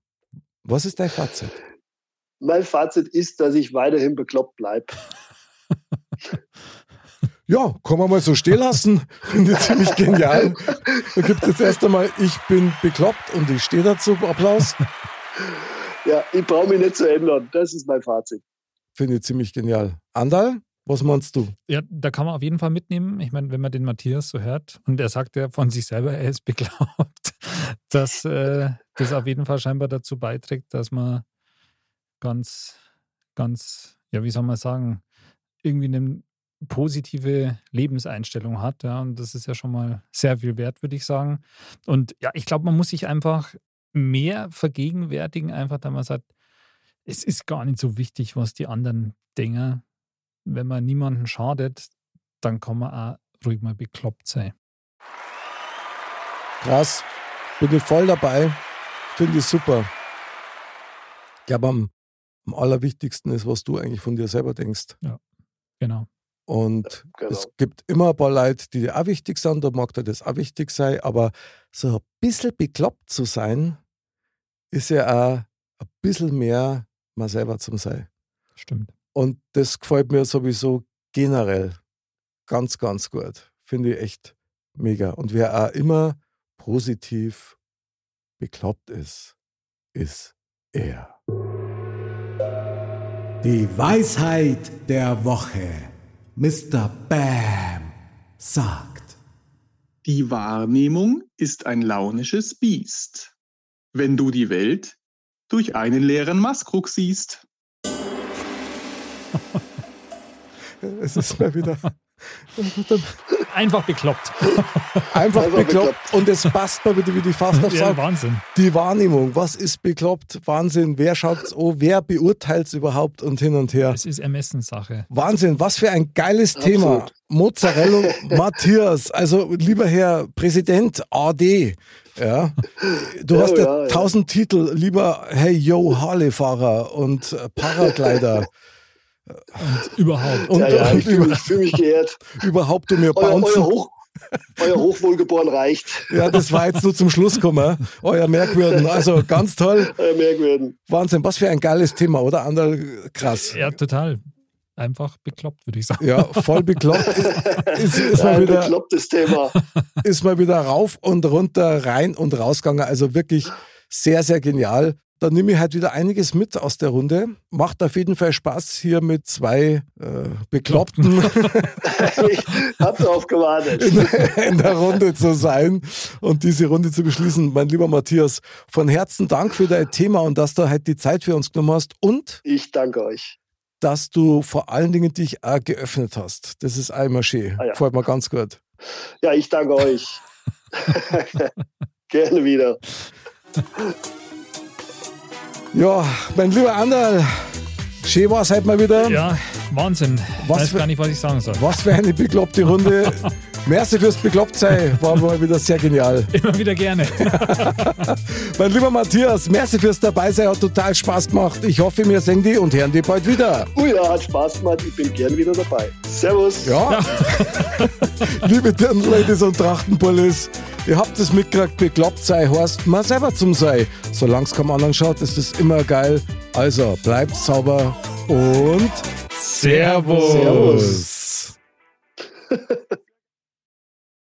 Was ist dein Fazit? Mein Fazit ist, dass ich weiterhin bekloppt bleibe. Ja, kann man mal so stehen lassen. Finde ich ziemlich genial. Da gibt es jetzt erst einmal, ich bin bekloppt und ich stehe dazu. Applaus. Ja, ich brauche mich nicht zu ändern. Das ist mein Fazit. Finde ich ziemlich genial. Andal, was meinst du? Ja, da kann man auf jeden Fall mitnehmen. Ich meine, wenn man den Matthias so hört und er sagt ja von sich selber, er ist bekloppt, dass äh, das auf jeden Fall scheinbar dazu beiträgt, dass man ganz, ganz, ja, wie soll man sagen, irgendwie eine positive Lebenseinstellung hat. Ja, und das ist ja schon mal sehr viel wert, würde ich sagen. Und ja, ich glaube, man muss sich einfach mehr vergegenwärtigen, einfach, da man sagt, es ist gar nicht so wichtig, was die anderen denken. Wenn man niemanden schadet, dann kann man auch ruhig mal bekloppt sein. Krass. Bin ich voll dabei. Finde ich super. Ich glaube, am, am allerwichtigsten ist, was du eigentlich von dir selber denkst. Genau. Und Genau. es gibt immer ein paar Leute, die dir auch wichtig sind, da mag dir das auch wichtig sein, aber so ein bisschen bekloppt zu sein, ist ja auch ein bisschen mehr man selber zum Sein. Stimmt. Und das gefällt mir sowieso generell ganz, ganz gut. Finde ich echt mega. Und wer auch immer positiv bekloppt ist, ist er. Die Weisheit der Woche. Mr. Bam sagt. Die Wahrnehmung ist ein launisches Biest. Wenn du die Welt durch einen leeren Maskrug siehst. Es ist mal wieder. Einfach bekloppt. Einfach, Einfach bekloppt. bekloppt. Und es passt mal wieder, wie die Fast auf Ja. Wahnsinn. Die Wahrnehmung, was ist bekloppt? Wahnsinn, wer schaut's an? Wer beurteilt's überhaupt und hin und her? Es ist Ermessenssache. Wahnsinn, was für ein geiles Absolut. Thema. Mozzarella Matthias, also lieber Herr Präsident AD, ja, du Ja, hast ja, ja, ja. tausend Titel, lieber Hey Yo Harley-Fahrer und äh, Paraglider Überhaupt. und, ja, ja, und ich fühle fühl mich geehrt. überhaupt um mir Euer, euer, bouncen. Hoch, euer Hochwohlgeboren reicht. Ja, das war jetzt nur zum Schluss gekommen, euer Merkwürden. Also ganz toll, Euer Merkwürden. Wahnsinn, was für ein geiles Thema, oder? Anderl, krass. Ja, total. Einfach bekloppt, würde ich sagen. Ja, voll bekloppt. Ist, ist, mal Ein wieder, beklopptes Thema. ist mal wieder rauf und runter, rein und rausgegangen. Also wirklich sehr, sehr genial. Da nehme ich halt wieder einiges mit aus der Runde. Macht auf jeden Fall Spaß, hier mit zwei äh, Bekloppten ich hab darauf gewartet. in, in der Runde zu sein und diese Runde zu beschließen. Mein lieber Matthias, von Herzen Dank für dein Thema und dass du halt die Zeit für uns genommen hast und Ich danke euch. dass du vor allen Dingen dich auch geöffnet hast. Das ist einmal schön. Ah ja. Gefällt mir ganz gut. Ja, ich danke euch. Gerne wieder. Ja, mein lieber Anderl, schön war es halt mal wieder. Ja, Wahnsinn. Was weiß für- gar nicht, was ich sagen soll. Was für eine bekloppte Runde. Merci fürs Beklopptsein, war mal wieder sehr genial. Immer wieder gerne. Mein lieber Matthias, merci fürs Dabeisein, hat total Spaß gemacht. Ich hoffe, wir sehen die und hören die bald wieder. Oh ja, hat Spaß gemacht. Ich bin gern wieder dabei. Servus. Ja. Liebe Dirndl-Ladies und Trachtenpullis, ihr habt es mitgekriegt, bekloppt sei, heißt mal selber zum sei. Solange es keinem anderen schaut, ist es immer geil. Also bleibt sauber und Servus. Servus.